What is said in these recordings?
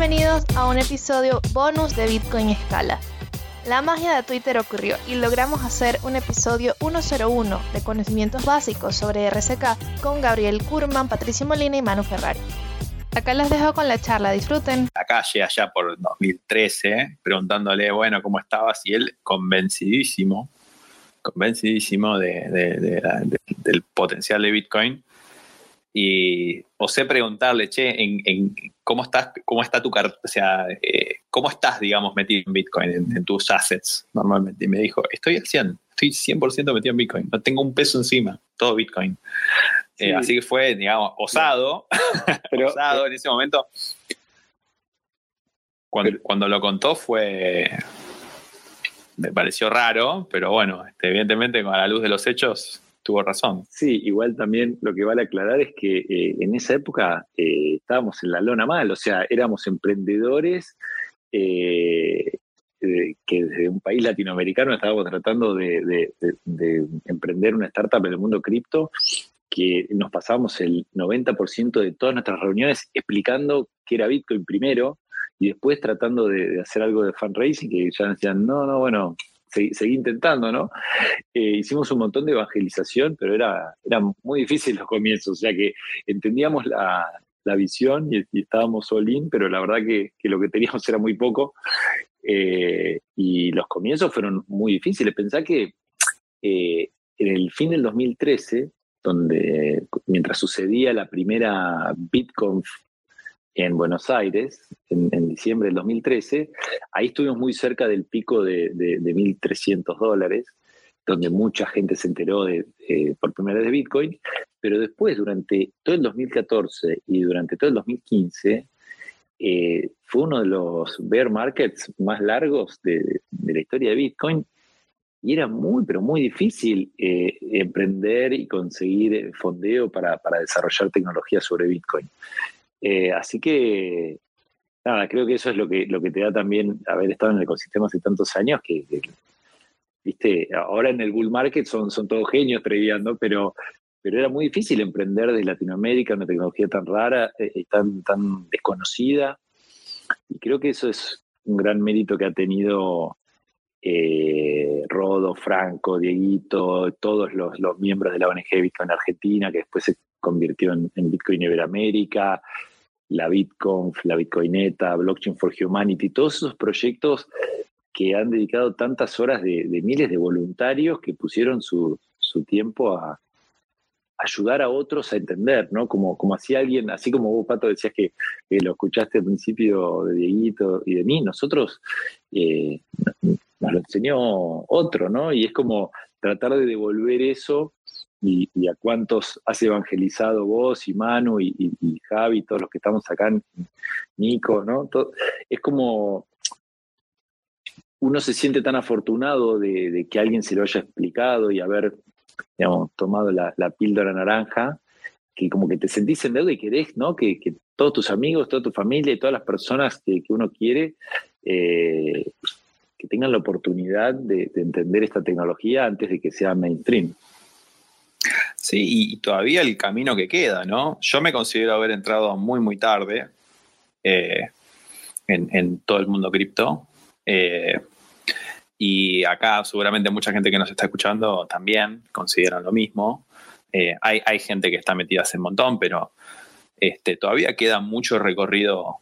Bienvenidos a un episodio bonus de Bitcoin Escala. La magia de Twitter ocurrió y logramos hacer un episodio 101 de conocimientos básicos sobre RSK con Gabriel Kurman, Patricio Molina y Manu Ferrari. Acá les dejo con la charla, disfruten. La calle allá por 2013, preguntándole, bueno, ¿cómo estabas? Y él convencidísimo, convencidísimo del potencial de Bitcoin. Y osé preguntarle, che, en, cómo estás, cómo está tu carta, o sea, eh, cómo estás, digamos, metido en Bitcoin, en, tus assets normalmente. Y me dijo, estoy al 100, estoy 100% metido en Bitcoin, no tengo un peso encima, todo Bitcoin. Eh, así que fue, digamos, osado, pero, osado en ese momento. Cuando, lo contó fue, me pareció raro, pero bueno, este, evidentemente con la luz de los hechos tuvo razón. Sí, igual también lo que vale aclarar es que eh, en esa época eh, estábamos en la lona mal, o sea, éramos emprendedores que desde un país latinoamericano estábamos tratando de, de, emprender una startup en el mundo cripto que nos pasamos el 90% de todas nuestras reuniones explicando qué era Bitcoin primero y después tratando de, hacer algo de fundraising que ya decían, no, no, bueno, seguí, intentando, ¿no? Eh, hicimos un montón de evangelización, pero era, era muy difícil los comienzos, o sea que entendíamos la, visión y, estábamos all in, pero la verdad que, lo que teníamos era muy poco. Eh, y los comienzos fueron muy difíciles. Pensá que eh, en el fin del 2013 donde mientras sucedía la primera BitConf en Buenos Aires, en, diciembre del 2013, ahí estuvimos muy cerca del pico de, de, 1.300 dólares, donde mucha gente se enteró de, por primera vez de Bitcoin, pero después, durante todo el 2014 y durante todo el 2015, eh, fue uno de los bear markets más largos de, la historia de Bitcoin. Y era muy, pero muy difícil eh, emprender y conseguir eh, fondeo para, desarrollar tecnología sobre Bitcoin. Eh, así que, nada, creo que eso es lo que, lo que te da también haber estado en el ecosistema hace tantos años, que, viste, ahora en el bull market son, son todos genios tradeando, pero, pero era muy difícil emprender desde Latinoamérica, una tecnología tan rara, y tan, tan desconocida. Y creo que eso es un gran mérito que ha tenido eh, Rodo, Franco, Dieguito, todos los, miembros de la ONG Bitcoin Argentina, que después se convirtió en, Bitcoin Iberoamérica, la BitConf, la Bitcoineta, Blockchain for Humanity, todos esos proyectos que han dedicado tantas horas de, miles de voluntarios que pusieron su, tiempo a, ayudar a otros a entender, ¿no? Como, como hacía alguien, así como vos, Pato, decías que, lo escuchaste al principio de Dieguito y de mí, nosotros eh, nos lo enseñó otro, ¿no? Y es como tratar de devolver eso y, a cuántos has evangelizado vos y Manu y, Javi, todos los que estamos acá, Nico, ¿no? es como uno se siente tan afortunado de, que alguien se lo haya explicado y haber digamos, tomado la, píldora naranja, que como que te sentís en deuda y querés, ¿no? Que, todos tus amigos, toda tu familia y todas las personas que, uno quiere eh, que tengan la oportunidad de, entender esta tecnología antes de que sea mainstream. Sí, y, todavía el camino que queda, ¿no? Yo me considero haber entrado muy, muy tarde eh, en, todo el mundo cripto. Eh, y acá seguramente mucha gente que nos está escuchando también consideran lo mismo. Eh, hay, hay, gente que está metida hace un montón, pero este, todavía queda mucho recorrido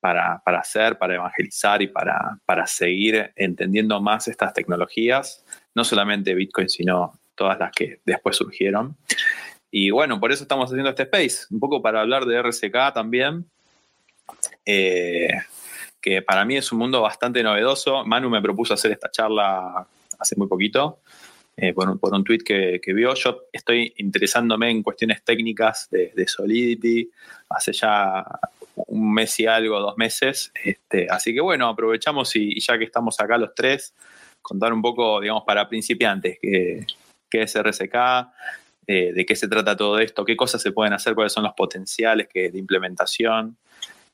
para, hacer, para evangelizar y para, para seguir entendiendo más estas tecnologías, no solamente Bitcoin, sino todas las que después surgieron. Y bueno, por eso estamos haciendo este space, un poco para hablar de RSK también, eh, que para mí es un mundo bastante novedoso. Manu me propuso hacer esta charla hace muy poquito, eh, por, un, por, un, tweet que, vio. Yo estoy interesándome en cuestiones técnicas de, Solidity hace ya un mes y algo, dos meses. Este, así que bueno, aprovechamos y, ya que estamos acá los tres, contar un poco, digamos, para principiantes, qué, es RSK, eh, de qué se trata todo esto, qué cosas se pueden hacer, cuáles son los potenciales que, de implementación.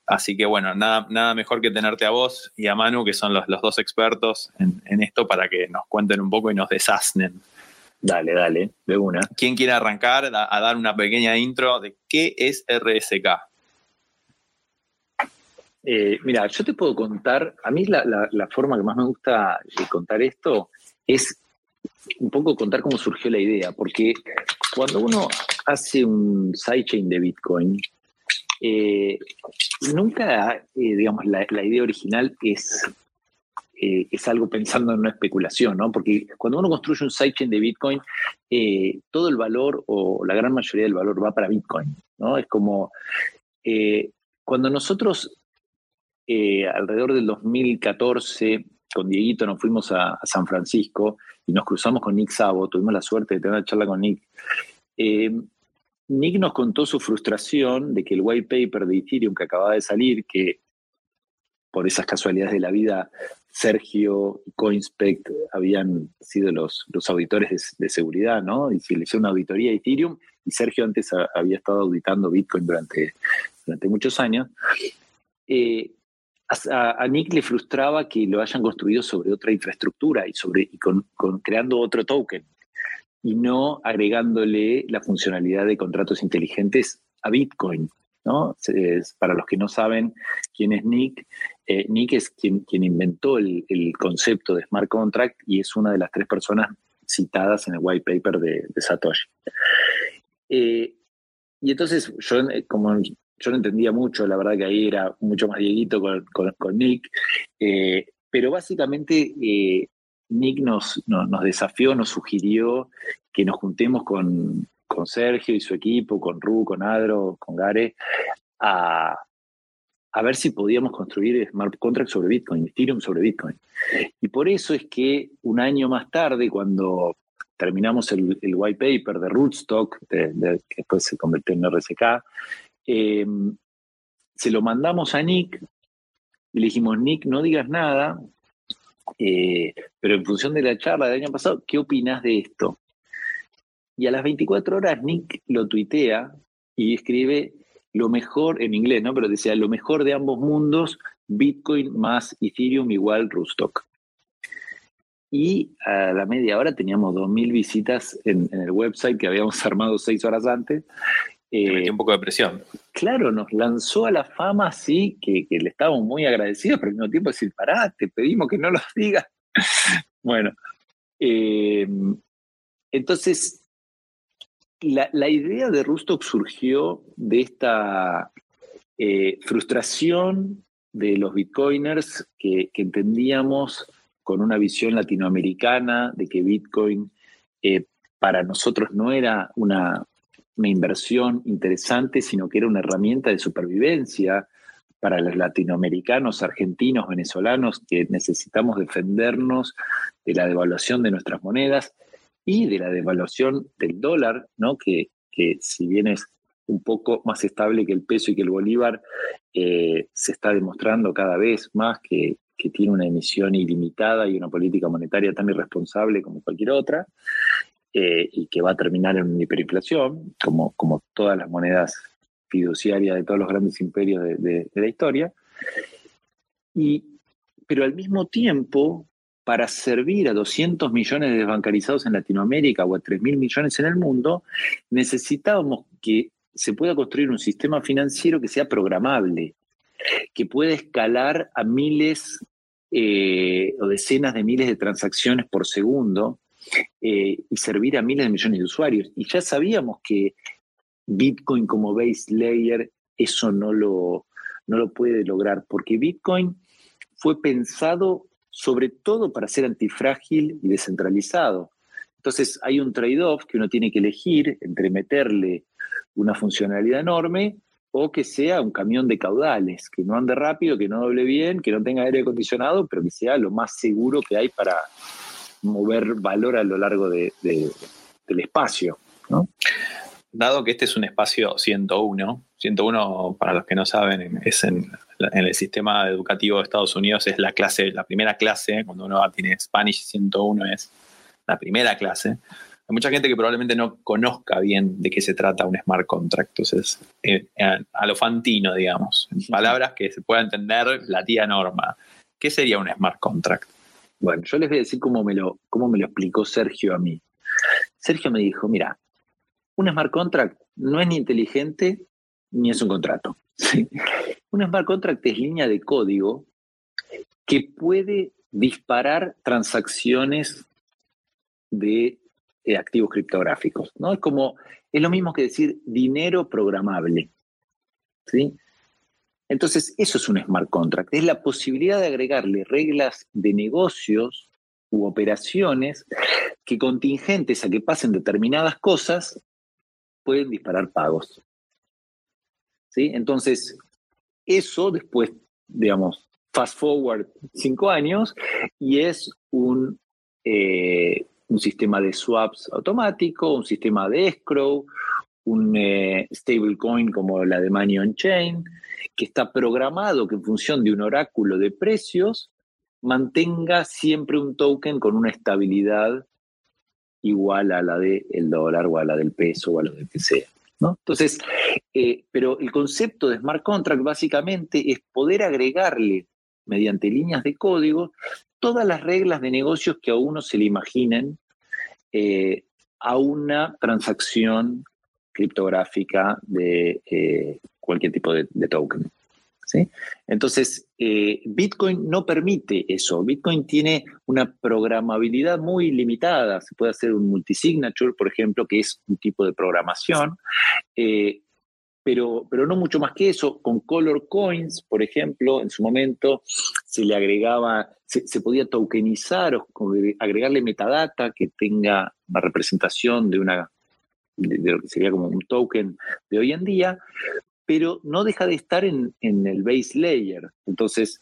Así que bueno, nada, nada mejor que tenerte a vos y a Manu, que son los, dos expertos en, esto, para que nos cuenten un poco y nos desasnen. Dale, dale, de una. ¿Quién quiere arrancar a dar una pequeña intro de qué es RSK? Eh, mira, yo te puedo contar, a mí la, forma que más me gusta contar esto es un poco contar cómo surgió la idea, porque cuando uno hace un sidechain de Bitcoin, eh, nunca, eh, digamos, la, idea original es, eh, es algo pensando en una especulación, ¿no? Porque cuando uno construye un sidechain de Bitcoin, todo el valor o la gran mayoría del valor va para Bitcoin, ¿no? Es como cuando nosotros alrededor del 2014 con Dieguito nos fuimos a, San Francisco y nos cruzamos con Nick Sabo, tuvimos la suerte de tener una charla con Nick. Nick nos contó su frustración de que el white paper de Ethereum que acababa de salir, que por esas casualidades de la vida, Sergio y CoinSpect habían sido los, los auditores de, seguridad, ¿no? Y se le hizo una auditoría a Ethereum y Sergio antes había estado auditando Bitcoin durante, durante muchos años. Eh, a, Nick le frustraba que lo hayan construido sobre otra infraestructura y, sobre, y con, creando otro token y no agregándole la funcionalidad de contratos inteligentes a Bitcoin. ¿no? para los que no saben quién es Nick, eh, Nick es quien, quien inventó el, concepto de smart contract y es una de las tres personas citadas en el white paper de, Satoshi. Eh, y entonces, yo, eh, como yo no entendía mucho, la verdad que ahí era mucho más dieguito con, Nick, pero básicamente Nick nos, nos, desafió, nos sugirió que nos juntemos con, Sergio y su equipo, con Ru, con Adro, con Gare, a, ver si podíamos construir smart contracts sobre Bitcoin, Ethereum sobre Bitcoin. Y por eso es que un año más tarde, cuando terminamos el, white paper de Rootstock, que después se convirtió en RSK, em, se lo mandamos a Nick y le dijimos, Nick, no digas nada, eh, pero en función de la charla del año pasado, ¿qué opinas de esto? Y a las 24 horas Nick lo tuitea y escribe lo mejor en inglés, ¿no? Pero decía lo mejor de ambos mundos, Bitcoin más Ethereum igual Rustock. Y a la media hora teníamos 2.000 visitas en, el website que habíamos armado seis horas antes. Eh, un poco de presión. Claro, nos lanzó a la fama así, que, le estábamos muy agradecidos, pero al mismo tiempo decir, pará, te pedimos que no lo digas. bueno, eh, entonces, la, idea de Rustock surgió de esta eh, frustración de los bitcoiners que, entendíamos con una visión latinoamericana de que Bitcoin para nosotros no era una, una inversión interesante, sino que era una herramienta de supervivencia para los latinoamericanos, argentinos, venezolanos, que necesitamos defendernos de la devaluación de nuestras monedas y de la devaluación del dólar, ¿no? que, que si bien es un poco más estable que el peso y que el bolívar, eh, se está demostrando cada vez más que, que tiene una emisión ilimitada y una política monetaria tan irresponsable como cualquier otra. Eh, y que va a terminar en una hiperinflación, como, como todas las monedas fiduciarias de todos los grandes imperios de, la historia. Y, pero al mismo tiempo, para servir a 200 millones de desbancarizados en Latinoamérica o a 3 mil millones en el mundo, necesitábamos que se pueda construir un sistema financiero que sea programable, que pueda escalar a miles eh, o decenas de miles de transacciones por segundo eh, y servir a miles de millones de usuarios. Y ya sabíamos que Bitcoin como base layer eso no lo, no lo puede lograr, porque Bitcoin fue pensado sobre todo para ser antifrágil y descentralizado. Entonces hay un trade-off que uno tiene que elegir entre meterle una funcionalidad enorme o que sea un camión de caudales, que no ande rápido, que no doble bien, que no tenga aire acondicionado, pero que sea lo más seguro que hay para, mover valor a lo largo del espacio. Dado que este es un espacio 101, 101 para los que no saben, es en, el sistema educativo de Estados Unidos, es la clase, la primera clase, cuando uno tiene Spanish 101 es la primera clase. Hay mucha gente que probablemente no conozca bien de qué se trata un smart contract. Entonces, eh, a lo fantino, digamos, en palabras que se pueda entender la tía Norma. ¿Qué sería un smart contract? Bueno, yo les voy a decir cómo me lo, cómo me lo explicó Sergio a mí. Sergio me dijo, mira, un smart contract no es ni inteligente ni es un contrato. Un smart contract es línea de código que puede disparar transacciones de eh, activos criptográficos. ¿no? Es como, es lo mismo que decir dinero programable. ¿sí? Entonces, eso es un smart contract. Es la posibilidad de agregarle reglas de negocios u operaciones que contingentes a que pasen determinadas cosas pueden disparar pagos. ¿Sí? Entonces, eso después, digamos, fast forward cinco años y es un, eh, un sistema de swaps automático, un sistema de escrow, un eh, stablecoin como la de Money on Chain, que está programado que en función de un oráculo de precios mantenga siempre un token con una estabilidad igual a la del dólar o a la del peso o a lo de que sea. ¿no? Entonces, eh, pero el concepto de smart contract básicamente es poder agregarle mediante líneas de código todas las reglas de negocios que a uno se le imaginen eh, a una transacción criptográfica de eh, cualquier tipo de, token. ¿sí? Entonces, eh, Bitcoin no permite eso. Bitcoin tiene una programabilidad muy limitada. Se puede hacer un multisignature, por ejemplo, que es un tipo de programación pero, no mucho más que eso. Con Color Coins, por ejemplo, en su momento se le agregaba, se, podía tokenizar o agregarle metadata que tenga una representación de una de, lo que sería como un token de hoy en día, pero no deja de estar en, el base layer. Entonces,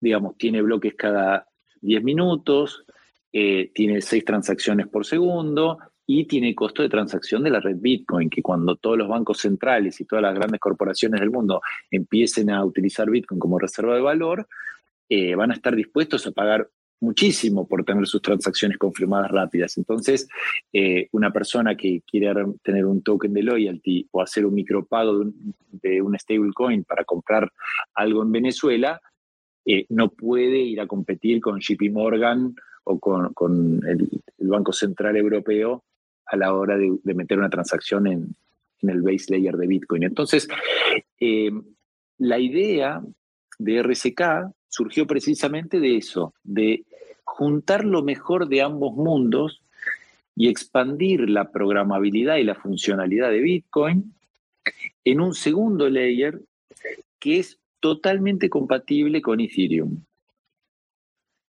digamos, tiene bloques cada 10 minutos, eh, tiene 6 transacciones por segundo, y tiene costo de transacción de la red Bitcoin, que cuando todos los bancos centrales y todas las grandes corporaciones del mundo empiecen a utilizar Bitcoin como reserva de valor, eh, van a estar dispuestos a pagar muchísimo por tener sus transacciones confirmadas rápidas. Entonces, eh, una persona que quiere tener un token de loyalty o hacer un micropago de un, de un stablecoin para comprar algo en Venezuela, eh, no puede ir a competir con JP Morgan o con, el, Banco Central Europeo a la hora de, meter una transacción en, el base layer de Bitcoin. Entonces, eh, la idea de RSK surgió precisamente de eso, de juntar lo mejor de ambos mundos y expandir la programabilidad y la funcionalidad de Bitcoin en un segundo layer que es totalmente compatible con Ethereum.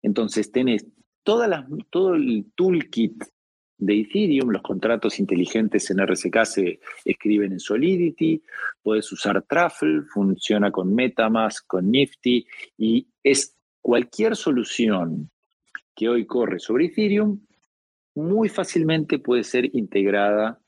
Entonces tenés todas las, todo el toolkit de Ethereum, los contratos inteligentes en RSK se escriben en Solidity, puedes usar Truffle, funciona con Metamask, con Nifty y es cualquier solución que hoy corre sobre Ethereum muy fácilmente puede ser integrada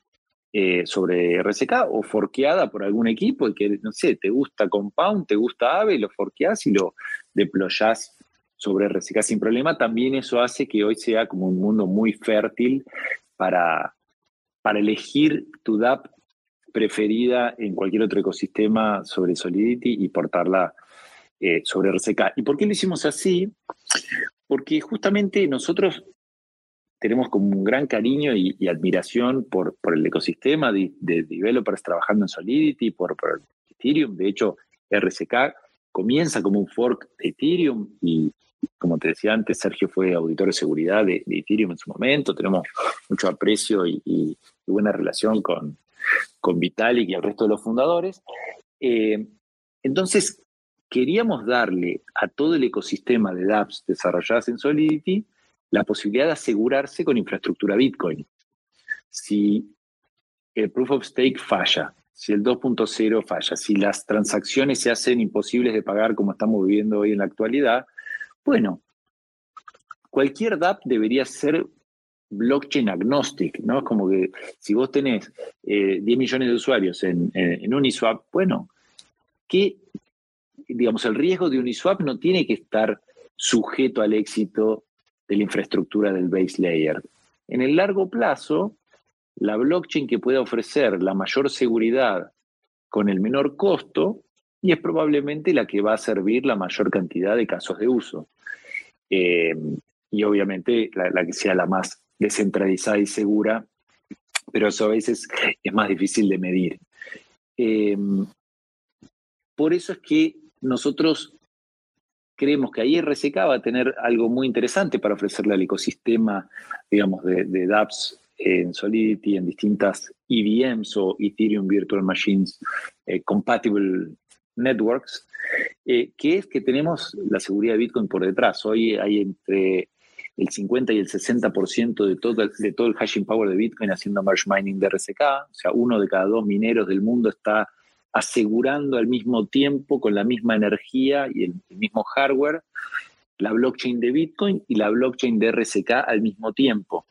eh, sobre RSK o forqueada por algún equipo y que, no sé, te gusta Compound, te gusta Aave, lo forqueás y lo deployás sobre RCK sin problema, también eso hace que hoy sea como un mundo muy fértil para, para elegir tu DAP preferida en cualquier otro ecosistema sobre Solidity y portarla eh, sobre RCK. ¿Y por qué lo hicimos así? Porque justamente nosotros tenemos como un gran cariño y, admiración por, por, el ecosistema de, developers trabajando en Solidity, por, Ethereum. De hecho, RCK comienza como un fork de Ethereum y, como te decía antes, Sergio fue auditor de seguridad de, Ethereum en su momento, tenemos mucho aprecio y, buena relación con, con, Vitalik y el resto de los fundadores. Eh, entonces, queríamos darle a todo el ecosistema de dApps desarrolladas en Solidity la posibilidad de asegurarse con infraestructura Bitcoin. Si el proof of stake falla, si el 2.0 falla, si las transacciones se hacen imposibles de pagar como estamos viviendo hoy en la actualidad, bueno, cualquier DApp debería ser blockchain agnostic, ¿no? Es como que si vos tenés 10 eh, millones de usuarios en, Uniswap, bueno, que, digamos, el riesgo de Uniswap no tiene que estar sujeto al éxito de la infraestructura del base layer. En el largo plazo, la blockchain que pueda ofrecer la mayor seguridad con el menor costo y es probablemente la que va a servir la mayor cantidad de casos de uso. Eh, y obviamente la, que sea la más descentralizada y segura, pero eso a veces es más difícil de medir. Em, por eso es que nosotros creemos que ahí RSK va a tener algo muy interesante para ofrecerle al ecosistema, digamos, de, dApps en Solidity, en distintas EVMs o Ethereum Virtual Machines eh, Compatible Networks, eh, que es que tenemos la seguridad de Bitcoin por detrás. Hoy hay entre el 50 y el 60% de todo, de todo el hashing power de Bitcoin haciendo merge mining de RSK, o sea, uno de cada dos mineros del mundo está asegurando al mismo tiempo, con la misma energía y el, mismo hardware, la blockchain de Bitcoin y la blockchain de RSK al mismo tiempo.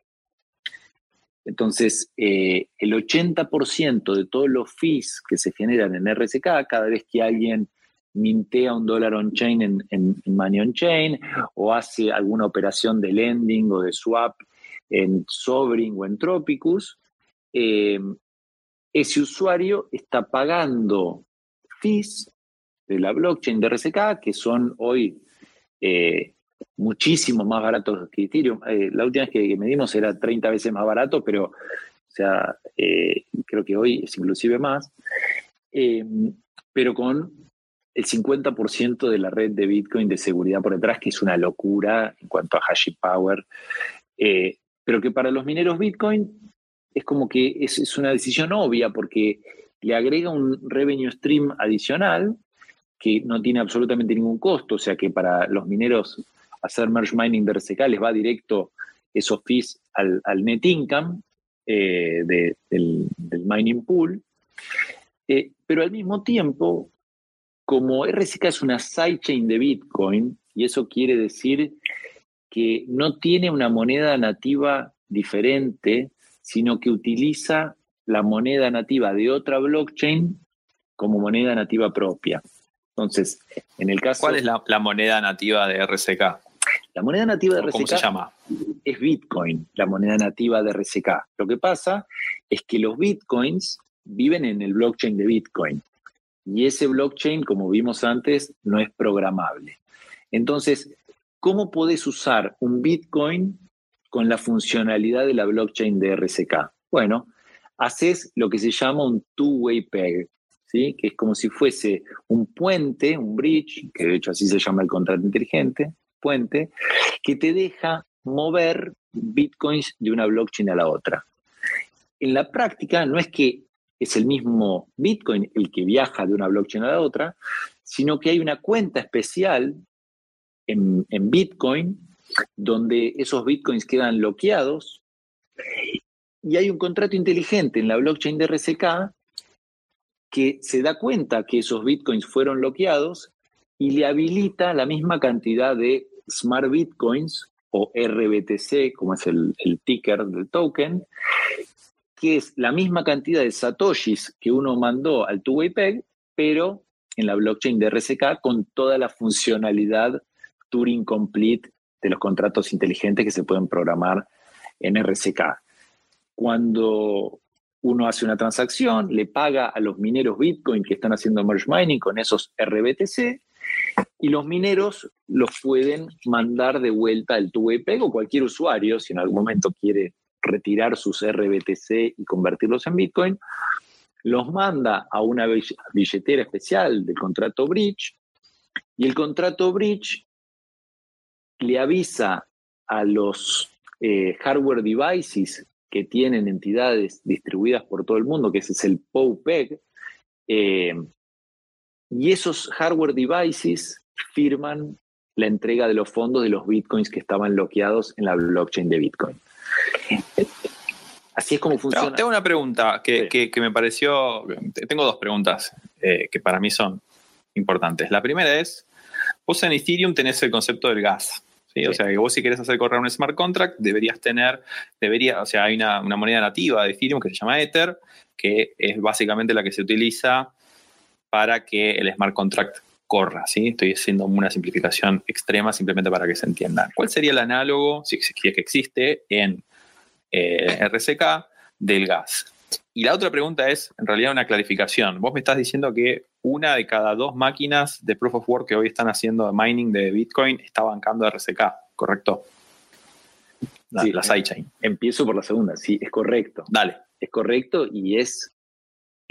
Entonces, eh, el 80% de todos los fees que se generan en RSK, cada vez que alguien mintea un dólar on-chain en, Money on-chain o hace alguna operación de lending o de swap en Sobring o en Tropicus, eh, ese usuario está pagando fees de la blockchain de RSK, que son hoy eh, muchísimo más baratos que Ethereum. Eh, la última vez que medimos era 30 veces más barato, pero o sea, eh, creo que hoy es inclusive más. pero con el 50% de la red de Bitcoin de seguridad por detrás, que es una locura en cuanto a hashing power. pero que para los mineros Bitcoin es como que es, una decisión obvia porque le agrega un revenue stream adicional que no tiene absolutamente ningún costo, o sea que para los mineros hacer merge mining de RSK les va directo esos fees al, net income eh, del, mining pool. Eh, pero al mismo tiempo, como RSK es una sidechain de Bitcoin, y eso quiere decir que no tiene una moneda nativa diferente sino que utiliza la moneda nativa de otra blockchain como moneda nativa propia. Entonces, en el caso... ¿Cuál es la, moneda nativa de RSK? La moneda nativa de RSK ¿Cómo se llama? es Bitcoin, la moneda nativa de RSK. Lo que pasa es que los Bitcoins viven en el blockchain de Bitcoin. Y ese blockchain, como vimos antes, no es programable. Entonces, ¿cómo podés usar un Bitcoin con la funcionalidad de la blockchain de RSK? Bueno, haces lo que se llama un two-way peg, ¿sí? que es como si fuese un puente, un bridge, que de hecho así se llama el contrato inteligente, puente, que te deja mover bitcoins de una blockchain a la otra. En la práctica no es que es el mismo bitcoin el que viaja de una blockchain a la otra, sino que hay una cuenta especial en, en bitcoin donde esos bitcoins quedan bloqueados. Y hay un contrato inteligente en la blockchain de RSK que se da cuenta que esos bitcoins fueron bloqueados y le habilita la misma cantidad de smart bitcoins o RBTC, como es el, ticker del token, que es la misma cantidad de satoshis que uno mandó al two-way peg, pero en la blockchain de RSK con toda la funcionalidad Turing Complete de los contratos inteligentes que se pueden programar en RSK. Cuando uno hace una transacción, le paga a los mineros Bitcoin que están haciendo merge mining con esos RBTC y los mineros los pueden mandar de vuelta al TUEPEG o cualquier usuario, si en algún momento quiere retirar sus RBTC y convertirlos en Bitcoin, los manda a una billetera especial del contrato Bridge y el contrato Bridge le avisa a los eh, hardware devices que tienen entidades distribuidas por todo el mundo, que ese es el POPEG, eh, y esos hardware devices firman la entrega de los fondos de los bitcoins que estaban bloqueados en la blockchain de Bitcoin. Así es como funciona. tengo una pregunta que, me pareció. Tengo dos preguntas eh, que para mí son importantes. La primera es: vos en Ethereum tenés el concepto del gas. O sea, que vos si querés hacer correr un smart contract, deberías tener, debería, o sea, hay una, moneda nativa de Ethereum que se llama Ether, que es básicamente la que se utiliza para que el smart contract corra, ¿sí? Estoy haciendo una simplificación extrema simplemente para que se entienda. ¿Cuál sería el análogo, si es que existe, en eh, RSK del gas? Y la otra pregunta es, en realidad, una clarificación. Vos me estás diciendo que una de cada dos máquinas de Proof of Work que hoy están haciendo mining de Bitcoin está bancando RSK, ¿correcto? La, sí, la sidechain. Empiezo por la segunda, sí, es correcto. Dale. Es correcto y es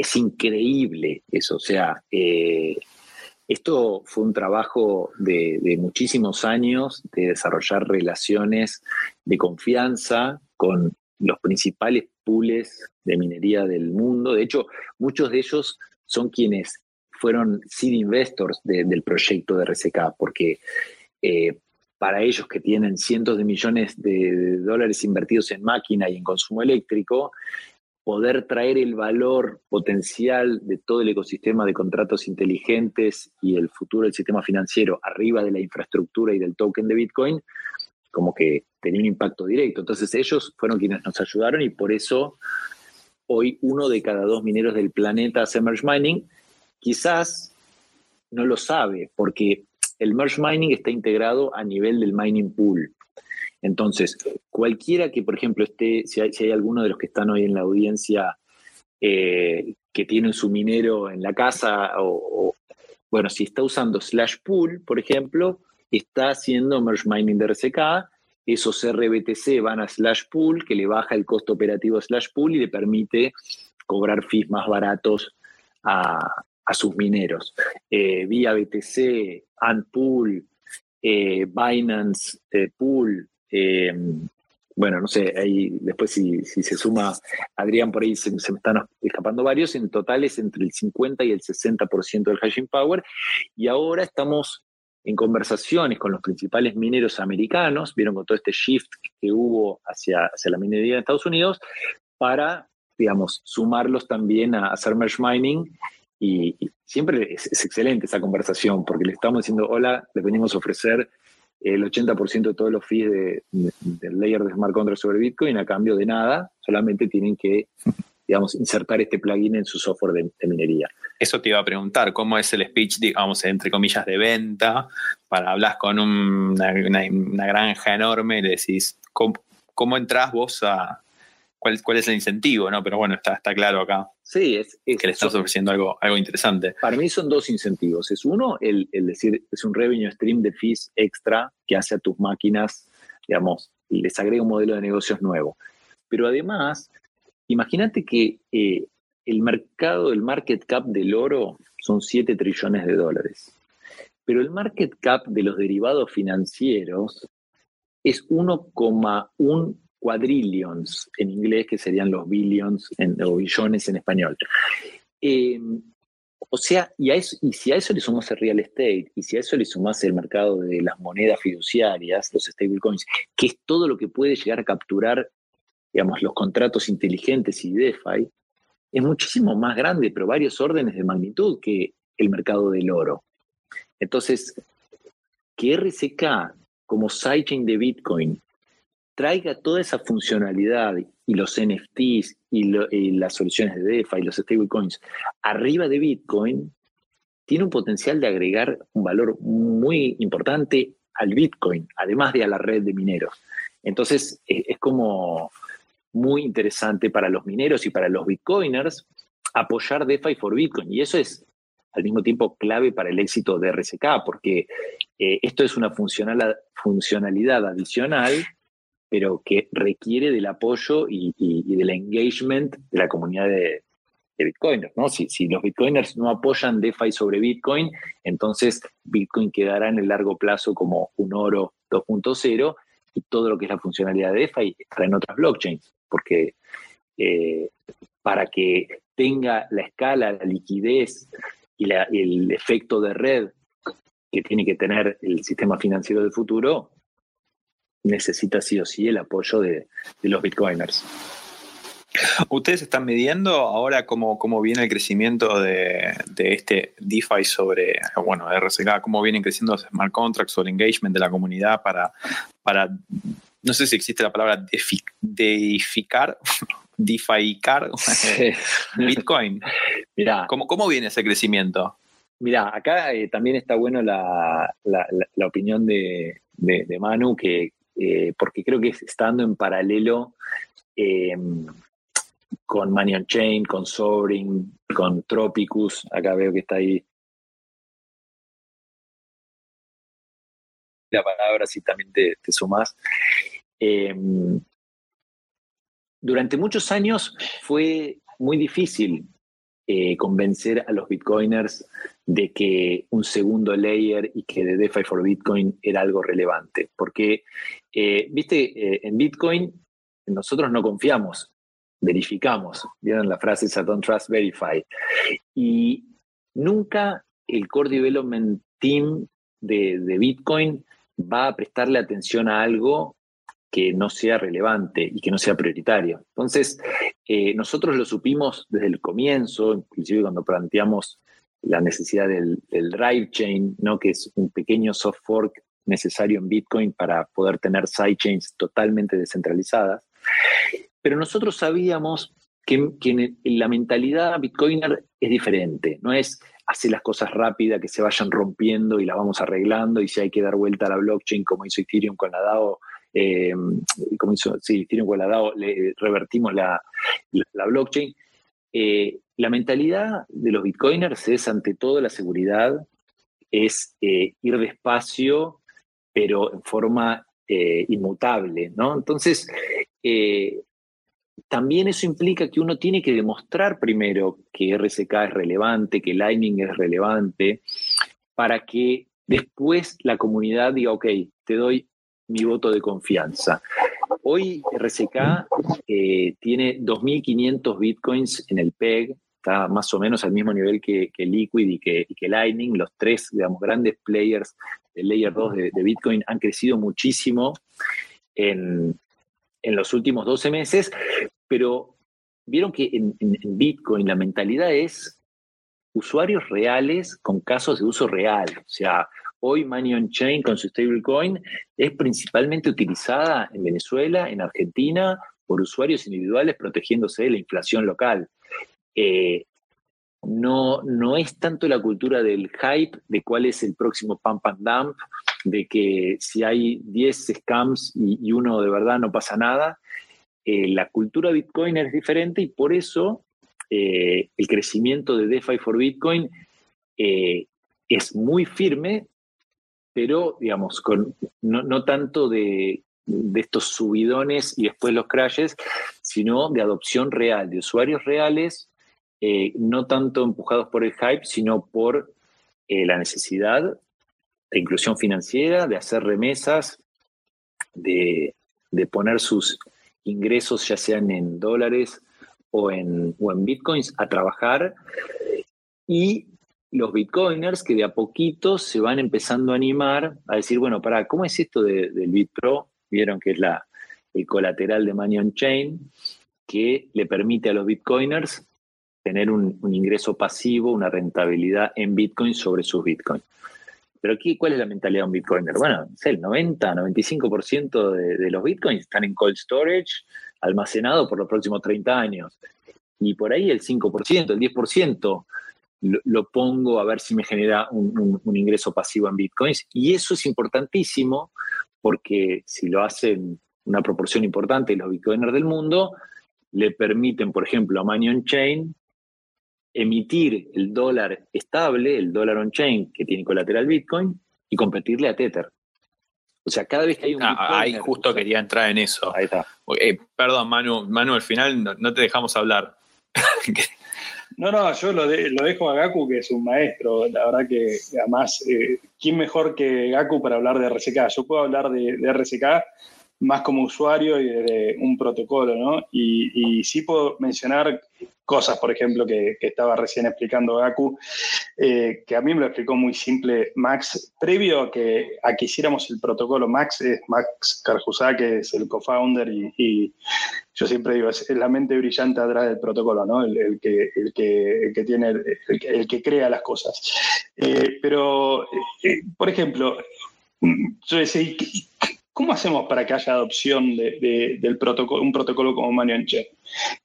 es increíble eso. O sea, eh, esto fue un trabajo de, muchísimos años de desarrollar relaciones de confianza con los principales pools de minería del mundo. De hecho, muchos de ellos son quienes fueron seed investors del proyecto de RCK, porque eh, para ellos que tienen cientos de millones de dólares invertidos en máquina y en consumo eléctrico, poder traer el valor potencial de todo el ecosistema de contratos inteligentes y el futuro del sistema financiero arriba de la infraestructura y del token de Bitcoin, como que tenía un impacto directo. Entonces ellos fueron quienes nos ayudaron y por eso hoy uno de cada dos mineros del planeta hace merge mining. Quizás no lo sabe porque el merge mining está integrado a nivel del mining pool. Entonces, cualquiera que, por ejemplo, esté, si hay, alguno de los que están hoy en la audiencia eh, que tiene su minero en la casa, o, bueno, si está usando slash pool, por ejemplo, está haciendo merge mining de RCK, esos RBTC van a slash pool, que le baja el costo operativo a slash pool y le permite cobrar fees más baratos a, sus mineros. Eh, vía BTC, Antpool, eh, Binance Pool, eh, bueno, no sé, ahí después si, se suma Adrián, por ahí se, me están escapando varios, en total es entre el 50 y el 60% del hashing power, y ahora estamos en conversaciones con los principales mineros americanos, vieron con todo este shift que hubo hacia, hacia la minería de Estados Unidos, para, digamos, sumarlos también a hacer merge mining y, siempre es, es, excelente esa conversación porque le estamos diciendo, hola, le venimos a ofrecer el 80% de todos los fees del layer de smart contract sobre Bitcoin a cambio de nada, solamente tienen que, digamos, insertar este plugin en su software de, minería. Eso te iba a preguntar, ¿cómo es el speech, digamos, entre comillas, de venta? Para hablar con una, granja enorme y le decís, ¿cómo, cómo entras vos a, cuál, cuál es el incentivo, ¿no? Pero bueno, está, está claro acá. Sí, es, que le estás ofreciendo algo, algo interesante. Para mí son dos incentivos. Es uno, el, el, decir, es un revenue stream de fees extra que hace a tus máquinas, digamos, y les agrega un modelo de negocios nuevo. Pero además, imagínate que eh, el mercado, el market cap del oro son 7 trillones de dólares. Pero el market cap de los derivados financieros es 1,1 quadrillions en inglés, que serían los billions en, o billones en español. Em, o sea, y si a eso le sumas el real estate, y si a eso le sumas el mercado de las monedas fiduciarias, los stablecoins, que es todo lo que puede llegar a capturar, digamos, los contratos inteligentes y DeFi, es muchísimo más grande, pero varios órdenes de magnitud que el mercado del oro. Entonces, que RCK como sidechain de Bitcoin traiga toda esa funcionalidad y los NFTs y, las soluciones de DeFi y los stablecoins arriba de Bitcoin, tiene un potencial de agregar un valor muy importante al Bitcoin, además de a la red de mineros. Entonces, es, como muy interesante para los mineros y para los bitcoiners apoyar DeFi for Bitcoin. Y eso es al mismo tiempo clave para el éxito de RSK, porque eh, esto es una funcionalidad adicional pero que requiere del apoyo y, del engagement de la comunidad de, Bitcoiners. ¿no? Si, los Bitcoiners no apoyan DeFi sobre Bitcoin, entonces Bitcoin quedará en el largo plazo como un oro 2.0 y todo lo que es la funcionalidad de DeFi estará en otras blockchains, porque eh, para que tenga la escala, la liquidez y el efecto de red que tiene que tener el sistema financiero del futuro, necesita sí o sí el apoyo de, los bitcoiners. ¿Ustedes están midiendo ahora cómo, cómo viene el crecimiento de, este DeFi sobre, bueno, RSK, cómo vienen creciendo los smart contracts o el engagement de la comunidad para, para no sé si existe la palabra deificar, deficar Bitcoin? Mira, ¿Cómo, ¿Cómo viene ese crecimiento? Mira, acá eh, también está bueno la, la, opinión de, de, Manu, que, eh, porque creo que estando en paralelo eh, con Manion Chain, con Sovereign, con Tropicus, acá veo que está ahí la palabra si también te, te sumas. Eh, durante muchos años fue muy difícil eh, convencer a los bitcoiners de que un segundo layer y que de DeFi for Bitcoin era algo relevante. Porque, eh, viste, en Bitcoin nosotros no confiamos, verificamos. Vieron la frase esa, don't trust, verify. Y nunca el core development team de, Bitcoin va a prestarle atención a algo que no sea relevante y que no sea prioritario. Entonces, eh, nosotros lo supimos desde el comienzo, inclusive cuando planteamos la necesidad del, drive chain, ¿no? que es un pequeño soft fork necesario en Bitcoin para poder tener sidechains totalmente descentralizadas. Pero nosotros sabíamos que, la mentalidad bitcoiner es diferente, no es hacer las cosas rápidas, que se vayan rompiendo y las vamos arreglando, y si hay que dar vuelta a la blockchain, como hizo Ethereum con la DAO, eh, como hizo Ethereum con la DAO, le revertimos la, blockchain. Eh, la mentalidad de los bitcoiners es, ante todo, la seguridad, es eh, ir despacio, pero en forma inmutable, ¿no? Entonces, también eso implica que uno tiene que demostrar primero que RSK es relevante, que Lightning es relevante, para que después la comunidad diga, ok, te doy mi voto de confianza. Hoy RSK eh, tiene 2.500 bitcoins en el PEG, está más o menos al mismo nivel que, Liquid y que, Lightning. Los tres, digamos, grandes players del Layer 2 de, Bitcoin han crecido muchísimo en, en los últimos 12 meses, pero vieron que en, Bitcoin la mentalidad es usuarios reales con casos de uso real. O sea, hoy Money on Chain con su stablecoin es principalmente utilizada en Venezuela, en Argentina, por usuarios individuales protegiéndose de la inflación local. Eh, no, no es tanto la cultura del hype de cuál es el próximo pump and dump, de que si hay 10 scams y uno de verdad no pasa nada, eh, la cultura Bitcoin es diferente y por eso eh, el crecimiento de DeFi for Bitcoin es muy firme, pero digamos, con, no, tanto de, estos subidones y después los crashes, sino de adopción real, de usuarios reales, no tanto empujados por el hype, sino por la necesidad de inclusión financiera, de hacer remesas, de, de poner sus ingresos, ya sean en dólares o en, o en bitcoins, a trabajar. Y los bitcoiners que de a poquito se van empezando a animar a decir, bueno, para, ¿cómo es esto del BitPro? Vieron que es la, el colateral de Money on Chain, que le permite a los bitcoiners tener un, ingreso pasivo, una rentabilidad en bitcoin sobre sus bitcoins. Pero aquí, ¿cuál es la mentalidad de un bitcoiner? Bueno, el 90, 95% de, de los bitcoins están en cold storage, almacenado por los próximos 30 años. Y por ahí el 5%, el 10% lo, pongo a ver si me genera un, ingreso pasivo en bitcoins. Y eso es importantísimo porque si lo hacen una proporción importante de los bitcoiners del mundo, le permiten, por ejemplo, a Money on Chain emitir el dólar estable, el dólar on-chain que tiene colateral Bitcoin, y competirle a Tether. O sea, cada vez que hay un... Ah, ahí justo quería entrar en eso. Ahí está. Eh, perdón, Manu, Manu, al final no, te dejamos hablar. no, no, yo lo, dejo a Gaku, que es un maestro. La verdad que, además, eh, ¿quién mejor que Gaku para hablar de RCK? Yo puedo hablar de, de RCK más como usuario y de un protocolo, ¿no? Y, y sí puedo mencionar cosas, por ejemplo, que, estaba recién explicando Gaku, eh, que a mí me lo explicó muy simple Max. Previo a que, a hiciéramos el protocolo, Max es Max Carjusá, que es el co-founder y, yo siempre digo, es, la mente brillante atrás del protocolo, ¿no? El, que, el, que, que, tiene, el, que crea las cosas. Eh, pero, eh, por ejemplo, yo decía, ¿cómo hacemos para que haya adopción de, del protocolo, un protocolo como Manion Chain?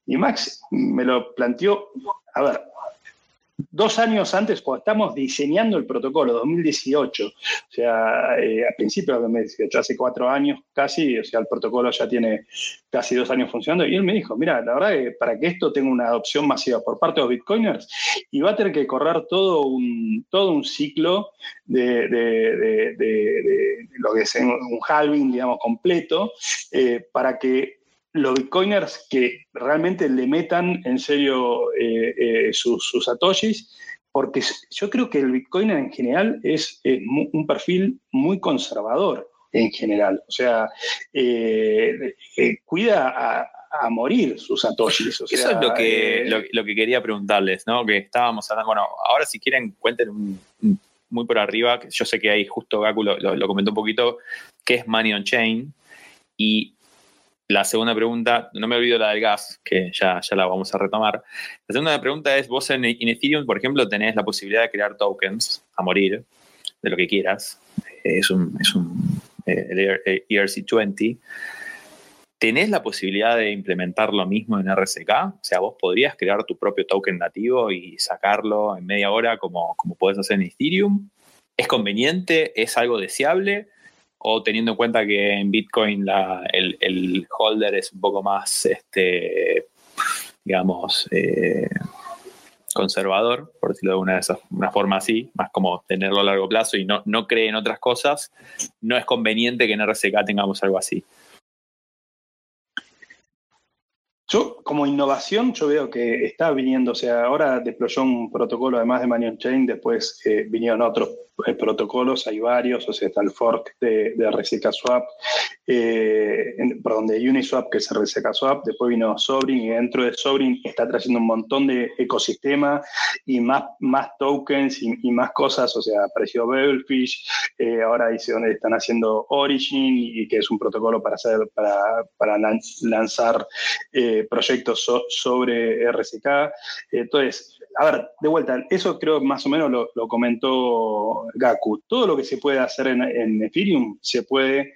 Y Max me lo planteó, a ver, dos años antes, cuando estamos diseñando el protocolo, 2018, o sea, eh, a principios de 2018, hace cuatro años casi, o sea, el protocolo ya tiene casi dos años funcionando, y él me dijo, mira, la verdad que para que esto tenga una adopción masiva por parte de los bitcoiners, y va a tener que correr todo un, todo un ciclo de, lo que es un halving, digamos, completo, eh, para que los bitcoiners que realmente le metan en serio eh, eh, sus, sus, satoshis, porque yo creo que el bitcoiner en general es, un perfil muy conservador en general. O sea, cuida a, morir sus satoshis. Eso es lo que, lo, que quería preguntarles, ¿no? Que estábamos hablando, bueno, ahora si quieren cuenten muy por arriba, yo sé que ahí justo Gaku lo, lo comentó un poquito, qué es Money on Chain y la segunda pregunta, no me olvido la del gas, que ya, ya la vamos a retomar. La segunda pregunta es, vos en, Ethereum, por ejemplo, tenés la posibilidad de crear tokens a morir, de lo que quieras. Es un, es un eh, ERC20. E ¿Tenés la posibilidad de implementar lo mismo en RSK? O sea, vos podrías crear tu propio token nativo y sacarlo en media hora como, como podés hacer en Ethereum. ¿Es conveniente? ¿Es algo deseable? O teniendo en cuenta que en Bitcoin el, holder es un poco más, este, digamos, eh, conservador, por decirlo de una, una forma así, más como tenerlo a largo plazo y no, no cree en otras cosas, no es conveniente que en RSK tengamos algo así. Yo, como innovación, yo veo que está viniendo, o sea, ahora deployó un protocolo además de Manion Chain, después eh, vinieron otros eh, protocolos, hay varios, o sea, está el fork de, de Swap, eh, perdón, de Uniswap, que es RCK Swap, después vino Sobrin y dentro de Sobrin está trayendo un montón de ecosistema y más, más tokens y, más cosas, o sea, apareció Bevelfish, eh, ahora dice están haciendo Origin y que es un protocolo para hacer, para, para lanzar proyectos sobre RCK. entonces, a ver, de vuelta, eso creo más o menos lo, lo comentó Gaku. Todo lo que se puede hacer en, Ethereum se puede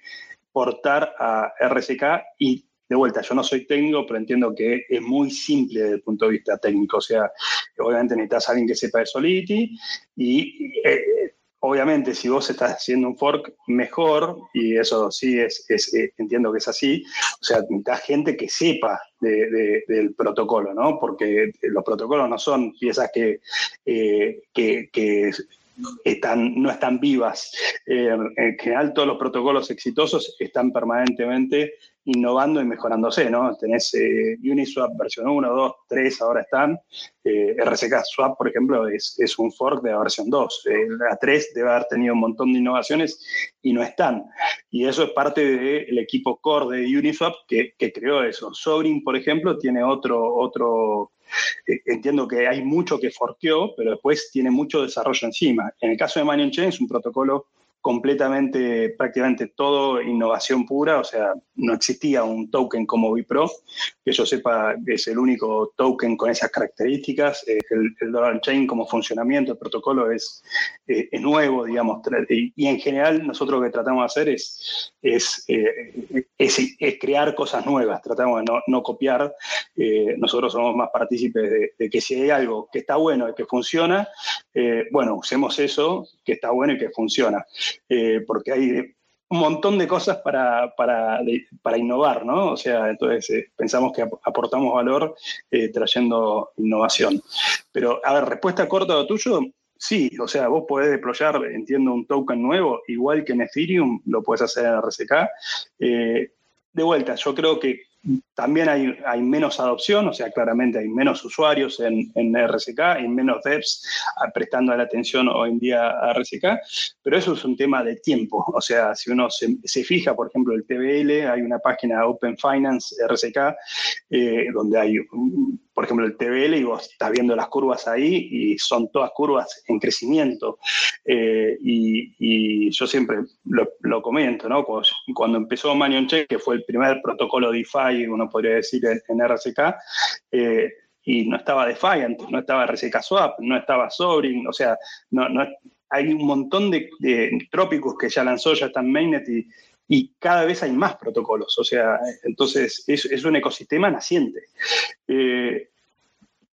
portar a RSK y de vuelta, yo no soy técnico, pero entiendo que es muy simple desde el punto de vista técnico. O sea, obviamente necesitas a alguien que sepa de Solidity y eh, obviamente si vos estás haciendo un fork mejor, y eso sí es, eh, entiendo que es así, o sea, necesitas gente que sepa del protocolo, ¿no? Porque los protocolos no son piezas que, eh, que, que están, no están vivas. Eh, en general, todos los protocolos exitosos están permanentemente innovando y mejorándose, ¿no? Tenés eh, Uniswap versión 1, 2, 3, ahora están. Eh, RCK Swap, por ejemplo, es, es, un fork de la versión 2. la 3 debe haber tenido un montón de innovaciones y no están. Y eso es parte del equipo core de Uniswap que, que creó eso. Sobrin, por ejemplo, tiene otro, otro eh, entiendo que hay mucho que forqueó, pero después tiene mucho desarrollo encima. En el caso de Manion Chain es un protocolo completamente, prácticamente todo innovación pura, o sea, no existía un token como Bipro, que yo sepa es el único token con esas características, eh, el, el, Dollar Chain como funcionamiento, el protocolo es, eh, nuevo, digamos, y, en general nosotros lo que tratamos de hacer es, es, eh, es, crear cosas nuevas, tratamos de no, no copiar, nosotros somos más partícipes de, que si hay algo que está bueno y que funciona, bueno, usemos eso que está bueno y que funciona. Eh, porque hay un montón de cosas para, para, para innovar, ¿no? O sea, entonces eh, pensamos que aportamos valor eh, trayendo innovación. Pero, a ver, respuesta corta a lo tuyo, sí, o sea, vos podés deployar, entiendo, un token nuevo, igual que en Ethereum, lo puedes hacer en RSK. de vuelta, yo creo que también hay, menos adopción, o sea, claramente hay menos usuarios en, en RSK, hay menos devs ah, prestando la atención hoy en día a RSK, pero eso es un tema de tiempo. O sea, si uno se, se fija, por ejemplo, el TBL, hay una página Open Finance RSK, eh, donde hay, por ejemplo, el TBL y vos estás viendo las curvas ahí y son todas curvas en crecimiento. Eh, y, y, yo siempre lo, lo comento, ¿no? Cuando, cuando empezó Manion Check, que fue el primer protocolo DeFi uno podría decir, en, RCK, eh, y no estaba Defiant, no estaba RCK Swap, no estaba Sobrin, o sea, no, no, hay un montón de, trópicos que ya lanzó, ya están Mainnet y, cada vez hay más protocolos, o sea, entonces es, es un ecosistema naciente. Eh,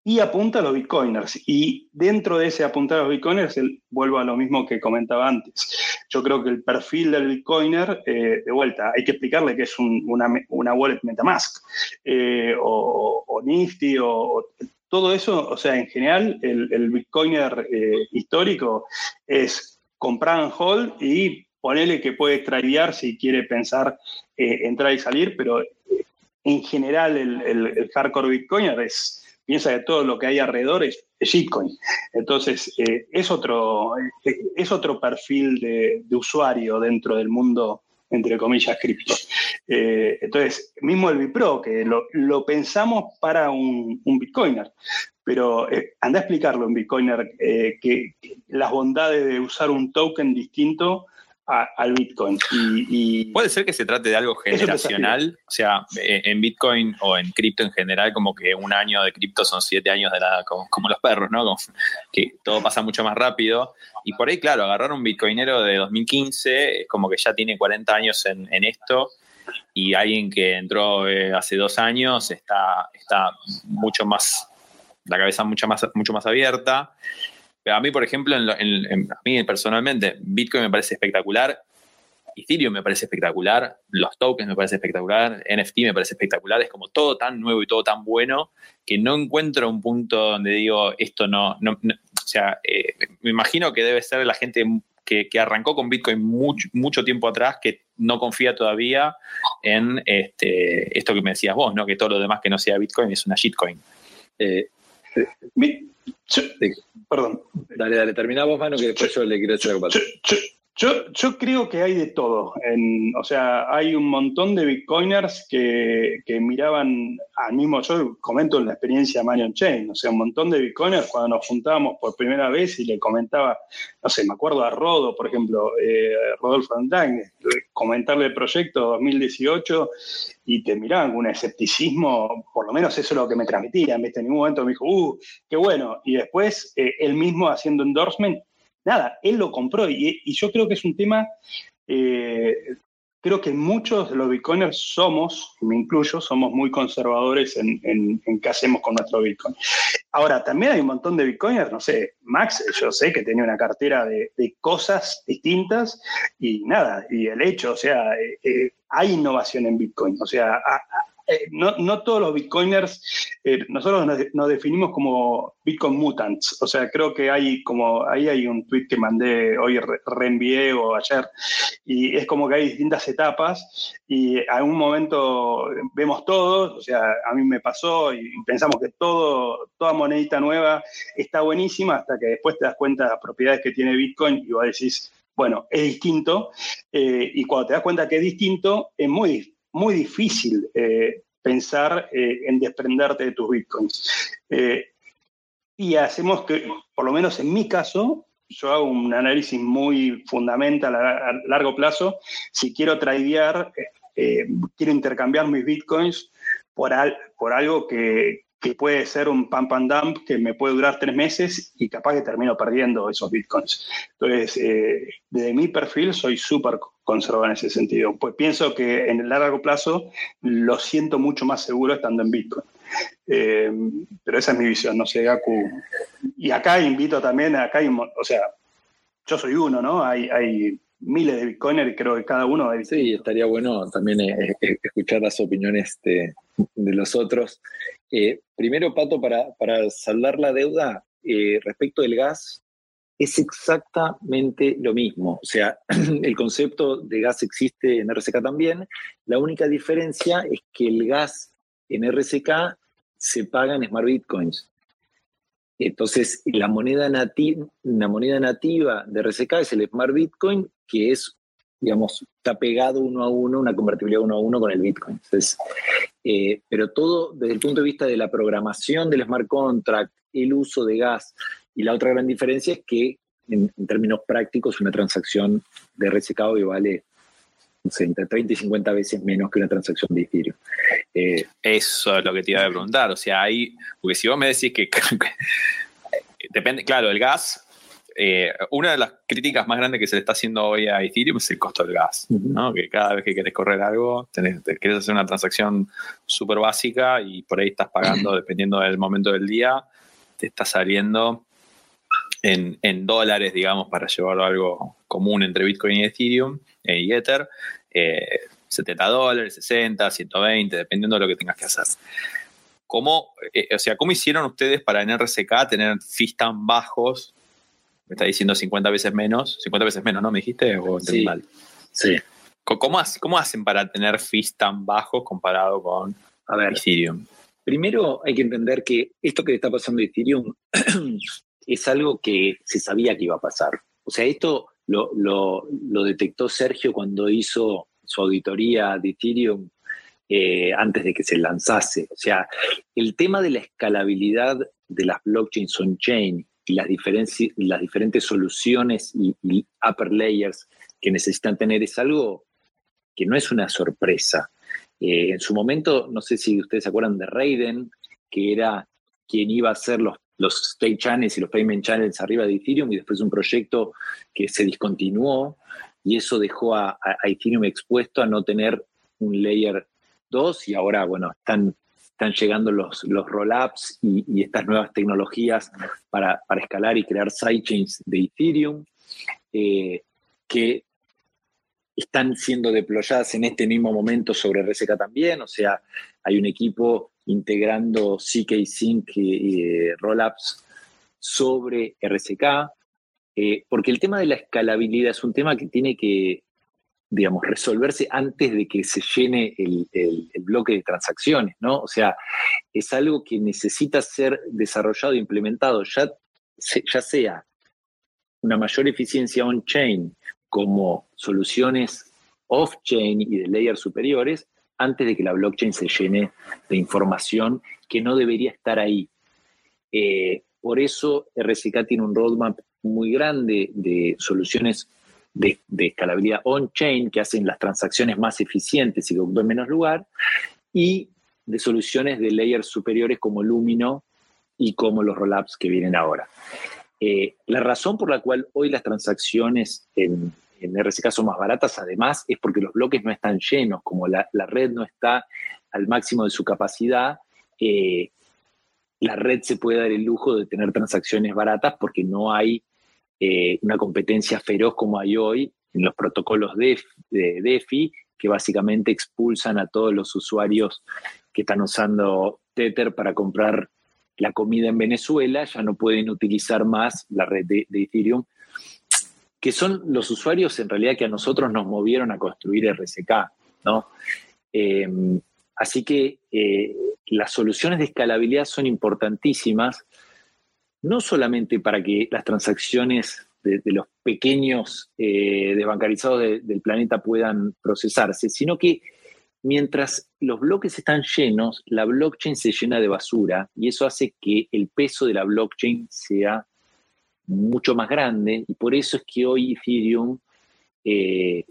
y apunta a los bitcoiners. Y dentro de ese apuntar a los bitcoiners, vuelvo a lo mismo que comentaba antes. Yo creo que el perfil del bitcoiner, eh, de vuelta, hay que explicarle que es una, una, wallet Metamask eh, o, Nifty o, todo eso, o sea, en general, el, bitcoiner eh, histórico es comprar en hold y ponerle que puede tradear si quiere pensar entrar y salir, pero en general el, hardcore bitcoiner es, piensa que todo lo que hay alrededor es, Bitcoin. Entonces, eh, es, otro, es otro perfil de, usuario dentro del mundo entre comillas, cripto. Eh, entonces, mismo el Bipro, que lo, pensamos para un, Bitcoiner, pero eh, anda a explicarlo en Bitcoiner eh, que, las bondades de usar un token distinto al Bitcoin. Y, Puede ser que se trate de algo generacional, o sea, en Bitcoin o en cripto en general, como que un año de cripto son siete años de nada, como, los perros, ¿no? que todo pasa mucho más rápido. Y por ahí, claro, agarrar un bitcoinero de 2015 es como que ya tiene 40 años en, esto y alguien que entró eh, hace dos años está, está mucho más, la cabeza mucho más, mucho más abierta a mí, por ejemplo, a mí personalmente, Bitcoin me parece espectacular, Ethereum me parece espectacular, los tokens me parece espectacular, NFT me parece espectacular, es como todo tan nuevo y todo tan bueno que no encuentro un punto donde digo esto no, o sea, eh, me imagino que debe ser la gente que, arrancó con Bitcoin mucho, mucho, tiempo atrás que no confía todavía en este, esto que me decías vos, ¿no? que todo lo demás que no sea Bitcoin es una shitcoin. Eh, perdón. Dale, dale, terminamos, mano, que después yo le quiero decir algo yo, yo, creo que hay de todo. o sea, hay un montón de bitcoiners que, miraban al mismo, yo comento la experiencia Marion Chain, o sea, un montón de bitcoiners cuando nos juntábamos por primera vez y le comentaba, no sé, me acuerdo a Rodo, por ejemplo, eh, Rodolfo Andagne, comentarle el proyecto 2018 y te miraban con un escepticismo, por lo menos eso es lo que me transmitía, en ningún momento me dijo, uh, qué bueno, y después eh, él mismo haciendo endorsement nada, él lo compró y, yo creo que es un tema, eh, creo que muchos de los bitcoiners somos, me incluyo, somos muy conservadores en, en, qué hacemos con nuestro bitcoin. Ahora, también hay un montón de bitcoiners, no sé, Max, yo sé que tenía una cartera de, cosas distintas y nada, y el hecho, o sea, eh, eh, hay innovación en bitcoin, o sea, eh, no, todos los bitcoiners, eh, nosotros nos, definimos como bitcoin mutants, o sea, creo que hay como, ahí hay un tweet que mandé hoy, reenvié o ayer, y es como que hay distintas etapas y a un momento vemos todos, o sea, a mí me pasó y pensamos que todo, toda monedita nueva está buenísima hasta que después te das cuenta de las propiedades que tiene Bitcoin y vos decís, bueno, es distinto, eh, y cuando te das cuenta que es distinto, es muy muy difícil eh, pensar eh, en desprenderte de tus bitcoins. Eh, y hacemos que, por lo menos en mi caso, yo hago un análisis muy fundamental a, largo plazo. Si quiero tradear, quiero intercambiar mis bitcoins por, por algo que, que puede ser un pump and dump que me puede durar tres meses y capaz que termino perdiendo esos bitcoins. Entonces, eh, desde mi perfil soy súper conservador en ese sentido. Pues pienso que en el largo plazo lo siento mucho más seguro estando en bitcoin. Eh, pero esa es mi visión, no sé, Gaku. Y acá invito también, acá hay, o sea, yo soy uno, ¿no? Hay, hay miles de bitcoiners creo que cada uno... Sí, estaría bueno también eh, escuchar las opiniones de, los otros. Eh, primero, Pato, para, para, saldar la deuda, eh, respecto del gas, es exactamente lo mismo. O sea, el concepto de gas existe en RCK también. La única diferencia es que el gas en RCK se paga en Smart Bitcoins. Entonces, la moneda, la moneda nativa de RCK es el Smart Bitcoin, que es digamos, está pegado uno a uno, una convertibilidad uno a uno con el Bitcoin. Entonces, eh, pero todo desde el punto de vista de la programación del smart contract, el uso de gas y la otra gran diferencia es que en, términos prácticos una transacción de hoy vale entre 30 y 50 veces menos que una transacción de Ethereum. Eh, Eso es lo que te iba a preguntar. O sea, hay, porque si vos me decís que depende, claro, el gas eh, una de las críticas más grandes que se le está haciendo hoy a Ethereum es el costo del gas, ¿no? Que cada vez que quieres correr algo, tenés, quieres hacer una transacción súper básica y por ahí estás pagando, dependiendo del momento del día, te está saliendo en, dólares, digamos, para llevarlo a algo común entre Bitcoin y Ethereum eh, y Ether, 70 eh, dólares, 60, 120, dependiendo de lo que tengas que hacer. ¿Cómo, o sea, ¿cómo hicieron ustedes para en RSK tener fees tan bajos me está diciendo 50 veces menos, 50 veces menos, ¿no? ¿Me dijiste? ¿O sí. mal? Sí. ¿Cómo, ¿Cómo, hacen para tener fees tan bajos comparado con A ver, Ethereum. Primero hay que entender que esto que está pasando en Ethereum es algo que se sabía que iba a pasar. O sea, esto lo, lo detectó Sergio cuando hizo su auditoría de Ethereum eh, antes de que se lanzase. O sea, el tema de la escalabilidad de las blockchains on-chain y las, las diferentes soluciones y, upper layers que necesitan tener es algo que no es una sorpresa. Eh, en su momento, no sé si ustedes se acuerdan de Raiden, que era quien iba a hacer los, los state channels y los payment channels arriba de Ethereum y después un proyecto que se discontinuó y eso dejó a, Ethereum expuesto a no tener un layer dos y ahora, bueno, están, están llegando los, los roll-ups y, estas nuevas tecnologías para, escalar y crear sidechains de Ethereum, eh, que están siendo deployadas en este mismo momento sobre RSK también, o sea, hay un equipo integrando CK Sync y, eh, rollups sobre RSK, eh, porque el tema de la escalabilidad es un tema que tiene que, digamos, resolverse antes de que se llene el, bloque de transacciones, ¿no? O sea, es algo que necesita ser desarrollado e implementado, ya, ya sea una mayor eficiencia on-chain como soluciones off-chain y de layers superiores, antes de que la blockchain se llene de información que no debería estar ahí. Eh, por eso RSK tiene un roadmap muy grande de soluciones de, escalabilidad on-chain que hacen las transacciones más eficientes y que ocupen menos lugar, y de soluciones de layers superiores como Lumino y como los rollups que vienen ahora. Eh, la razón por la cual hoy las transacciones en, en, RSK son más baratas, además, es porque los bloques no están llenos, como la, red no está al máximo de su capacidad, eh, la red se puede dar el lujo de tener transacciones baratas porque no hay eh, una competencia feroz como hay hoy en los protocolos de, DeFi, que básicamente expulsan a todos los usuarios que están usando Tether para comprar la comida en Venezuela, ya no pueden utilizar más la red de, Ethereum, que son los usuarios en realidad que a nosotros nos movieron a construir RSK, ¿no? Em, así que eh, las soluciones de escalabilidad son importantísimas no solamente para que las transacciones de, los pequeños eh, desbancarizados del planeta puedan procesarse, sino que mientras los bloques están llenos, la blockchain se llena de basura y eso hace que el peso de la blockchain sea mucho más grande y por eso es que hoy Ethereum, eh,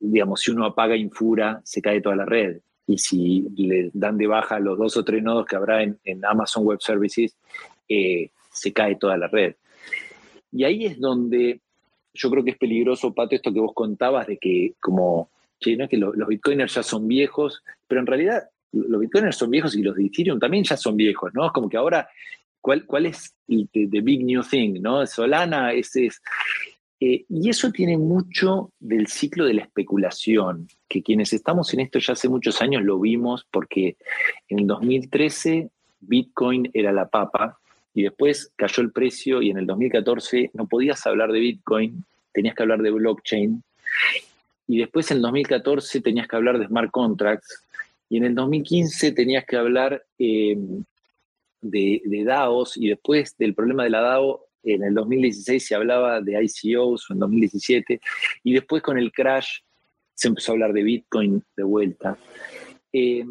digamos, si uno apaga Infura, se cae toda la red. Y si le dan de baja los dos o tres nodos que habrá en, Amazon Web Services, eh, se cae toda la red. Y ahí es donde yo creo que es peligroso, Pato, esto que vos contabas de que como, que, que los, bitcoiners ya son viejos, pero en realidad los bitcoiners son viejos y los de Ethereum también ya son viejos, ¿no? Es como que ahora, ¿cuál, cuál es el the, big new thing, ¿no? Solana, ese es... Eh, y eso tiene mucho del ciclo de la especulación, que quienes estamos en esto ya hace muchos años lo vimos porque en el 2013 Bitcoin era la papa y después cayó el precio y en el 2014 no podías hablar de Bitcoin, tenías que hablar de blockchain. Y después en el 2014 tenías que hablar de smart contracts. Y en el 2015 tenías que hablar eh, de, DAOs. Y después del problema de la DAO, en el 2016 se hablaba de ICOs en 2017. Y después con el crash se empezó a hablar de Bitcoin de vuelta. Eh,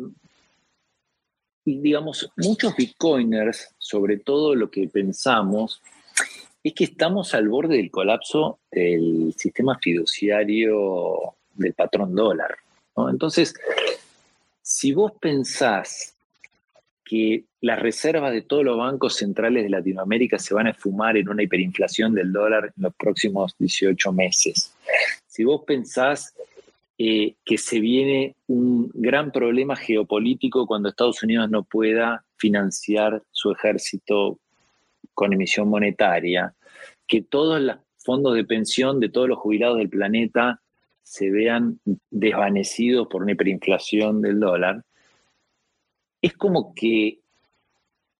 y digamos, muchos bitcoiners, sobre todo lo que pensamos, es que estamos al borde del colapso del sistema fiduciario del patrón dólar. Entonces, si vos pensás que las reservas de todos los bancos centrales de Latinoamérica se van a esfumar en una hiperinflación del dólar en los próximos 18 meses, si vos pensás eh, que se viene un gran problema geopolítico cuando Estados Unidos no pueda financiar su ejército con emisión monetaria, que todos los fondos de pensión de todos los jubilados del planeta se vean desvanecidos por una hiperinflación del dólar, es como que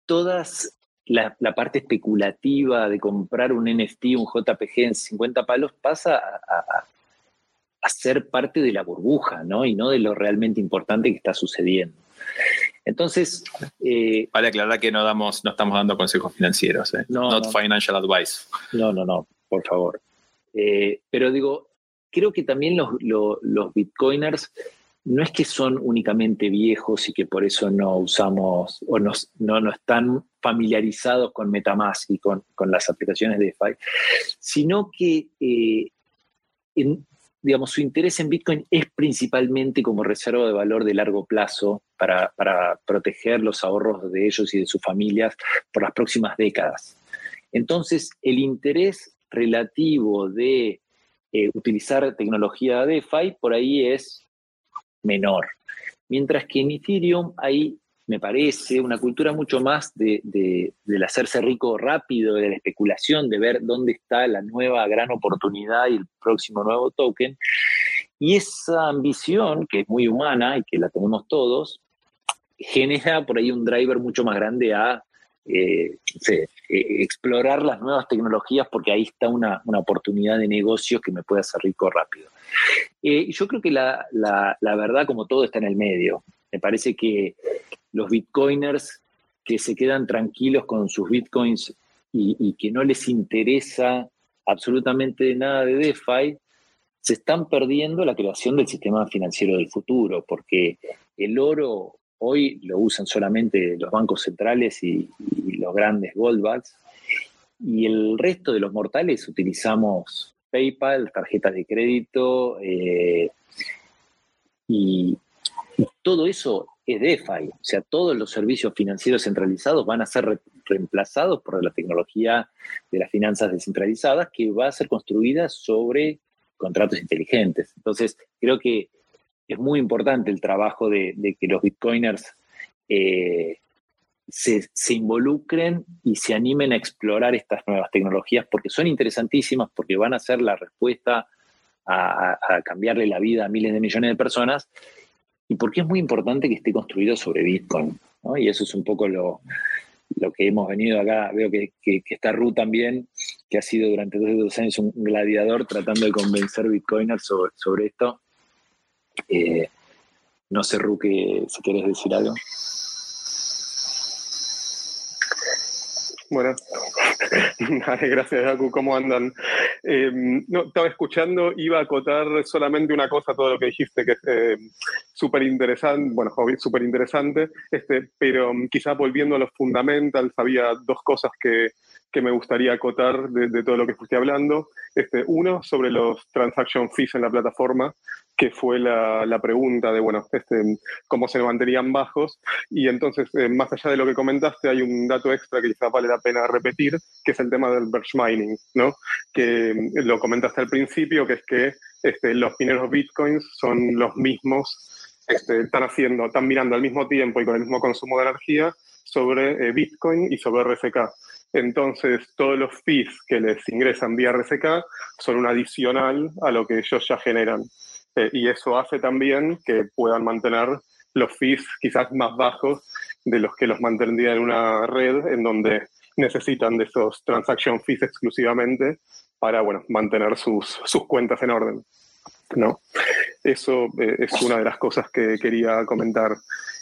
todas la, parte especulativa de comprar un NFT, un JPG en 50 palos pasa a, a ser parte de la burbuja, ¿no? Y no de lo realmente importante que está sucediendo. Entonces. Eh, vale aclarar que no, damos, no estamos dando consejos financieros, ¿eh? no, not financial advice. No, no, no, por favor. Eh, pero digo, creo que también los, los, bitcoiners no es que son únicamente viejos y que por eso no usamos o no, no están familiarizados con Metamask y con, con las aplicaciones de DeFi, sino que en, digamos, su interés en Bitcoin es principalmente como reserva de valor de largo plazo para, proteger los ahorros de ellos y de sus familias por las próximas décadas. Entonces, el interés relativo de eh, utilizar tecnología DeFi por ahí es menor. Mientras que en Ethereum hay me parece, una cultura mucho más de, del hacerse rico rápido, de la especulación, de ver dónde está la nueva gran oportunidad y el próximo nuevo token. Y esa ambición, que es muy humana y que la tenemos todos, genera por ahí un driver mucho más grande a eh, eh, explorar las nuevas tecnologías porque ahí está una, oportunidad de negocio que me puede hacer rico rápido. Eh, yo creo que la, la verdad, como todo, está en el medio. Me parece que los bitcoiners que se quedan tranquilos con sus bitcoins y, que no les interesa absolutamente nada de DeFi, se están perdiendo la creación del sistema financiero del futuro, porque el oro hoy lo usan solamente los bancos centrales y, los grandes goldbacks, y el resto de los mortales utilizamos PayPal, tarjetas de crédito, eh, y, todo eso es DeFi, o sea, todos los servicios financieros centralizados van a ser reemplazados por la tecnología de las finanzas descentralizadas que va a ser construida sobre contratos inteligentes. Entonces, creo que es muy importante el trabajo de, que los bitcoiners eh, se, involucren y se animen a explorar estas nuevas tecnologías porque son interesantísimas, porque van a ser la respuesta a cambiarle la vida a miles de millones de personas y porque es muy importante que esté construido sobre Bitcoin. Y eso es un poco lo, que hemos venido acá. Veo que, está Ru también, que ha sido durante dos, años un gladiador tratando de convencer bitcoiners sobre, sobre esto. Eh, no sé, Ru, que, si quieres decir algo. Bueno, gracias, Jacu. ¿Cómo andan? Em, no, estaba escuchando, iba a acotar solamente una cosa todo lo que dijiste, que es eh, súper interesante, bueno, súper interesante, este, pero um, quizás volviendo a los fundamentals, había dos cosas que, que me gustaría acotar de, de, todo lo que fuiste hablando. Este, uno, sobre los transaction fees en la plataforma, que fue la, la, pregunta de, bueno, este, cómo se mantenían bajos. Y entonces, eh, más allá de lo que comentaste, hay un dato extra que quizás vale la pena repetir, que es el tema del Birch Mining, ¿no? Que mm, lo comentaste al principio, que es que este, los mineros Bitcoins son los mismos, este, están haciendo, están mirando al mismo tiempo y con el mismo consumo de energía sobre eh, Bitcoin y sobre RSK. Entonces, todos los fees que les ingresan vía RSK son un adicional a lo que ellos ya generan. Eh, y eso hace también que puedan mantener los fees quizás más bajos de los que los mantendría en una red en donde necesitan de esos transaction fees exclusivamente para bueno, mantener sus, sus cuentas en orden. ¿no? Eso eh, es una de las cosas que quería comentar.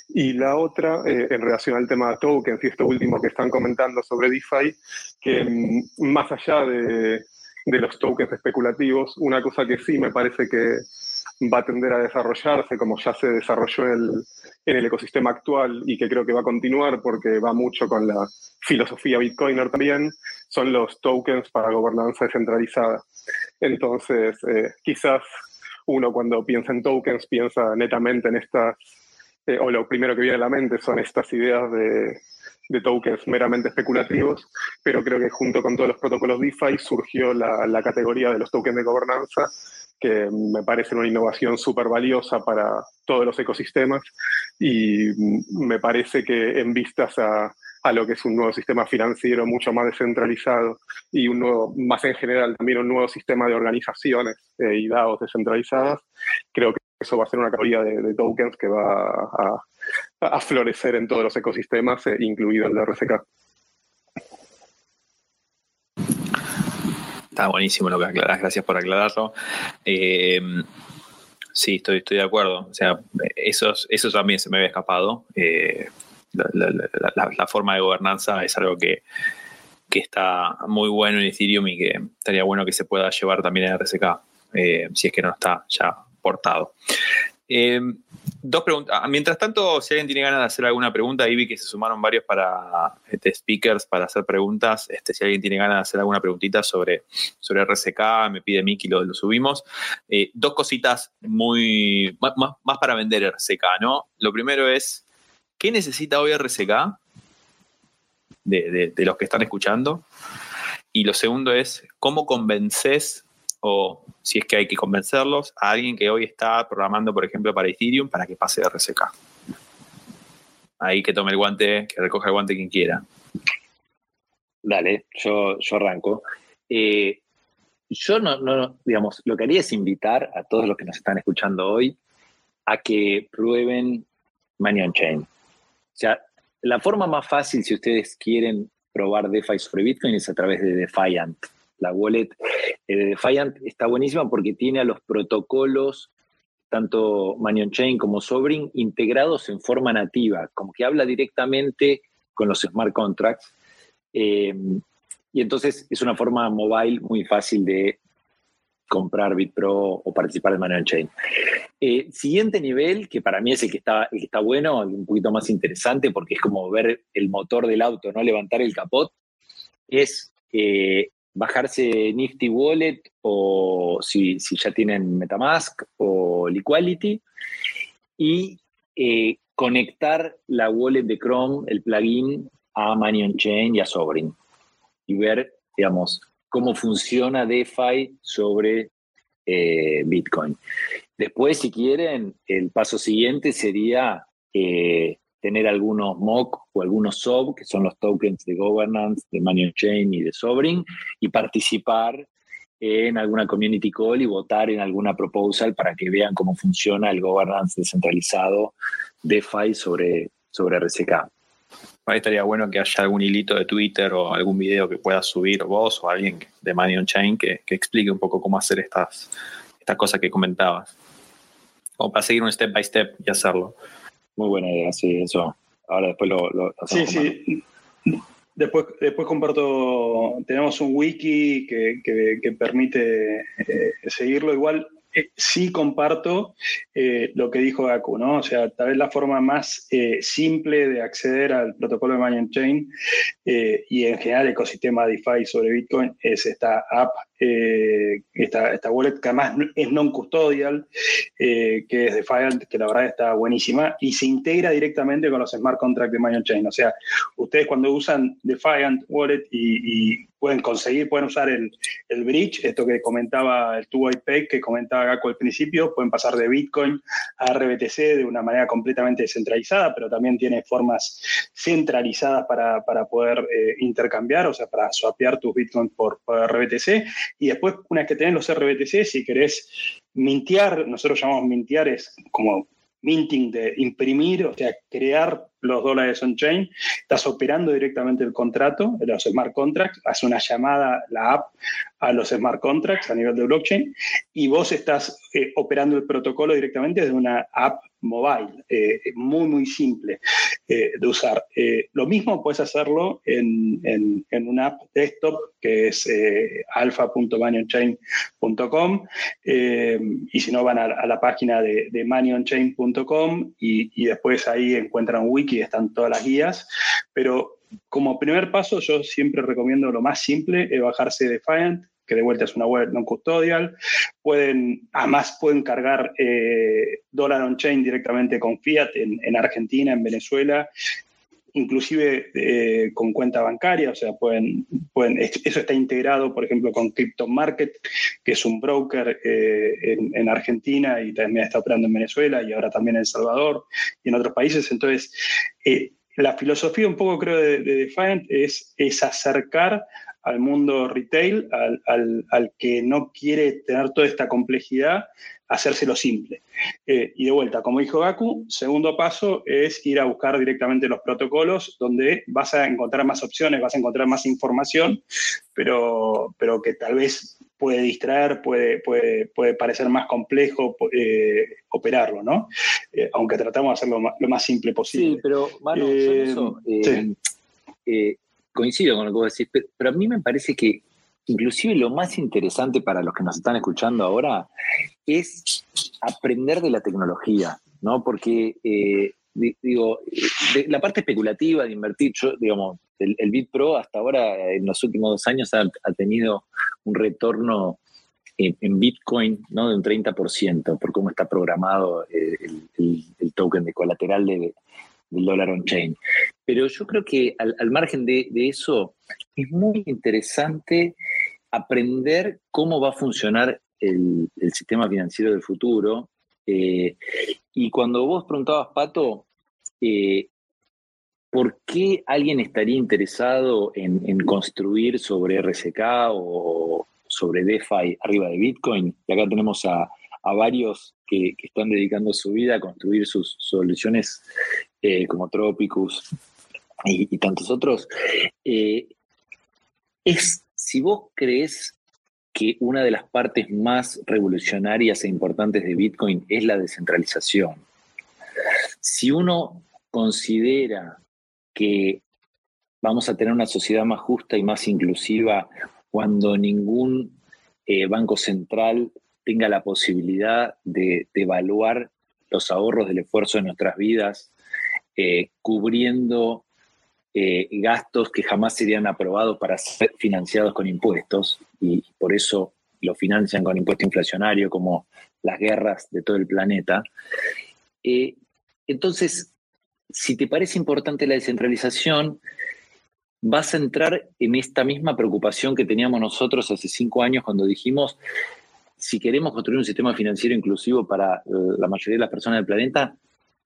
Y la otra, eh, en relación al tema de tokens y esto último que están comentando sobre DeFi, que mm, más allá de, de los tokens especulativos, una cosa que sí me parece que va a tender a desarrollarse como ya se desarrolló el, en el ecosistema actual y que creo que va a continuar porque va mucho con la filosofía bitcoiner también, son los tokens para gobernanza descentralizada. Entonces, eh, quizás uno cuando piensa en tokens piensa netamente en estas, eh, o lo primero que viene a la mente son estas ideas de, de, tokens meramente especulativos, pero creo que junto con todos los protocolos DeFi surgió la, la categoría de los tokens de gobernanza que me parece una innovación súper valiosa para todos los ecosistemas. Y me parece que en vistas a, a, lo que es un nuevo sistema financiero mucho más descentralizado y un nuevo, más en general también un nuevo sistema de organizaciones eh, y dados descentralizadas, creo que eso va a ser una categoría de, tokens que va a, a, florecer en todos los ecosistemas, eh, incluido el de RSK. Está buenísimo lo que aclaras, gracias por aclararlo. Eh, Sí, estoy, de acuerdo. O sea, eso, eso también se me había escapado. Eh, la, forma de gobernanza es algo que, que, está muy bueno en Ethereum y que estaría bueno que se pueda llevar también en RSK, eh, si es que no está ya portado. Eh, dos preguntas. Ah, mientras tanto, si alguien tiene ganas de hacer alguna pregunta, ahí vi que se sumaron varios para este, speakers para hacer preguntas. Este, si alguien tiene ganas de hacer alguna preguntita sobre, sobre RSK, me pide Miki, lo, lo subimos. Eh, dos cositas muy más, para vender RSK, ¿no? Lo primero es, ¿qué necesita hoy RSK de los que están escuchando? Y lo segundo es, ¿cómo convences o si es que hay que convencerlos, a alguien que hoy está programando, por ejemplo, para Ethereum para que pase de RSK. Ahí que tome el guante, que recoja el guante quien quiera. Dale, yo, yo arranco. Eh, yo no, no, digamos, lo que haría es invitar a todos los que nos están escuchando hoy a que prueben Money on Chain. O sea, la forma más fácil, si ustedes quieren probar DeFi sobre Bitcoin, es a través de Defiant la wallet eh, de Defiant está buenísima porque tiene a los protocolos, tanto Manion Chain como Sobrin, integrados en forma nativa, como que habla directamente con los smart contracts. Eh, y entonces es una forma mobile muy fácil de comprar BitPro o participar en Manion Chain. Eh, siguiente nivel, que para mí es el que, está, el que está bueno, un poquito más interesante, porque es como ver el motor del auto, no levantar el capot, es bajarse Nifty Wallet o si, ya tienen Metamask o Liquidity y eh, conectar la wallet de Chrome, el plugin, a Money Chain y a Sovereign y ver, digamos, cómo funciona DeFi sobre eh, Bitcoin. Después, si quieren, el paso siguiente sería eh, tener algunos MOC o algunos SOB, que son los tokens de governance de Money Chain y de Sovereign, y participar en alguna community call y votar en alguna proposal para que vean cómo funciona el governance descentralizado DeFi sobre, sobre RSK. Ahí estaría bueno que haya algún hilito de Twitter o algún video que puedas subir vos o alguien de Money on Chain que, que explique un poco cómo hacer estas, estas cosas que comentabas. O para seguir un step by step y hacerlo. Muy buena idea, sí, eso. Ahora después lo... lo sí, sí. Después, después comparto, tenemos un wiki que, que, permite eh, seguirlo. Igual eh, sí comparto eh, lo que dijo Gaku, ¿no? O sea, tal vez la forma más simple de acceder al protocolo de Mayan Chain y en general ecosistema DeFi sobre Bitcoin es esta app eh, esta, esta, wallet que además es non-custodial, eh, que es Defiant, que la verdad está buenísima, y se integra directamente con los smart contracts de Mayon Chain. O sea, ustedes cuando usan Defiant Wallet y, pueden conseguir, pueden usar el, el, bridge, esto que comentaba el 2 Pay, que comentaba Gaco al principio, pueden pasar de Bitcoin a RBTC de una manera completamente descentralizada, pero también tiene formas centralizadas para, para poder eh, intercambiar, o sea, para swapear tus Bitcoin por, por RBTC y después, una vez que tenés los RBTC, si querés mintear, nosotros llamamos mintear, es como minting de imprimir, o sea, crear los dólares on-chain, estás operando directamente el contrato, los smart contracts, hace una llamada, la app, a los smart contracts a nivel de blockchain, y vos estás eh, operando el protocolo directamente desde una app mobile, eh, muy, muy simple eh, de usar. Eh, lo mismo puedes hacerlo en, en, una app desktop que es alpha.manionchain.com y si no van a, la página de, de manionchain.com y, y después ahí encuentran wiki, están todas las guías, pero como primer paso yo siempre recomiendo lo más simple, es bajarse Defiant, que de vuelta es una web non custodial. Pueden, además pueden cargar eh, dólar on-chain directamente con fiat en, Argentina, en Venezuela, inclusive eh, con cuenta bancaria, o sea, pueden, pueden, eso está integrado, por ejemplo, con Crypto Market, que es un broker eh, en, Argentina y también está operando en Venezuela y ahora también en El Salvador y en otros países. Entonces, la filosofía un poco creo de, de Defiant es, es acercar al mundo retail, al, que no quiere tener toda esta complejidad, hacérselo simple. Eh, y de vuelta, como dijo Gaku, segundo paso es ir a buscar directamente los protocolos donde vas a encontrar más opciones, vas a encontrar más información, pero, pero que tal vez puede distraer, puede, puede, puede parecer más complejo eh, operarlo, ¿no? Eh, aunque tratamos de hacerlo lo más, simple posible. Sí, pero, bueno, eso, coincido con lo que vos decís, pero, a mí me parece que inclusive lo más interesante para los que nos están escuchando ahora es aprender de la tecnología, ¿no? Porque, digo, la parte especulativa de invertir, yo, digamos, el, el BitPro hasta ahora, en los últimos dos años, ha, tenido un retorno en, Bitcoin ¿no? de un 30% por cómo está programado eh, el, token de colateral de, del dólar on-chain. Pero yo creo que al, margen de, eso, es muy interesante aprender cómo va a funcionar el, sistema financiero del futuro. Eh, y cuando vos preguntabas, Pato, eh, ¿por qué alguien estaría interesado en, construir sobre RSK o sobre DeFi arriba de Bitcoin? Y acá tenemos a, varios que, están dedicando su vida a construir sus soluciones eh, como Tropicus y, tantos otros. Eh, es, si vos crees que una de las partes más revolucionarias e importantes de Bitcoin es la descentralización, si uno considera que vamos a tener una sociedad más justa y más inclusiva cuando ningún eh, banco central tenga la posibilidad de, evaluar los ahorros del esfuerzo de nuestras vidas, eh, cubriendo eh, gastos que jamás serían aprobados para ser financiados con impuestos, y por eso lo financian con impuesto inflacionario, como las guerras de todo el planeta. entonces, si te parece importante la descentralización, vas a entrar en esta misma preocupación que teníamos nosotros hace cinco años cuando dijimos, si queremos construir un sistema financiero inclusivo para eh, la mayoría de las personas del planeta,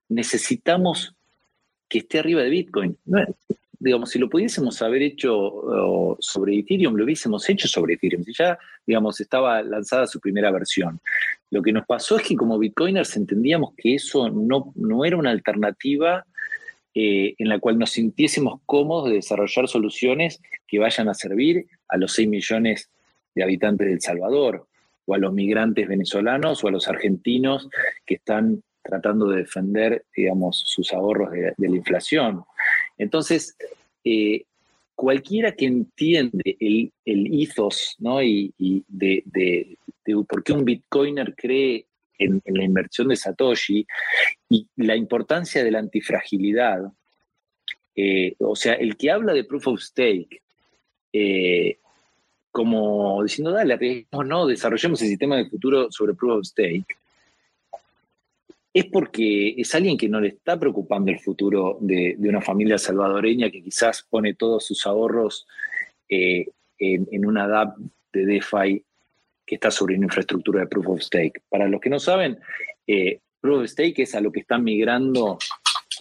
necesitamos que esté arriba de Bitcoin. digamos, si lo pudiésemos haber hecho sobre Ethereum, lo hubiésemos hecho sobre Ethereum. Si ya, digamos, estaba lanzada su primera versión. Lo que nos pasó es que como Bitcoiners entendíamos que eso no, no era una alternativa eh, en la cual nos sintiésemos cómodos de desarrollar soluciones que vayan a servir a los 6 millones de habitantes de El Salvador, o a los migrantes venezolanos, o a los argentinos que están tratando de defender, digamos, sus ahorros de, la inflación. Entonces, eh, cualquiera que entiende el, el ethos ¿no? y, de, de, por qué un bitcoiner cree en, la inversión de Satoshi y la importancia de la antifragilidad. Eh, o sea, el que habla de proof of stake, eh, como diciendo, dale, arriesguemos, no, desarrollemos el sistema de futuro sobre proof of stake, es porque es alguien que no le está preocupando el futuro de, una familia salvadoreña que quizás pone todos sus ahorros eh, en, una DAP de DeFi que está sobre una infraestructura de Proof of Stake. Para los que no saben, eh, Proof of Stake es a lo que están migrando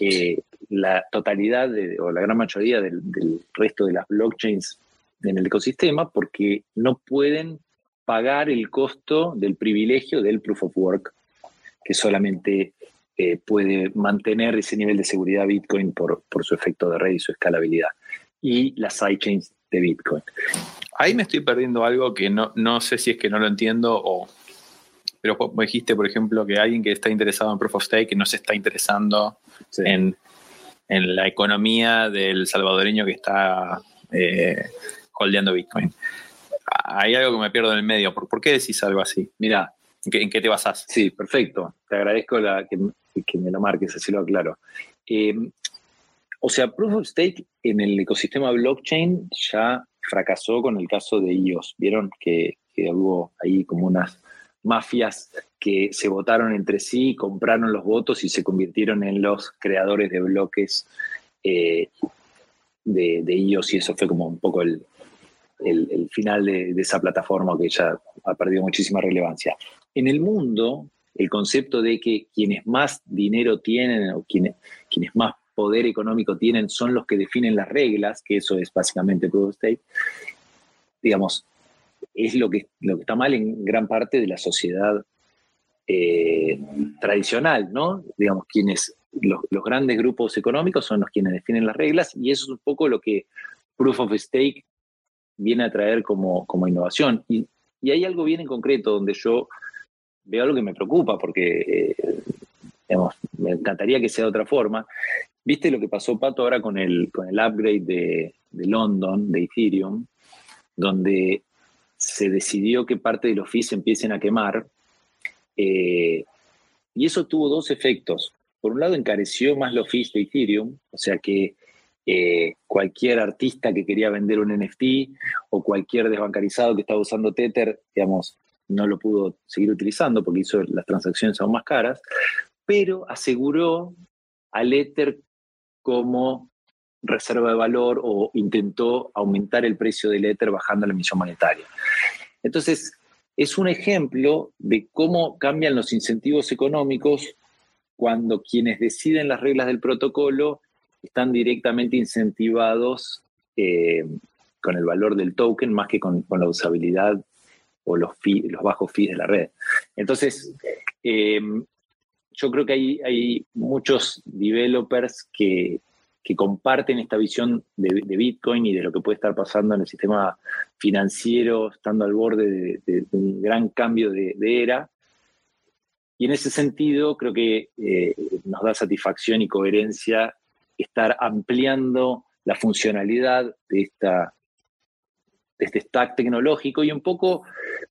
eh, la totalidad o la gran mayoría del, resto de las blockchains en el ecosistema porque no pueden pagar el costo del privilegio del Proof of Work, que solamente eh, puede mantener ese nivel de seguridad Bitcoin por, por su efecto de red y su escalabilidad. Y las sidechains de Bitcoin ahí me estoy perdiendo algo que no, no sé si es que no lo entiendo o... Pero me dijiste, por ejemplo, que alguien que está interesado en Proof of Stake no se está interesando en, la economía del salvadoreño que está eh, holdeando Bitcoin. Hay algo que me pierdo en el medio. ¿Por, qué decís algo así? Mira, ¿En qué, te basás? Sí, perfecto. Te agradezco que, me lo marques, así lo aclaro. Eh, o sea, Proof of Stake en el ecosistema blockchain ya fracasó con el caso de IOS. Vieron que, hubo ahí como unas mafias que se votaron entre sí, compraron los votos y se convirtieron en los creadores de bloques eh, de, IOS y eso fue como un poco el, final de, esa plataforma que ya ha perdido muchísima relevancia. En el mundo, el concepto de que quienes más dinero tienen o quienes, quienes más poder económico tienen son los que definen las reglas, que eso es básicamente Proof of Stake, digamos, es lo que, lo que está mal en gran parte de la sociedad eh, tradicional, ¿no? Digamos, quienes, los, grandes grupos económicos son los quienes definen las reglas y eso es un poco lo que Proof of Stake viene a traer como, como innovación. Y, y hay algo bien en concreto donde yo veo algo que me preocupa, porque eh, me encantaría que sea de otra forma. ¿Viste lo que pasó, Pato, ahora con el, con el upgrade de, de London, de Ethereum, donde se decidió que parte de los fees empiecen a quemar? Eh, y eso tuvo dos efectos. Por un lado, encareció más los fees de Ethereum, o sea que eh, cualquier artista que quería vender un NFT o cualquier desbancarizado que estaba usando Tether, digamos, no lo pudo seguir utilizando porque hizo las transacciones aún más caras, pero aseguró al Ether como reserva de valor o intentó aumentar el precio del Ether bajando la emisión monetaria. Entonces, es un ejemplo de cómo cambian los incentivos económicos cuando quienes deciden las reglas del protocolo están directamente incentivados eh, con el valor del token más que con, la usabilidad o los, los bajos fees de la red. Entonces, eh, yo creo que hay, hay muchos developers que, comparten esta visión de, Bitcoin y de lo que puede estar pasando en el sistema financiero, estando al borde de, un gran cambio de, era. Y en ese sentido, creo que eh, nos da satisfacción y coherencia estar ampliando la funcionalidad de, esta, este stack tecnológico y un poco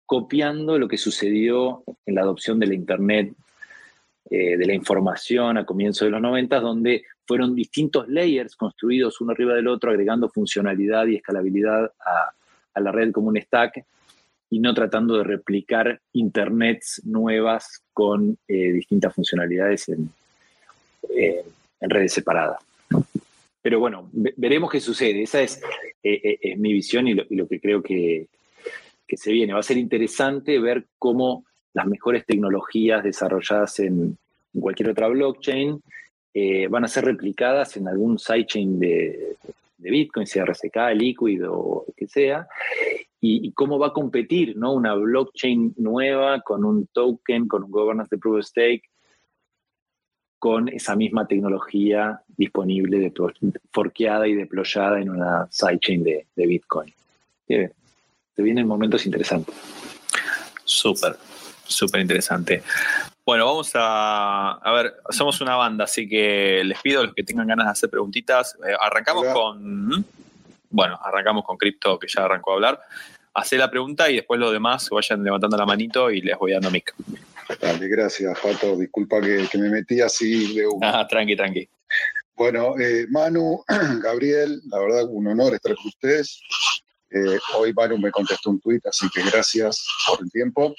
copiando lo que sucedió en la adopción de la Internet, eh, de la información a comienzos de los 90, donde fueron distintos layers construidos uno arriba del otro, agregando funcionalidad y escalabilidad a, la red como un stack y no tratando de replicar internets nuevas con eh, distintas funcionalidades en, en redes separadas. Pero bueno, veremos qué sucede. Esa es, eh, eh, es mi visión y lo, que creo que, se viene. Va a ser interesante ver cómo las mejores tecnologías desarrolladas en, cualquier otra blockchain eh, van a ser replicadas en algún sidechain de, de Bitcoin, sea RSK, Liquid o que sea, y, cómo va a competir ¿no? una blockchain nueva con un token, con un governance de proof of stake, con esa misma tecnología disponible, de, forqueada y deployada en una sidechain de, de Bitcoin. Se vienen momentos interesantes. Súper, súper interesante. Bueno, vamos a, a ver, somos una banda, así que les pido a los que tengan ganas de hacer preguntitas. Eh, arrancamos con, bueno, arrancamos con Crypto, que ya arrancó a hablar. Hacé la pregunta y después los demás vayan levantando la manito y les voy dando mic. Dale, gracias, Pato. Disculpa que, me metí así de Ah, tranqui, tranqui. Bueno, eh, Manu, Gabriel, la verdad un honor estar con ustedes. Eh, hoy Manu me contestó un tuit, así que gracias por el tiempo.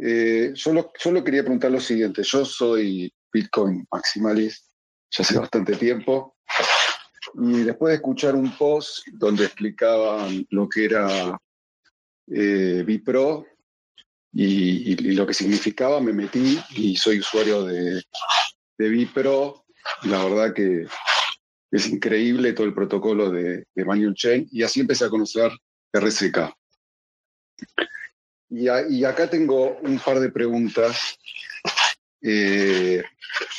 Eh, solo, solo quería preguntar lo siguiente. Yo soy Bitcoin maximalist ya hace bastante tiempo. Y después de escuchar un post donde explicaban lo que era eh, Bipro, y, lo que significaba, me metí y soy usuario de, de Vipro. La verdad que es increíble todo el protocolo de, de Manual Chain y así empecé a conocer RSK. Y, acá tengo un par de preguntas. Eh,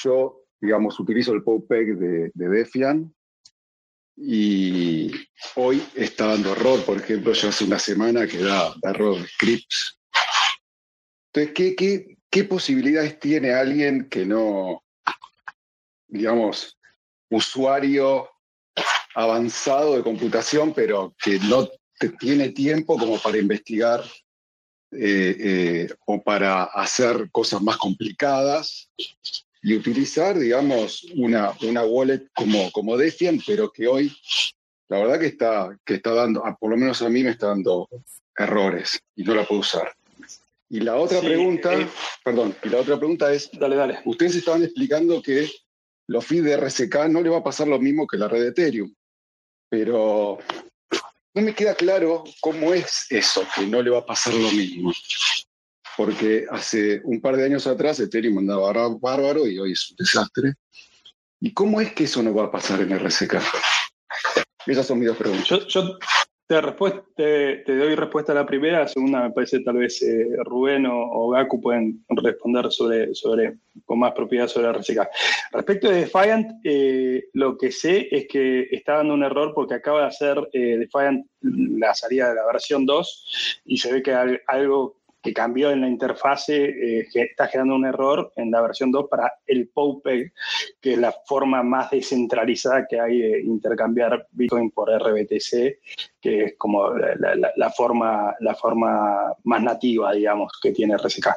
yo, digamos, utilizo el POPEC de, de Defian y hoy está dando error, por ejemplo, ya hace una semana que da, da error scripts entonces, ¿qué, posibilidades tiene alguien que no, digamos, usuario avanzado de computación, pero que no tiene tiempo como para investigar eh, eh, o para hacer cosas más complicadas y utilizar, digamos, una, una wallet como, como Defiant, pero que hoy, la verdad que está, que está dando, por lo menos a mí me está dando errores y no la puedo usar. Y la otra pregunta, eh, perdón, y la otra pregunta es, dale, dale. Ustedes estaban explicando que los feeds de RSK no le va a pasar lo mismo que la red de Ethereum, pero no me queda claro cómo es eso, que no le va a pasar lo mismo. Porque hace un par de años atrás Ethereum andaba bárbaro y hoy es un desastre. ¿Y cómo es que eso no va a pasar en RSK? Esas son mis dos preguntas. Yo, Te, doy respuesta a la primera, la segunda me parece tal vez eh, Rubén o, Gaku pueden responder sobre, sobre, con más propiedad sobre RCK. Respecto de Defiant, eh, lo que sé es que está dando un error porque acaba de hacer eh, Defiant la salida de la versión 2 y se ve que algo que cambió en la interfase, eh, está generando un error en la versión 2 para el POPEG, que es la forma más descentralizada que hay de intercambiar Bitcoin por RBTC, que es como la, forma, la forma más nativa, digamos, que tiene RSK.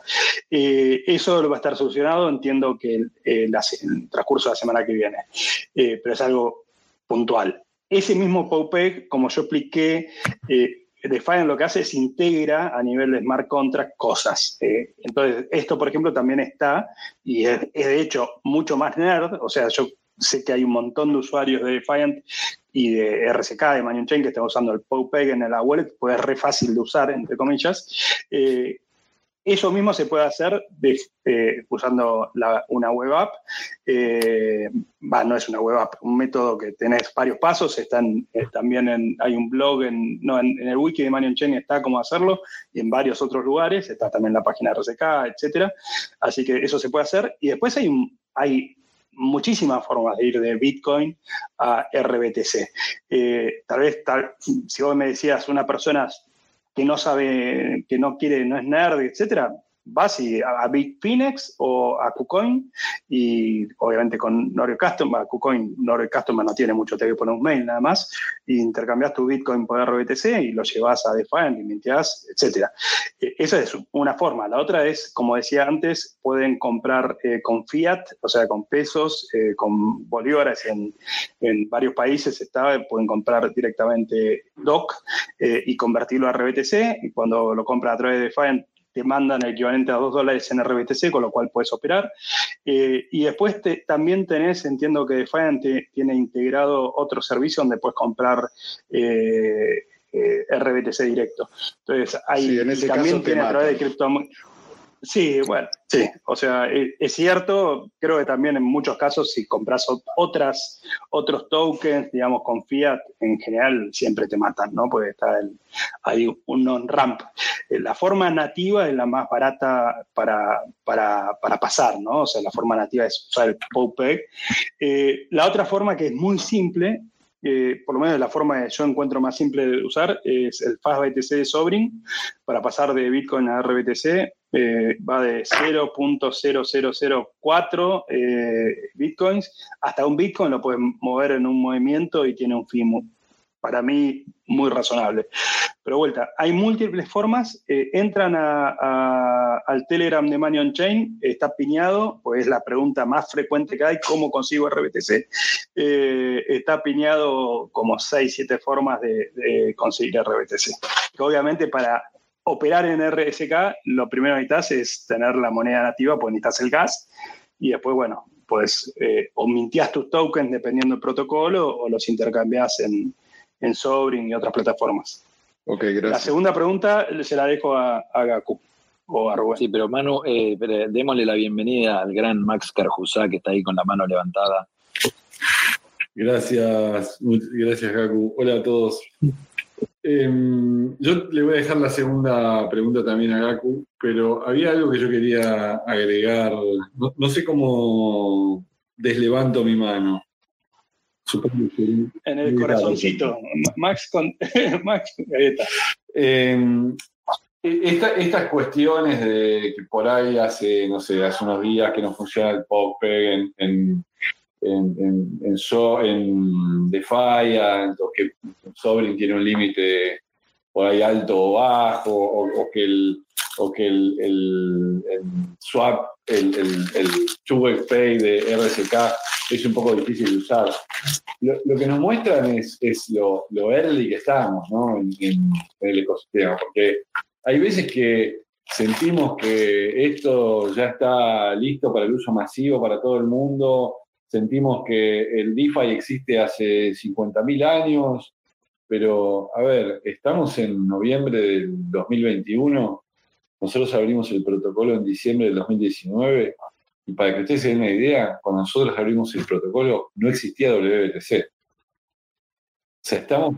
Eh, eso va a estar solucionado, entiendo que el, el, transcurso de la semana que viene, eh, pero es algo puntual. Ese mismo POPEG, como yo expliqué, Defiant lo que hace es integra a nivel de smart contract cosas. Entonces, esto, por ejemplo, también está, y es, de hecho mucho más nerd, o sea, yo sé que hay un montón de usuarios de Defiant y de RSK, de Manion Chain, que están usando el POPEG en la wallet, pues es re fácil de usar, entre comillas. Eh, eso mismo se puede hacer eh, usando una web app. Eh, no es una web app, un método que tenés varios pasos. Están, eh, también hay un blog, en, el wiki de Manion Chain está cómo hacerlo y en varios otros lugares. Está también la página RCK, etc. Así que eso se puede hacer. Y después hay, hay muchísimas formas de ir de Bitcoin a RBTC. tal vez, si vos me decías, una persona que no sabe, que no quiere, no es nerd, etcétera, vas a, Bitfinex o a KuCoin y obviamente con Norio Customer, KuCoin, Norio Customer no tiene mucho, te que poner un mail nada más, y intercambias tu Bitcoin por RBTC y lo llevas a y minteas, etc. E, esa es una forma. La otra es, como decía antes, pueden comprar eh, con fiat, o sea, con pesos, eh, con bolívares en, en, varios países, está, pueden comprar directamente DOC eh, y convertirlo a RBTC y cuando lo compra a través de Defiant te mandan el equivalente a 2 dólares en RBTC, con lo cual puedes operar. Eh, y después también tenés, entiendo que Defiant tiene integrado otro servicio donde puedes comprar eh, eh, RBTC directo. Entonces, ahí también tiene a través de criptomonedas Sí, bueno, sí. O sea, e, es cierto, creo que también en muchos casos si compras otras, otros tokens, digamos, con fiat, en general siempre te matan, ¿no? Porque está el, hay un on-ramp. Eh, la forma nativa es la más barata para, para, pasar, ¿no? O sea, la forma nativa es usar el POPEG. Eh, la otra forma que es muy simple por lo menos la forma que yo encuentro más simple de usar, es el FastBTC de Sobrin. Para pasar de Bitcoin a RBTC, eh, va de 0.0004 eh, Bitcoins hasta un Bitcoin, lo puedes mover en un movimiento y tiene un fee para mí muy razonable. Pero vuelta, hay múltiples formas. Eh, entran al Telegram de Money on Chain, está piñado, pues es la pregunta más frecuente que hay, ¿cómo consigo RBTC? Eh, está piñado como 6, 7 formas de, conseguir RBTC. obviamente para operar en RSK, lo primero que necesitas es tener la moneda nativa, pues necesitas el gas, y después, bueno, pues eh, o mintías tus tokens dependiendo del protocolo o los intercambias en, en Sobring y otras plataformas. Ok, gracias. La segunda pregunta se la dejo a, Gaku o a Rubén. Sí, pero Manu, eh, démosle la bienvenida al gran Max Carjusá que está ahí con la mano levantada. Gracias, gracias Gaku. Hola a todos. Em, yo le voy a dejar la segunda pregunta también a Gaku, pero había algo que yo quería agregar. no sé cómo deslevanto mi mano. En el corazoncito. Max con. Max, em, estas cuestiones de que por ahí hace, no sé, hace unos días que no funciona el pop en, en, en, en, en Defiant, o que Sobrin tiene un límite por ahí alto o bajo, o, que el, o que el, el, el swap, el, el, el Pay de RSK es un poco difícil de usar. Lo, que nos muestran es, es lo, lo, early que estamos ¿no? en, el ecosistema, porque hay veces que sentimos que esto ya está listo para el uso masivo para todo el mundo, sentimos que el DeFi existe hace 50.000 años, pero a ver, estamos en noviembre del 2021, nosotros abrimos el protocolo en diciembre del 2019 y para que ustedes se den una idea, cuando nosotros abrimos el protocolo no existía WBTC. O sea, estamos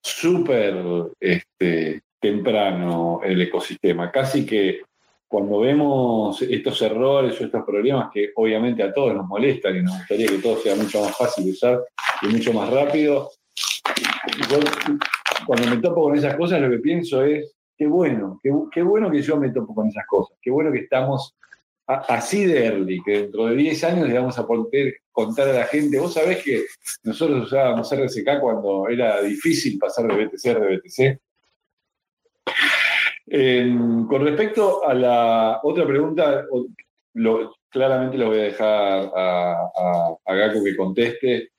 súper este, temprano el ecosistema. Casi que cuando vemos estos errores o estos problemas que obviamente a todos nos molestan y nos gustaría que todo sea mucho más fácil de usar y mucho más rápido, cuando me topo con esas cosas lo que pienso es, qué bueno, qué, bueno que yo me topo con esas cosas, qué bueno que estamos así de early, que dentro de 10 años le vamos a poder contar a la gente, vos sabés que nosotros usábamos RSK cuando era difícil pasar de BTC a BTC. con respecto a la otra pregunta, claramente lo voy a dejar a, a, Gaco que conteste,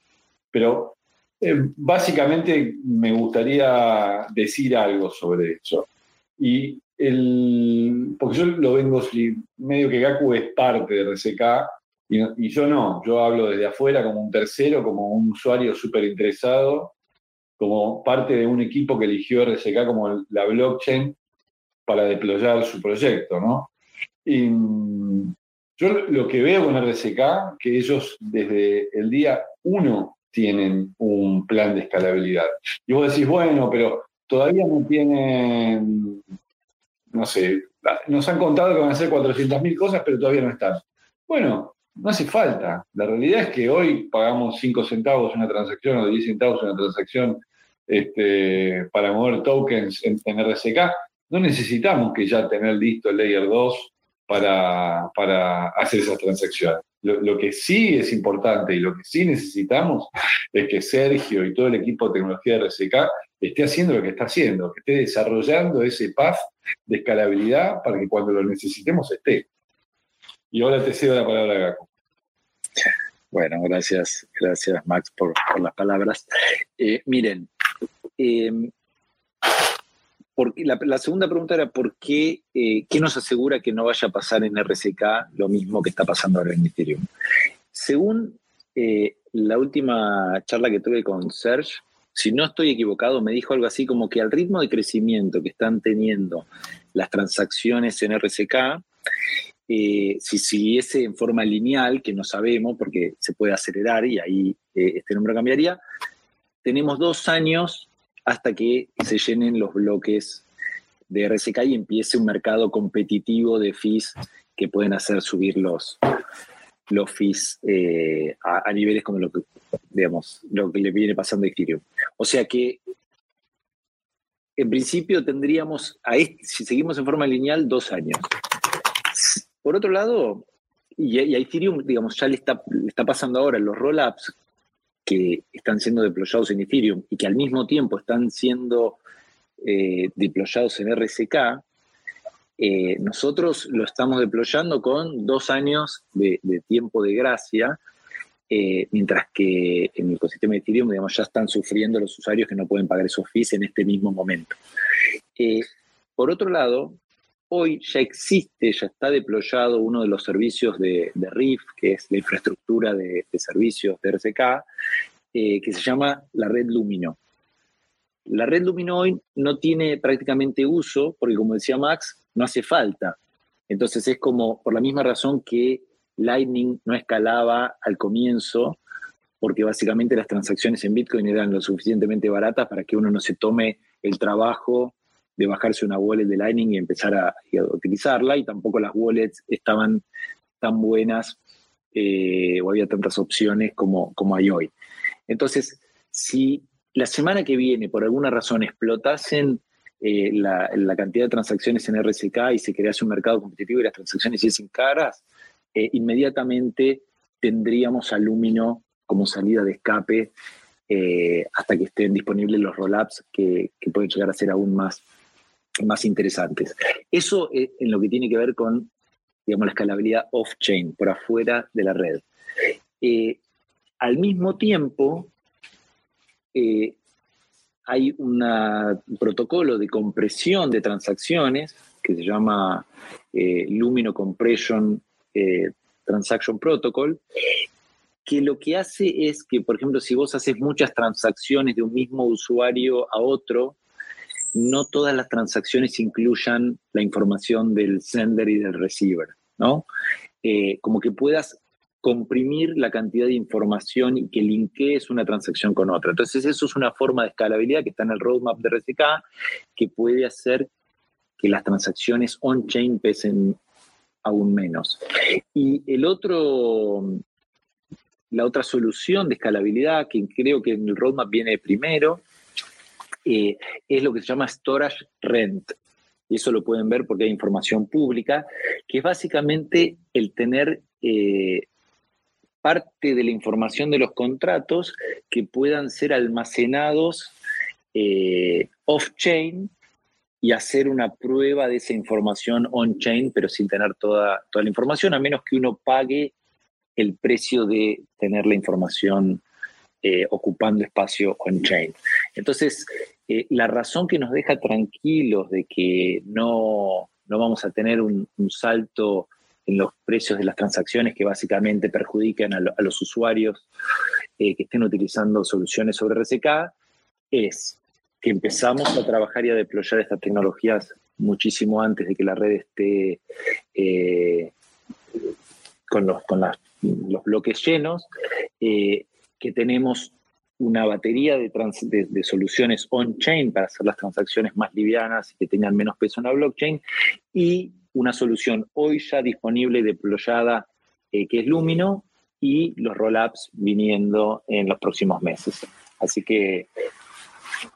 pero eh, básicamente me gustaría decir algo sobre eso. Y el, porque yo lo vengo, medio que Gaku es parte de RCK y, yo no, yo hablo desde afuera como un tercero, como un usuario súper interesado, como parte de un equipo que eligió RCK como la blockchain para deployar su proyecto, ¿no? Y yo lo que veo con RCK, que ellos desde el día uno tienen un plan de escalabilidad. Y vos decís, bueno, pero todavía no tienen, no sé, nos han contado que van a hacer 400.000 cosas, pero todavía no están. Bueno, no hace falta. La realidad es que hoy pagamos 5 centavos una transacción o 10 centavos una transacción este, para mover tokens en, RSK. No necesitamos que ya tener listo el Layer 2 para, para hacer esas transacciones. Lo, que sí es importante y lo que sí necesitamos es que Sergio y todo el equipo de tecnología de RSK esté haciendo lo que está haciendo, que esté desarrollando ese path de escalabilidad para que cuando lo necesitemos esté. Y ahora te cedo la palabra a Gaco. Bueno, gracias, gracias Max por, las palabras. Eh, miren, em, porque la, segunda pregunta era ¿por qué, eh, qué nos asegura que no vaya a pasar en RCK lo mismo que está pasando ahora en Ethereum? Según eh, la última charla que tuve con Serge, si no estoy equivocado, me dijo algo así como que al ritmo de crecimiento que están teniendo las transacciones en RCK, eh, si siguiese en forma lineal, que no sabemos porque se puede acelerar y ahí este número cambiaría, tenemos dos años hasta que se llenen los bloques de RCK y empiece un mercado competitivo de fees que pueden hacer subir los, los fees eh, a, niveles como lo que, digamos, lo que le viene pasando a Ethereum. O sea que, en principio, tendríamos, a si seguimos en forma lineal, dos años. Por otro lado, y, a Ethereum, digamos, ya le está, está pasando ahora los rollups que están siendo deployados en Ethereum y que al mismo tiempo están siendo eh, deployados en RSK, eh, nosotros lo estamos deployando con dos años de, tiempo de gracia, eh, mientras que en el ecosistema de Ethereum ya están sufriendo los usuarios que no pueden pagar esos fees en este mismo momento. Eh, por otro lado, hoy ya existe, ya está deployado uno de los servicios de, de RIF, que es la infraestructura de, servicios de RCK, que se llama la red Lumino. La red Lumino hoy no tiene prácticamente uso, porque como decía Max, no hace falta. Entonces es como por la misma razón que Lightning no escalaba al comienzo, porque básicamente las transacciones en Bitcoin eran lo suficientemente baratas para que uno no se tome el trabajo de bajarse una wallet de Lightning y empezar a, utilizarla, y tampoco las wallets estaban tan buenas eh, o había tantas opciones como, como hay hoy. Entonces, si la semana que viene por alguna razón explotasen eh, la, cantidad de transacciones en RSK y se crease un mercado competitivo y las transacciones hiciesen caras, eh, inmediatamente tendríamos alumino como salida de escape hasta que estén disponibles los rollups que, que pueden llegar a ser aún más, más interesantes. Eso en lo que tiene que ver con digamos, la escalabilidad off-chain, por afuera de la red. al mismo tiempo, hay un protocolo de compresión de transacciones que se llama eh, Lumino Compression eh, Transaction Protocol, que lo que hace es que, por ejemplo, si vos haces muchas transacciones de un mismo usuario a otro, no todas las transacciones incluyan la información del sender y del receiver, ¿no? Eh, como que puedas comprimir la cantidad de información y que linkees una transacción con otra. Entonces, eso es una forma de escalabilidad que está en el roadmap de RSK que puede hacer que las transacciones on-chain pesen aún menos. Y el otro, la otra solución de escalabilidad, que creo que en el roadmap viene primero, eh, es lo que se llama storage rent. Y eso lo pueden ver porque hay información pública, que es básicamente el tener eh, parte de la información de los contratos que puedan ser almacenados eh, off-chain y hacer una prueba de esa información on-chain, pero sin tener toda, toda la información, a menos que uno pague el precio de tener la información ocupando espacio on-chain. Entonces, eh, la razón que nos deja tranquilos de que no, vamos a tener un, salto en los precios de las transacciones que básicamente perjudican a, los usuarios eh, que estén utilizando soluciones sobre RSK es que empezamos a trabajar y a deployar estas tecnologías muchísimo antes de que la red esté con, los, con los bloques llenos, que tenemos una batería de, soluciones on-chain para hacer las transacciones más livianas y que tengan menos peso en la blockchain, y una solución hoy ya disponible y deployada eh, que es Lumino, y los roll-ups viniendo en los próximos meses. Así que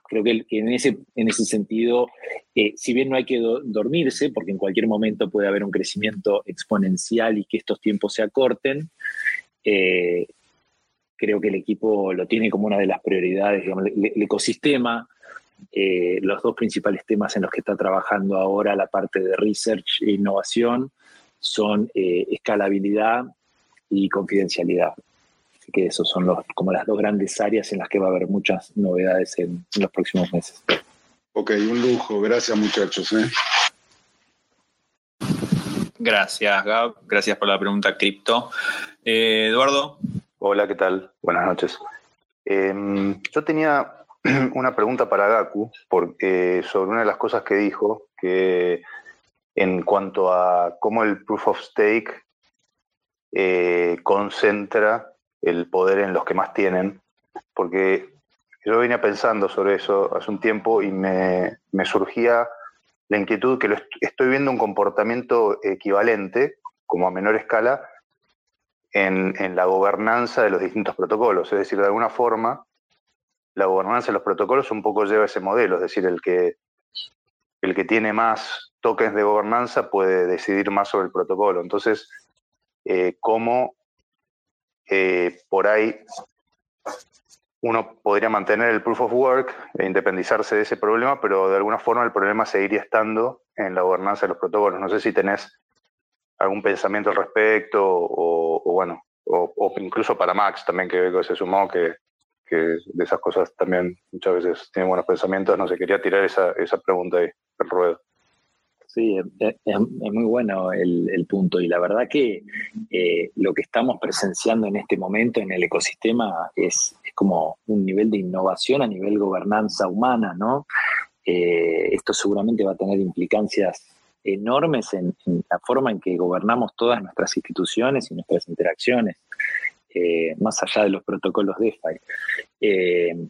creo que, en, ese, en ese sentido, eh, si bien no hay que dormirse, porque en cualquier momento puede haber un crecimiento exponencial y que estos tiempos se acorten, eh, creo que el equipo lo tiene como una de las prioridades, digamos, el, ecosistema, eh, los dos principales temas en los que está trabajando ahora la parte de research e innovación son eh, escalabilidad y confidencialidad. Así que esos son los, como las dos grandes áreas en las que va a haber muchas novedades en, los próximos meses. Ok, un lujo. Gracias muchachos. ¿eh? Gracias, Gab. Gracias por la pregunta, Cripto. Eduardo. Hola, ¿qué tal? Buenas noches. Em, yo tenía una pregunta para Gaku porque, sobre una de las cosas que dijo, que en cuanto a cómo el proof of stake eh, concentra el poder en los que más tienen, porque yo venía pensando sobre eso hace un tiempo y me, me surgía la inquietud que lo estoy viendo un comportamiento equivalente, como a menor escala, en, la gobernanza de los distintos protocolos. Es decir, de alguna forma, la gobernanza de los protocolos un poco lleva ese modelo, es decir, el que, el que tiene más tokens de gobernanza puede decidir más sobre el protocolo. Entonces, eh, cómo eh, por ahí uno podría mantener el proof of work e independizarse de ese problema, pero de alguna forma el problema seguiría estando en la gobernanza de los protocolos. No sé si tenés algún pensamiento al respecto o, bueno, o, incluso para Max también que se sumó que, que, de esas cosas también muchas veces tiene buenos pensamientos, no sé, quería tirar esa, esa pregunta ahí, el ruedo. Sí, es, muy bueno el, punto y la verdad que eh, lo que estamos presenciando en este momento en el ecosistema es, es como un nivel de innovación a nivel gobernanza humana, ¿no? Eh, esto seguramente va a tener implicancias enormes en, la forma en que gobernamos todas nuestras instituciones y nuestras interacciones, eh, más allá de los protocolos DeFi. Eh,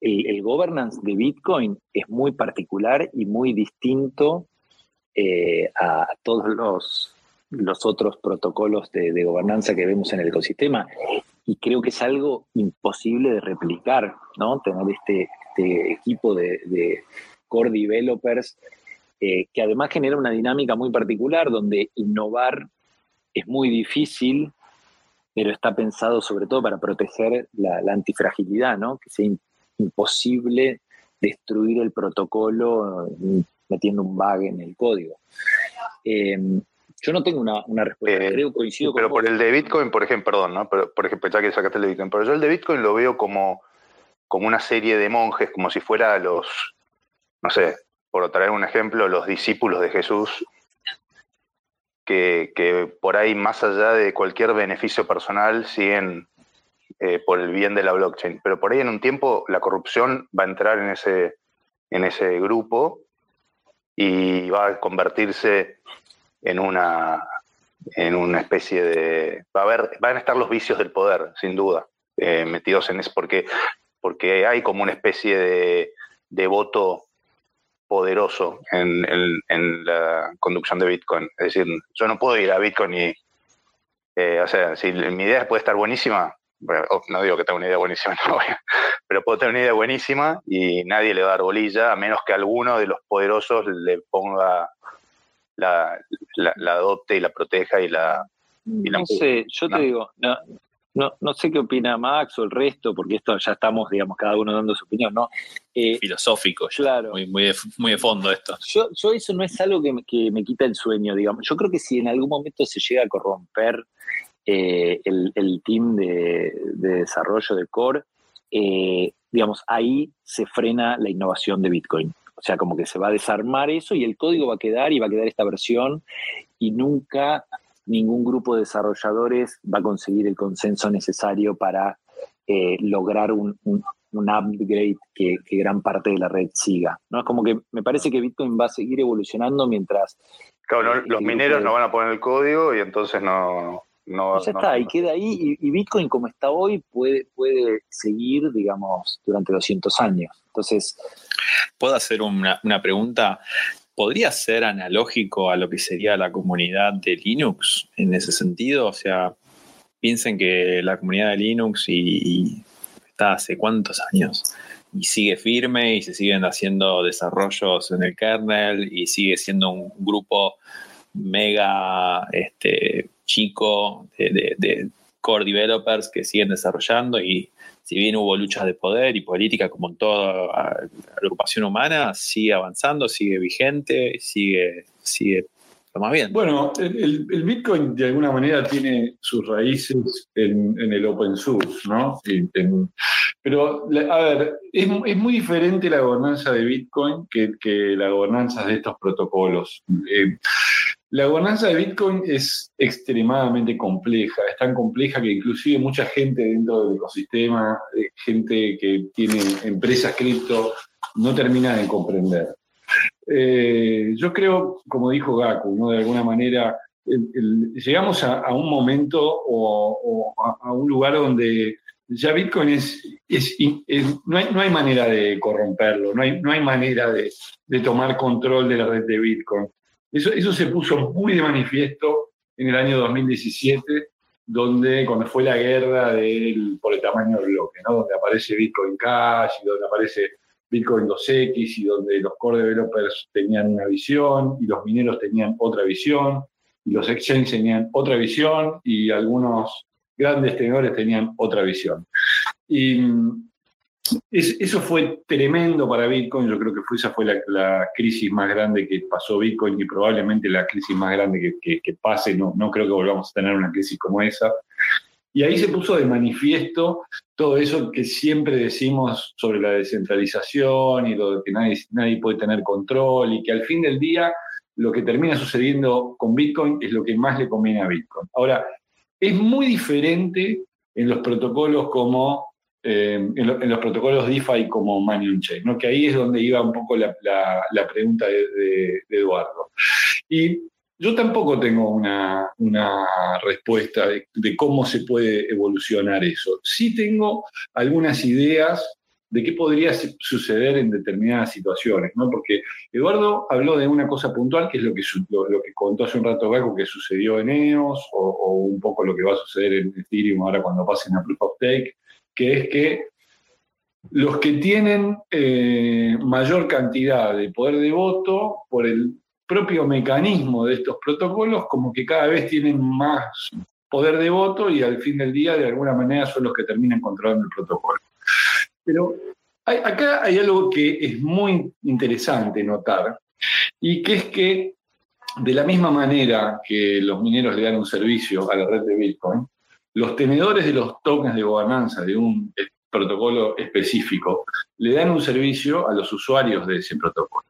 el, governance de Bitcoin es muy particular y muy distinto eh, a todos los, los otros protocolos de, gobernanza que vemos en el ecosistema. Y creo que es algo imposible de replicar, ¿no? Tener este, este equipo de, de core developers eh, que además genera una dinámica muy particular donde innovar es muy difícil, pero está pensado sobre todo para proteger la, antifragilidad, ¿no? que sea imposible destruir el protocolo mm, metiendo un bug en el código. Em, yo no tengo una, respuesta, eh, creo coincido Pero por el de Bitcoin, por ejemplo, perdón, ¿no? Pero, por ejemplo, ya que sacaste el de Bitcoin, pero yo el de Bitcoin lo veo como, como una serie de monjes, como si fuera los, no sé, por traer un ejemplo, los discípulos de Jesús, que, por ahí, más allá de cualquier beneficio personal, siguen eh, por el bien de la blockchain. Pero por ahí en un tiempo la corrupción va a entrar en ese, en ese grupo y va a convertirse en una, en una especie de... Va a haber, van a estar los vicios del poder, sin duda, eh, metidos en eso, porque, porque hay como una especie de, de voto poderoso en, en, la conducción de Bitcoin. Es decir, yo no puedo ir a Bitcoin y... Eh, o sea, si mi idea puede estar buenísima, no digo que tenga una idea buenísima, pero puedo tener una idea buenísima y nadie le va a dar bolilla, a menos que alguno de los poderosos le ponga la, la, adopte y la proteja y la... no sé, yo te digo, no, no, no sé qué opina Max o el resto, porque esto ya estamos, digamos, cada uno dando su opinión, ¿no? Eh, Filosófico, claro. Muy, muy, de, muy de fondo esto. Yo, yo eso no es algo que me, que me quita el sueño, digamos. Yo creo que si en algún momento se llega a corromper eh, el, el, team de, de, desarrollo de Core, eh, digamos, ahí se frena la innovación de Bitcoin. O sea, como que se va a desarmar eso y el código va a quedar y va a quedar esta versión y nunca ningún grupo de desarrolladores va a conseguir el consenso necesario para eh, lograr un, un, upgrade que, gran parte de la red siga. ¿no? Es como que me parece que Bitcoin va a seguir evolucionando mientras... Claro, los mineros no van a poner el código y entonces no, no, ya está, y queda ahí, y, Bitcoin como está hoy puede, puede seguir, digamos, durante 200 años. Entonces... ¿Puedo hacer una, pregunta? ¿Podría ser analógico a lo que sería la comunidad de Linux en ese sentido? O sea, piensen que la comunidad de Linux está hace cuántos años y sigue firme y se siguen haciendo desarrollos en el kernel y sigue siendo un grupo mega este, chico de, core developers que siguen desarrollando y si bien hubo luchas de poder y política como en toda la ocupación humana, sigue avanzando, sigue vigente, sigue, sigue más bien. Bueno, el, Bitcoin de alguna manera tiene sus raíces en, el open source, ¿no? pero, a ver, es, muy diferente la gobernanza de Bitcoin que, la gobernanza de estos protocolos. Eh, la gobernanza de Bitcoin es extremadamente compleja, es tan compleja que inclusive mucha gente dentro del ecosistema, eh, gente que tiene empresas cripto, no termina de comprender. Eh, yo creo, como dijo Gaku, ¿no? de alguna manera, llegamos a, un momento o, a, un lugar donde ya Bitcoin es, no, hay, manera de corromperlo, no hay, no hay manera de tomar control de la red de Bitcoin. Eso, se puso muy de manifiesto en el año 2017, donde cuando fue la guerra del, por el tamaño del bloque, ¿no? donde aparece Bitcoin Cash y donde aparece Bitcoin 2X y donde los core developers tenían una visión y los mineros tenían otra visión y los exchanges tenían otra visión y algunos grandes tenedores tenían otra visión. Y eso fue tremendo para Bitcoin. Yo creo que esa fue la, crisis más grande que pasó Bitcoin y probablemente la crisis más grande que, pase. No, no creo que volvamos a tener una crisis como esa. Y ahí se puso de manifiesto todo eso que siempre decimos sobre la descentralización y lo de que nadie, nadie puede tener control y que al fin del día lo que termina sucediendo con Bitcoin es lo que más le conviene a Bitcoin. Ahora, es muy diferente en los protocolos como eh, en, los protocolos DeFi como Money on Chain, ¿no? que ahí es donde iba un poco la, pregunta de, Eduardo. Y yo tampoco tengo una, respuesta de, cómo se puede evolucionar eso. Sí tengo algunas ideas de qué podría suceder en determinadas situaciones, ¿no? Porque Eduardo habló de una cosa puntual, que es lo que, lo, que contó hace un rato Gaco, que sucedió en EOS, o, o, un poco lo que va a suceder en Ethereum ahora cuando pasen a Proof of Stake, que es que los que tienen eh, mayor cantidad de poder de voto, por el propio mecanismo de estos protocolos, como que cada vez tienen más poder de voto y al fin del día de alguna manera son los que terminan controlando el protocolo. Pero acá hay algo que es muy interesante notar y que es que de la misma manera que los mineros le dan un servicio a la red de Bitcoin, los tenedores de los tokens de gobernanza de un protocolo específico le dan un servicio a los usuarios de ese protocolo.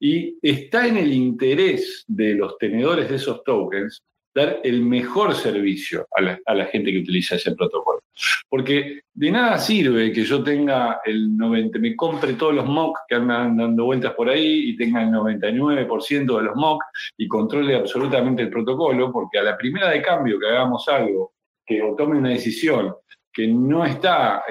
Y está en el interés de los tenedores de esos tokens dar el mejor servicio a la, a la, gente que utiliza ese protocolo. Porque de nada sirve que yo tenga el 90, me compre todos los MOC que andan dando vueltas por ahí y tenga el 99% de los MOC y controle absolutamente el protocolo, porque a la primera de cambio que hagamos algo, que o tome una decisión que no está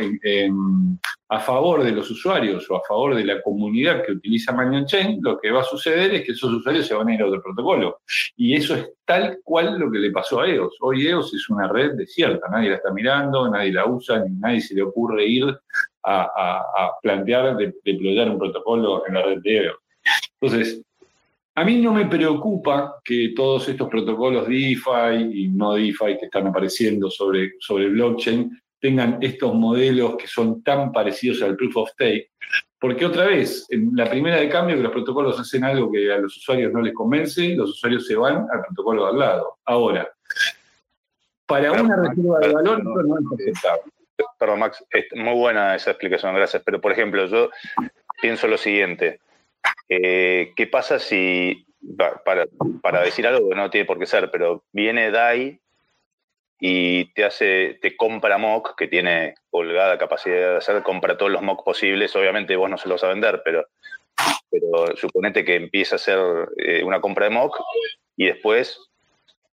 a favor de los usuarios o a favor de la comunidad que utiliza Manion Chain, lo que va a suceder es que esos usuarios se van a ir a otro protocolo. Y eso es tal cual lo que le pasó a EOS. Hoy EOS es una red desierta, nadie la está mirando, nadie la usa, ni nadie se le ocurre ir a, plantear, de, deployar un protocolo en la red de EOS. Entonces, a mí no me preocupa que todos estos protocolos DeFi y no DeFi que están apareciendo sobre, sobre blockchain tengan estos modelos que son tan parecidos al proof of stake, porque otra vez, en la primera de cambio que los protocolos hacen algo que a los usuarios no les convence, los usuarios se van al protocolo de al lado. Ahora, para una reserva de valor no es aceptable. Perdón, Max, muy buena esa explicación, gracias. Pero, por ejemplo, yo pienso lo siguiente. Eh, ¿Qué pasa si, para, decir algo que no tiene por qué ser, pero viene DAI y te hace, te compra mock, que tiene holgada capacidad de hacer, compra todos los mock posibles, obviamente vos no se los vas a vender, pero, pero suponete que empieza a hacer eh, una compra de mock y después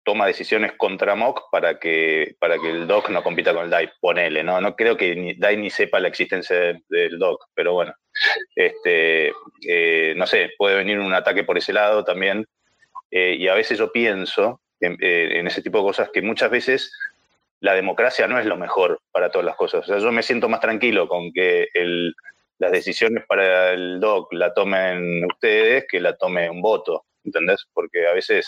toma decisiones contra mock para que, para que el doc no compita con el DAI, ponele, ¿no? No creo que ni, DAI ni sepa la existencia del, doc, pero bueno, este, eh, no sé, puede venir un ataque por ese lado también, eh, y a veces yo pienso eh, en, ese tipo de cosas que muchas veces la democracia no es lo mejor para todas las cosas. O sea, yo me siento más tranquilo con que las decisiones para el DOC la tomen ustedes que la tome un voto, ¿entendés? Porque a veces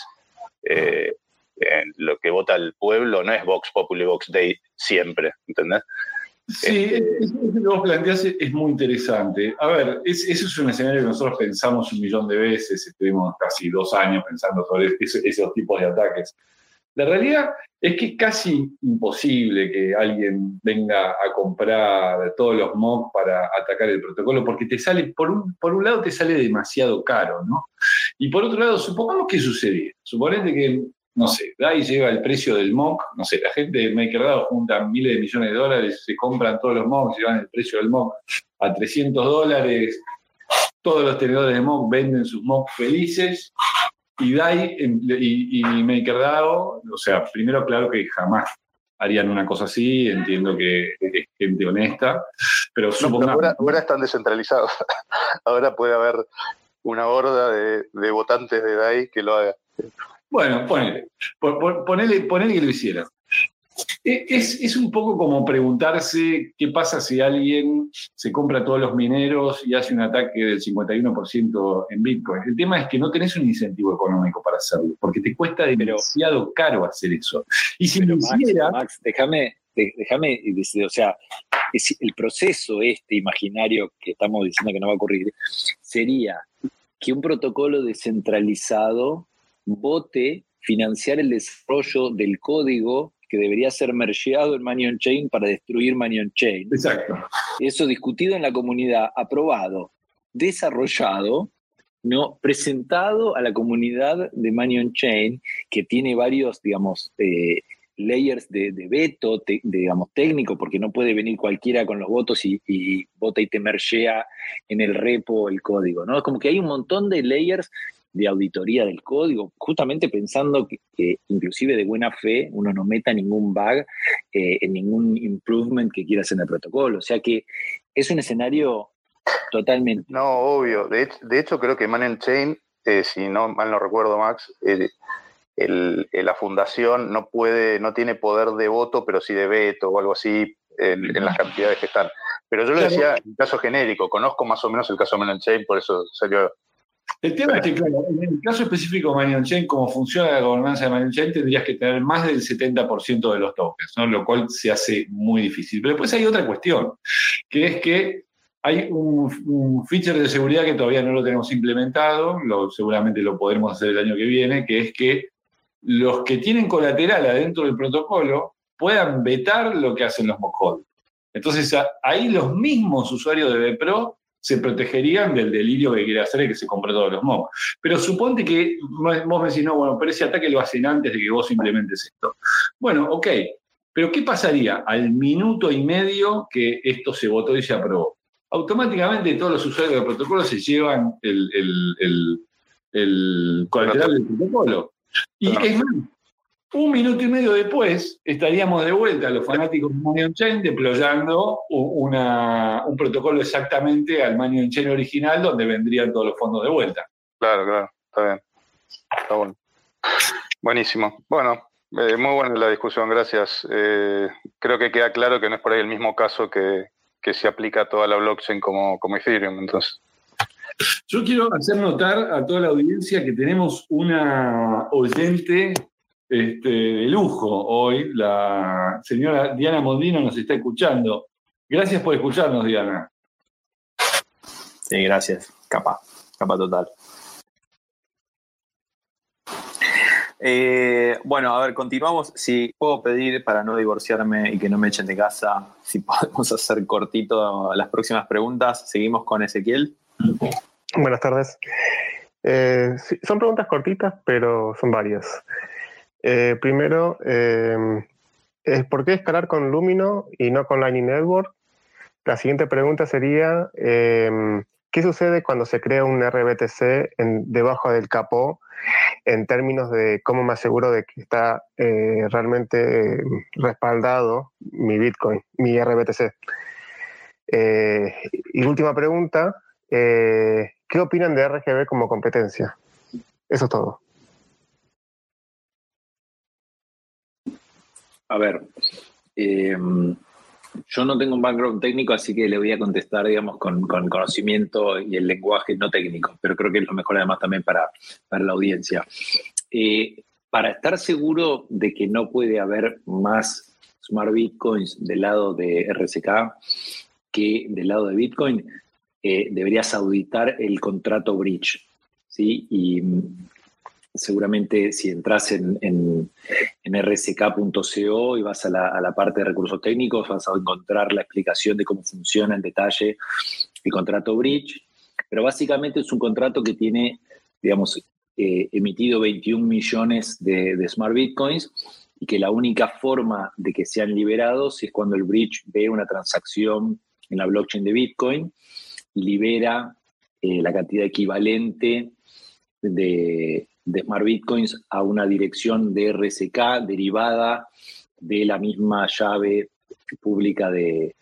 lo que vota el pueblo no es Vox Populi, Vox Day siempre, ¿entendés? Sí, este, eso que vos planteás es muy interesante. A ver, eso es un escenario que nosotros pensamos un millón de veces, estuvimos casi dos años pensando sobre esos tipos de ataques. La realidad es que es casi imposible que alguien venga a comprar todos los mocks para atacar el protocolo, porque te sale, por un, por un lado te sale demasiado caro, ¿no? Y por otro lado, supongamos que sucediera. Suponete que no sé, da y lleva el precio del MOC, no sé, la gente de MakerDAO junta miles de millones de dólares, se compran todos los MOC, llevan el precio del MOC a 300 dólares, todos los tenedores de MOC venden sus MOC felices, y DAI y, y MakerDAO, o sea, primero claro que jamás harían una cosa así, entiendo que es gente honesta, pero, ahora, están descentralizados, ahora puede haber una horda de, de votantes de DAI que lo haga. Bueno, ponele, ponele, ponele que lo hiciera. E, es, es, un poco como preguntarse qué pasa si alguien se compra todos los mineros y hace un ataque del 51% en Bitcoin. El tema es que no tenés un incentivo económico para hacerlo, porque te cuesta demasiado caro hacer eso. Y si lo hiciera... Max, déjame, déjame decir, o sea, el proceso este imaginario que estamos diciendo que no va a ocurrir sería que un protocolo descentralizado vote financiar el desarrollo del código que debería ser mergeado en Manion Chain para destruir Manion Chain. Exacto. Eso discutido en la comunidad, aprobado, desarrollado, ¿no? presentado a la comunidad de Manion Chain, que tiene varios, digamos, eh, layers de, veto, digamos, técnico, porque no puede venir cualquiera con los votos y, y vota y te mergea en el repo el código, ¿no? Es como que hay un montón de layers de auditoría del código, justamente pensando que, inclusive de buena fe uno no meta ningún bug eh, en ningún improvement que quiera hacer en el protocolo. O sea que es un escenario totalmente... No, obvio. De, hecho, creo que Manel Chain, eh, si no mal no recuerdo, Max, el, la fundación no puede, no tiene poder de voto, pero sí de veto o algo así en, las cantidades que están. Pero yo lo decía en caso genérico, conozco más o menos el caso de Manel Chain, por eso salió el tema es que, claro, en el caso específico de Manion Chain, como funciona la gobernanza de Manion Chain, tendrías que tener más del 70% de los tokens, ¿no? lo cual se hace muy difícil. Pero después hay otra cuestión, que es que hay un, feature de seguridad que todavía no lo tenemos implementado, lo, seguramente lo podremos hacer el año que viene, que es que los que tienen colateral adentro del protocolo puedan vetar lo que hacen los mock Entonces ahí los mismos usuarios de BPRO se protegerían del delirio que quiere hacer y que se compró todos los mocos. Pero suponte que vos me decís, no, bueno, pero ese ataque lo hacen antes de que vos implementes esto. Bueno, ok, pero ¿qué pasaría al minuto y medio que esto se votó y se aprobó? Automáticamente todos los usuarios del protocolo se llevan el, el, el, colateral del protocolo. Y es más, un minuto y medio después estaríamos de vuelta los fanáticos de Money Chain deployando una, un protocolo exactamente al Money Chain original donde vendrían todos los fondos de vuelta. Claro, claro, está bien. Está bueno. Buenísimo. Bueno, eh, muy buena la discusión, gracias. Eh, creo que queda claro que no es por ahí el mismo caso que, que se aplica a toda la blockchain como, como Ethereum, entonces. Yo quiero hacer notar a toda la audiencia que tenemos una oyente este, de lujo hoy. La señora Diana Mondino nos está escuchando. Gracias por escucharnos, Diana. Sí, gracias. Capa, capa total. Eh, bueno, a ver, continuamos. Si puedo pedir para no divorciarme y que no me echen de casa, si podemos hacer cortito las próximas preguntas. Seguimos con Ezequiel. Buenas tardes. Eh, son preguntas cortitas, pero son varias. Eh, primero, eh, ¿por qué escalar con Lumino y no con Lightning Network? La siguiente pregunta sería, eh, ¿qué sucede cuando se crea un RBTC en, debajo del capó en términos de cómo me aseguro de que está realmente respaldado mi Bitcoin, mi RBTC? y última pregunta, ¿qué opinan de RGB como competencia? Eso es todo. A ver, em, yo no tengo un background técnico, así que le voy a contestar, digamos, con, conocimiento y el lenguaje no técnico, pero creo que es lo mejor además también para, para la audiencia. Eh, para estar seguro de que no puede haber más Smart Bitcoins del lado de RCK que del lado de Bitcoin, eh, deberías auditar el contrato bridge. ¿sí? Y seguramente si entras en, en, rck.co y vas a la, parte de recursos técnicos, vas a encontrar la explicación de cómo funciona en detalle el contrato Bridge. Pero básicamente es un contrato que tiene, digamos, eh, emitido 21 millones de, de, Smart Bitcoins y que la única forma de que sean liberados es cuando el Bridge ve una transacción en la blockchain de Bitcoin y libera eh, la cantidad equivalente de, de Smart Bitcoins a una dirección de RSK derivada de la misma llave pública de,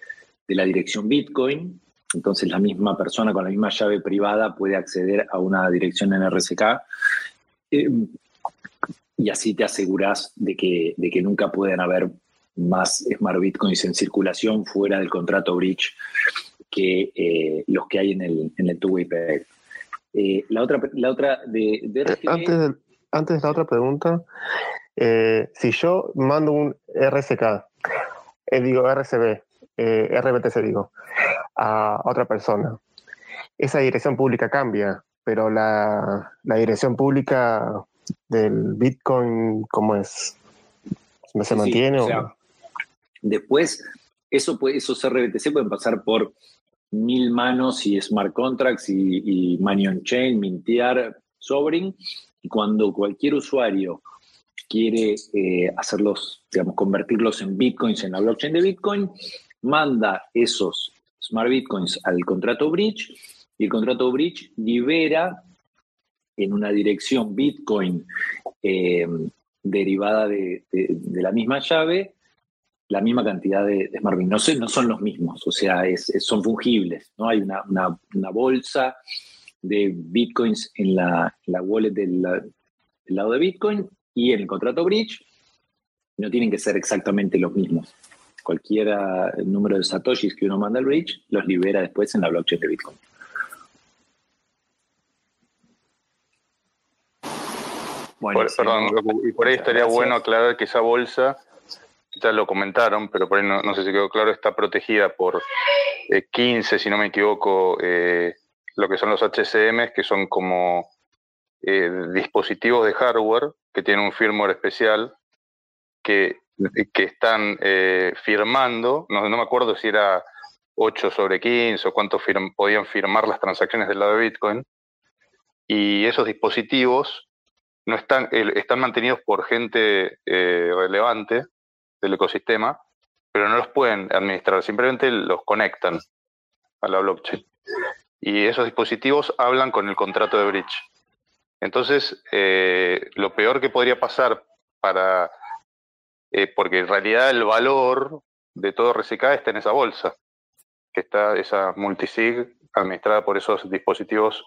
la dirección Bitcoin. Entonces la misma persona con la misma llave privada puede acceder a una dirección en RSK. Eh, y así te aseguras de que, de que nunca puedan haber más Smart Bitcoins en circulación fuera del contrato Bridge que eh, los que hay en el, en el two-way eh, la otra, la otra de, eh, Antes, de, antes la otra pregunta, eh, si yo mando un RSK, digo RCB, RBTC digo, a otra persona, esa dirección pública cambia, pero la, dirección pública del Bitcoin, ¿cómo es? ¿No se mantiene? después, eso puede, esos RBTC pueden pasar por mil manos y smart contracts y, y money on chain, mintear, sobring. Y cuando cualquier usuario quiere eh, hacerlos, digamos, convertirlos en bitcoins en la blockchain de Bitcoin, manda esos smart bitcoins al contrato bridge y el contrato bridge libera en una dirección bitcoin eh, derivada de, la misma llave la misma cantidad de, de Smart No, no son los mismos, o sea, son fungibles. ¿no? Hay una, bolsa de bitcoins en la, wallet del, lado de Bitcoin y en el contrato bridge no tienen que ser exactamente los mismos. Cualquiera número de satoshis que uno manda al bridge los libera después en la blockchain de Bitcoin. perdón, y por ahí estaría bueno aclarar que esa bolsa ya lo comentaron, pero por ahí no, sé si quedó claro, está protegida por 15, eh, si no me equivoco, eh, lo que son los HCM, que son como eh, dispositivos de hardware que tienen un firmware especial que, que están firmando, no, no, me acuerdo si era 8 sobre 15 o cuánto podían firmar las transacciones del lado de Bitcoin. Y esos dispositivos no están, están mantenidos por gente eh, relevante del ecosistema, pero no los pueden administrar, simplemente los conectan a la blockchain. Y esos dispositivos hablan con el contrato de bridge. Entonces, eh, lo peor que podría pasar para, eh, porque en realidad el valor de todo RCK está en esa bolsa, que está esa multisig administrada por esos dispositivos.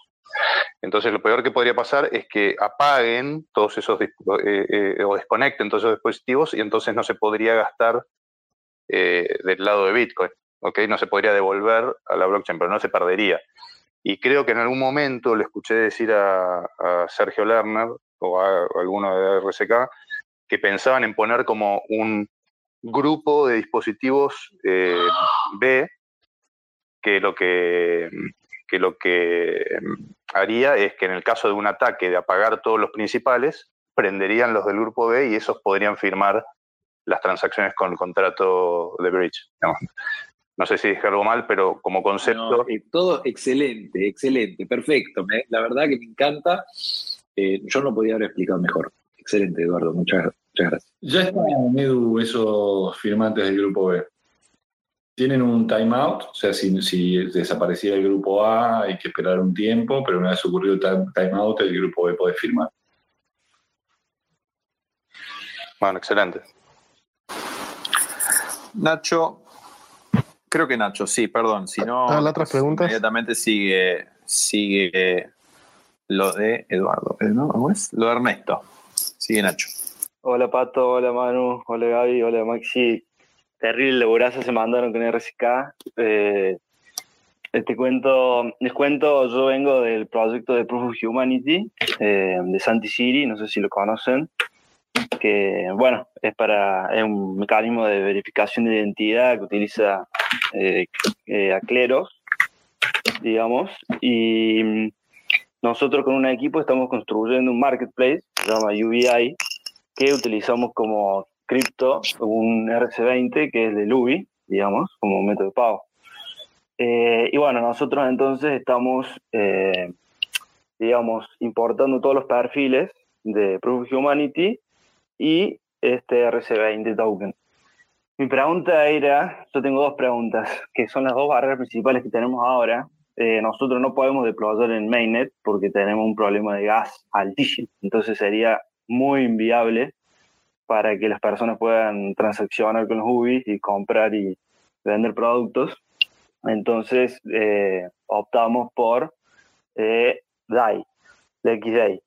Entonces, lo peor que podría pasar es que apaguen todos esos eh, o desconecten todos esos dispositivos y entonces no se podría gastar del lado de Bitcoin. ¿ok? No se podría devolver a la blockchain, pero no se perdería. Y creo que en algún momento le escuché decir a, Sergio Lerner o a, alguno de RSK que pensaban en poner como un grupo de dispositivos eh, B que lo que, que lo que haría es que en el caso de un ataque de apagar todos los principales, prenderían los del grupo B y esos podrían firmar las transacciones con el contrato de bridge. No sé si dije algo mal, pero como concepto. Eh, todo excelente, excelente, perfecto. la verdad que me encanta. Eh, yo no podía haber explicado mejor. Excelente, Eduardo. Muchas, gracias. Ya están en Edu esos firmantes del grupo B. Tienen un timeout, o sea, si, si desapareciera el grupo A hay que esperar un tiempo, pero una vez ocurrido el timeout, el grupo B puede firmar. Bueno, excelente. Nacho, Creo que Nacho, sí, perdón. Si no, ah, ¿las otras preguntas? inmediatamente sigue, sigue lo de Eduardo, ¿no? ¿Cómo es? Lo de Ernesto. Sigue Nacho. Hola Pato, hola Manu, hola Gaby, hola Maxi. Terrible laburazo se mandaron con RSK. Eh, te cuento, les cuento, yo vengo del proyecto de Proof of Humanity eh, de Santi City, no sé si lo conocen que, bueno, es para es un mecanismo de verificación de identidad que utiliza eh, eh, a cleros, digamos, y nosotros con un equipo estamos construyendo un marketplace, se llama UBI, que utilizamos como cripto un RC20 que es de Lubi, digamos, como método de pago. Eh, y bueno, nosotros entonces estamos, digamos, importando todos los perfiles de Proof of Humanity y este RC20 token. Mi pregunta era, yo tengo dos preguntas, que son las dos barreras principales que tenemos ahora. Eh, nosotros no podemos deployar en mainnet porque tenemos un problema de gas altísimo, entonces sería muy inviable para que las personas puedan transaccionar con los UBIs y comprar y vender productos. Entonces eh, optamos por eh, DAI, XDAI.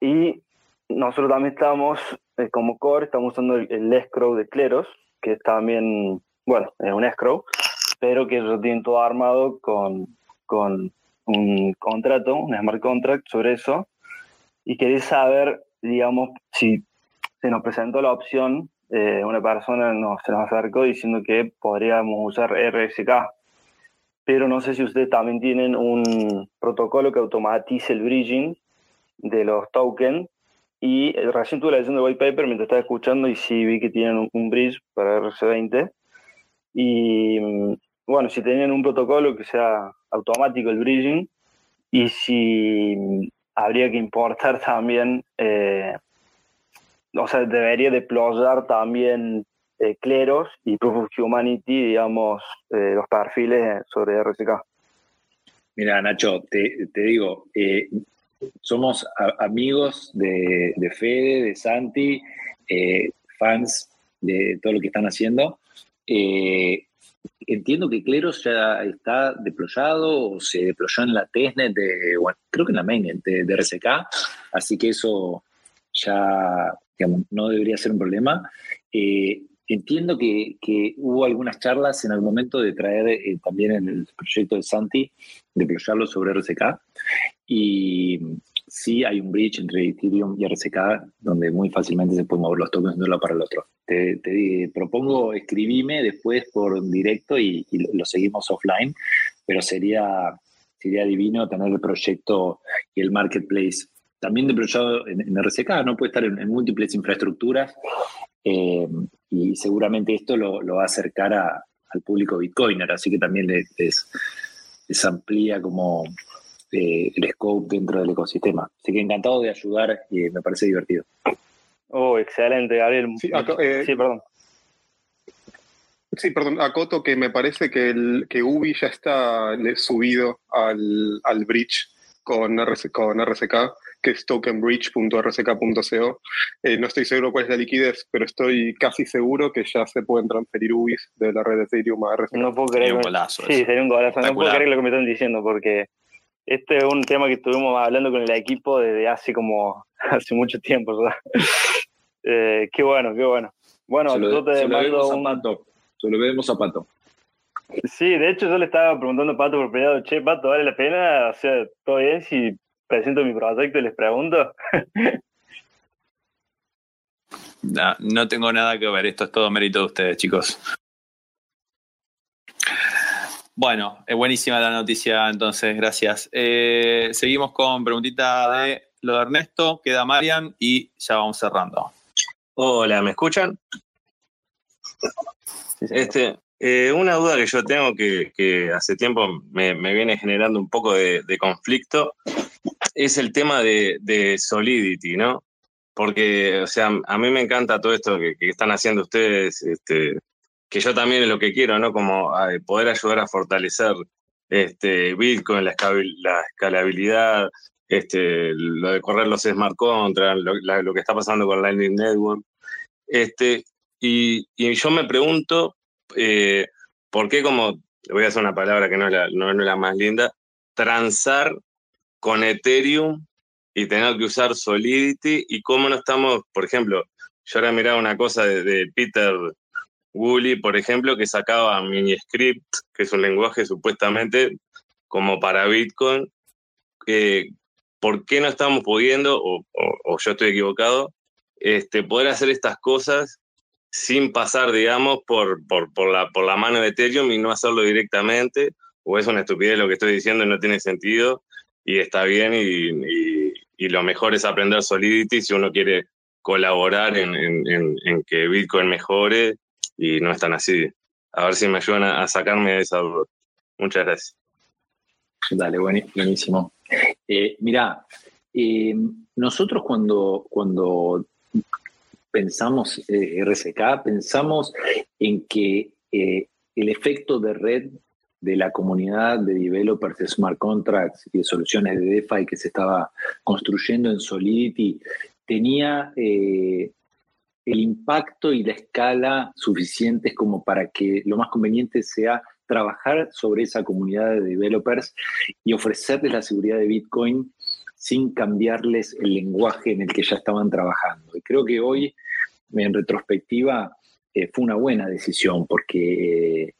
Y nosotros también estamos eh, como core estamos usando el, escrow de Cleros, que es también, bueno, es un escrow, pero que lo tienen todo armado con, con un contrato, un smart contract sobre eso. Y quería saber, digamos, si se nos presentó la opción, eh, una persona nos, se nos acercó diciendo que podríamos usar RSK, pero no sé si ustedes también tienen un protocolo que automatice el bridging de los tokens y eh, recién tuve la edición de white paper mientras estaba escuchando y sí vi que tienen un, bridge para RC20. Y mm, bueno, si tenían un protocolo que sea automático el bridging y si mm, habría que importar también, eh, o sea, debería deployar también eh, Cleros y Proof of Humanity, digamos, los perfiles sobre RCK. Mira, Nacho, te, te digo, somos amigos de, Fede, de Santi, eh, fans de todo lo que están haciendo. Eh, entiendo que Cleros ya está deployado o se deployó en la testnet de, creo que en la mainnet de, RSK, así que eso ya no debería ser un problema. Eh, entiendo que, hubo algunas charlas en algún momento de traer también el proyecto de Santi, deployarlo sobre RSK. Y sí hay un bridge entre Ethereum y RSK donde muy fácilmente se pueden mover los tokens de un lado para el otro. Te, propongo escribime después por directo y, lo seguimos offline, pero sería, sería divino tener el proyecto y el marketplace también deployado en, en RSK, no puede estar en, múltiples infraestructuras eh, y seguramente esto lo, va a acercar a, al público bitcoiner, así que también les, les, amplía como eh, el scope dentro del ecosistema. Así que encantado de ayudar y me parece divertido. Oh, excelente, Gabriel. Sí, eh, perdón. Sí, perdón, acoto que me parece que, el, que Ubi ya está subido al, al bridge con, con RCK que es tokenbridge.rck.co. Eh, no estoy seguro cuál es la liquidez, pero estoy casi seguro que ya se pueden transferir UBIs de la red de Ethereum a RCK. No puedo creer. un golazo. Sí, sería un golazo. No puedo creer lo que me están diciendo porque este es un tema que estuvimos hablando con el equipo desde hace como hace mucho tiempo. eh, qué bueno, qué bueno. Bueno, yo te mando un... Pato. Solo vemos a Pato. Sí, de hecho yo le estaba preguntando a Pato por privado, che, Pato, ¿vale la pena? O sea, todo bien si presento mi proyecto y les pregunto. no, no tengo nada que ver, esto es todo mérito de ustedes, chicos. Bueno, es buenísima la noticia, entonces, gracias. Eh, seguimos con preguntita de lo de Ernesto, queda Marian y ya vamos cerrando. Hola, ¿me escuchan? Este, eh, una duda que yo tengo que, hace tiempo me, viene generando un poco de, conflicto es el tema de, Solidity, ¿no? Porque, o sea, a mí me encanta todo esto que, están haciendo ustedes, este, que yo también es lo que quiero, ¿no? Como poder ayudar a fortalecer este, Bitcoin, la, la escalabilidad, este, lo de correr los smart contracts, lo, que está pasando con Lightning Network. Este, y yo me pregunto, eh, ¿por qué como, voy a hacer una palabra que no es la, más linda, transar con Ethereum y tener que usar Solidity y cómo no estamos, por ejemplo, yo ahora miraba una cosa de, Peter Woolley, por ejemplo, que sacaba MiniScript, que es un lenguaje supuestamente como para Bitcoin. ¿Por qué no estamos pudiendo, o, yo estoy equivocado, este, poder hacer estas cosas sin pasar, digamos, por, por, por, la, por la mano de Ethereum y no hacerlo directamente? ¿O es una estupidez lo que estoy diciendo y no tiene sentido? y está bien y, y, lo mejor es aprender Solidity si uno quiere colaborar en, en, en, que Bitcoin mejore y no es tan así. A ver si me ayudan a, sacarme de esa duda. Muchas gracias. Dale, buenísimo. Eh, mira, eh, nosotros cuando, cuando pensamos eh, pensamos en que eh, el efecto de red de la comunidad de developers de smart contracts y de soluciones de DeFi que se estaba construyendo en Solidity tenía eh, el impacto y la escala suficientes como para que lo más conveniente sea trabajar sobre esa comunidad de developers y ofrecerles la seguridad de Bitcoin sin cambiarles el lenguaje en el que ya estaban trabajando. Y creo que hoy, en retrospectiva, eh, fue una buena decisión porque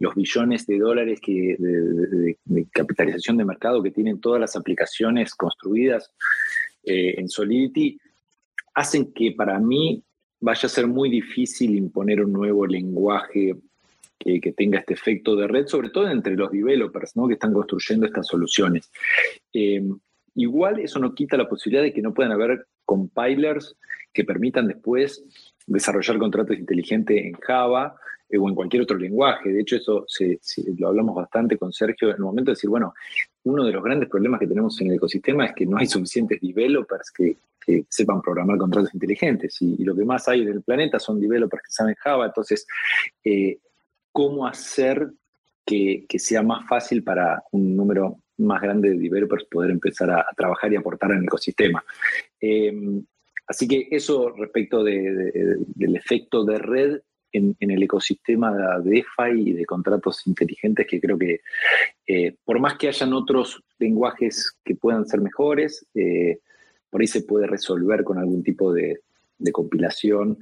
los billones de dólares que, de, capitalización de mercado que tienen todas las aplicaciones construidas eh, en Solidity, hacen que para mí vaya a ser muy difícil imponer un nuevo lenguaje que, tenga este efecto de red, sobre todo entre los developers ¿no? que están construyendo estas soluciones. Eh, igual eso no quita la posibilidad de que no puedan haber compilers que permitan después desarrollar contratos inteligentes en Java eh, o en cualquier otro lenguaje. De hecho, eso lo hablamos bastante con Sergio en el momento de decir, bueno, uno de los grandes problemas que tenemos en el ecosistema es que no hay suficientes developers que, sepan programar contratos inteligentes y, lo que más hay en el planeta son developers que saben Java. Entonces, eh, ¿cómo hacer que, sea más fácil para un número más grande de developers poder empezar a, trabajar y aportar en el ecosistema? Eh, así que eso respecto del efecto de red en, el ecosistema de DeFi y de contratos inteligentes que creo que eh, por más que hayan otros lenguajes que puedan ser mejores, eh, por ahí se puede resolver con algún tipo de, compilación,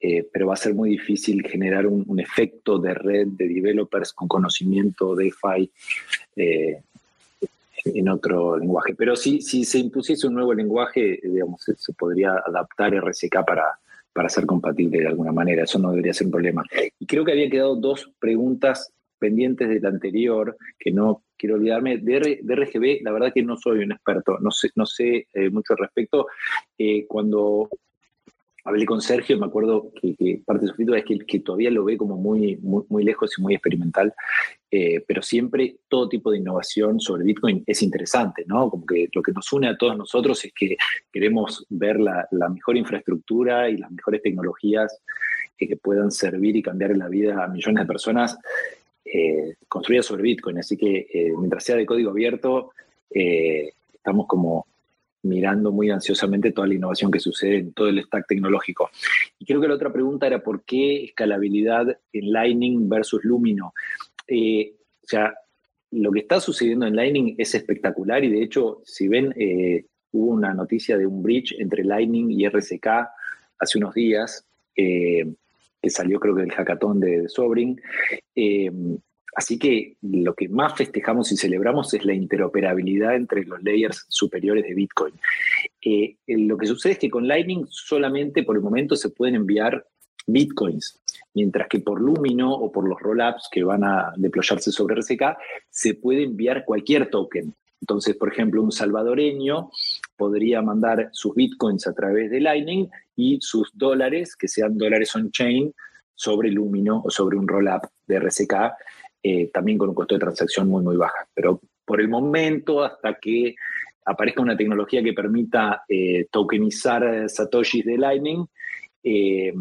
eh, pero va a ser muy difícil generar un, efecto de red de developers con conocimiento DeFi en otro lenguaje. Pero si, se impusiese un nuevo lenguaje, digamos, se podría adaptar RSK para, para ser compatible de alguna manera. Eso no debería ser un problema. Y creo que había quedado dos preguntas pendientes del anterior, que no quiero olvidarme. De, RGB, la verdad que no soy un experto, no sé, no sé eh, mucho al respecto. Eh, cuando hablé con Sergio, me acuerdo que, parte de su feedback es que, todavía lo ve como muy, muy, lejos y muy experimental, eh, pero siempre todo tipo de innovación sobre Bitcoin es interesante, ¿no? Como que lo que nos une a todos nosotros es que queremos ver la, mejor infraestructura y las mejores tecnologías que puedan servir y cambiar la vida a millones de personas eh, construidas sobre Bitcoin. Así que eh, mientras sea de código abierto, estamos como mirando muy ansiosamente toda la innovación que sucede en todo el stack tecnológico. Y creo que la otra pregunta era por qué escalabilidad en Lightning versus Lumino. Eh, o sea, lo que está sucediendo en Lightning es espectacular y de hecho, si ven, eh, hubo una noticia de un bridge entre Lightning y RSK hace unos días, eh, que salió creo que del hackathon de, de Sobring. Así que lo que más festejamos y celebramos es la interoperabilidad entre los layers superiores de Bitcoin. Eh, lo que sucede es que con Lightning solamente por el momento se pueden enviar Bitcoins, mientras que por Lumino o por los rollups que van a deployarse sobre RCK se puede enviar cualquier token. Entonces, por ejemplo, un salvadoreño podría mandar sus bitcoins a través de Lightning y sus dólares, que sean dólares on-chain, sobre Lumino o sobre un rollup de RCK eh, también con un costo de transacción muy, muy baja. Pero por el momento, hasta que aparezca una tecnología que permita eh, tokenizar satoshis de Lightning, eh,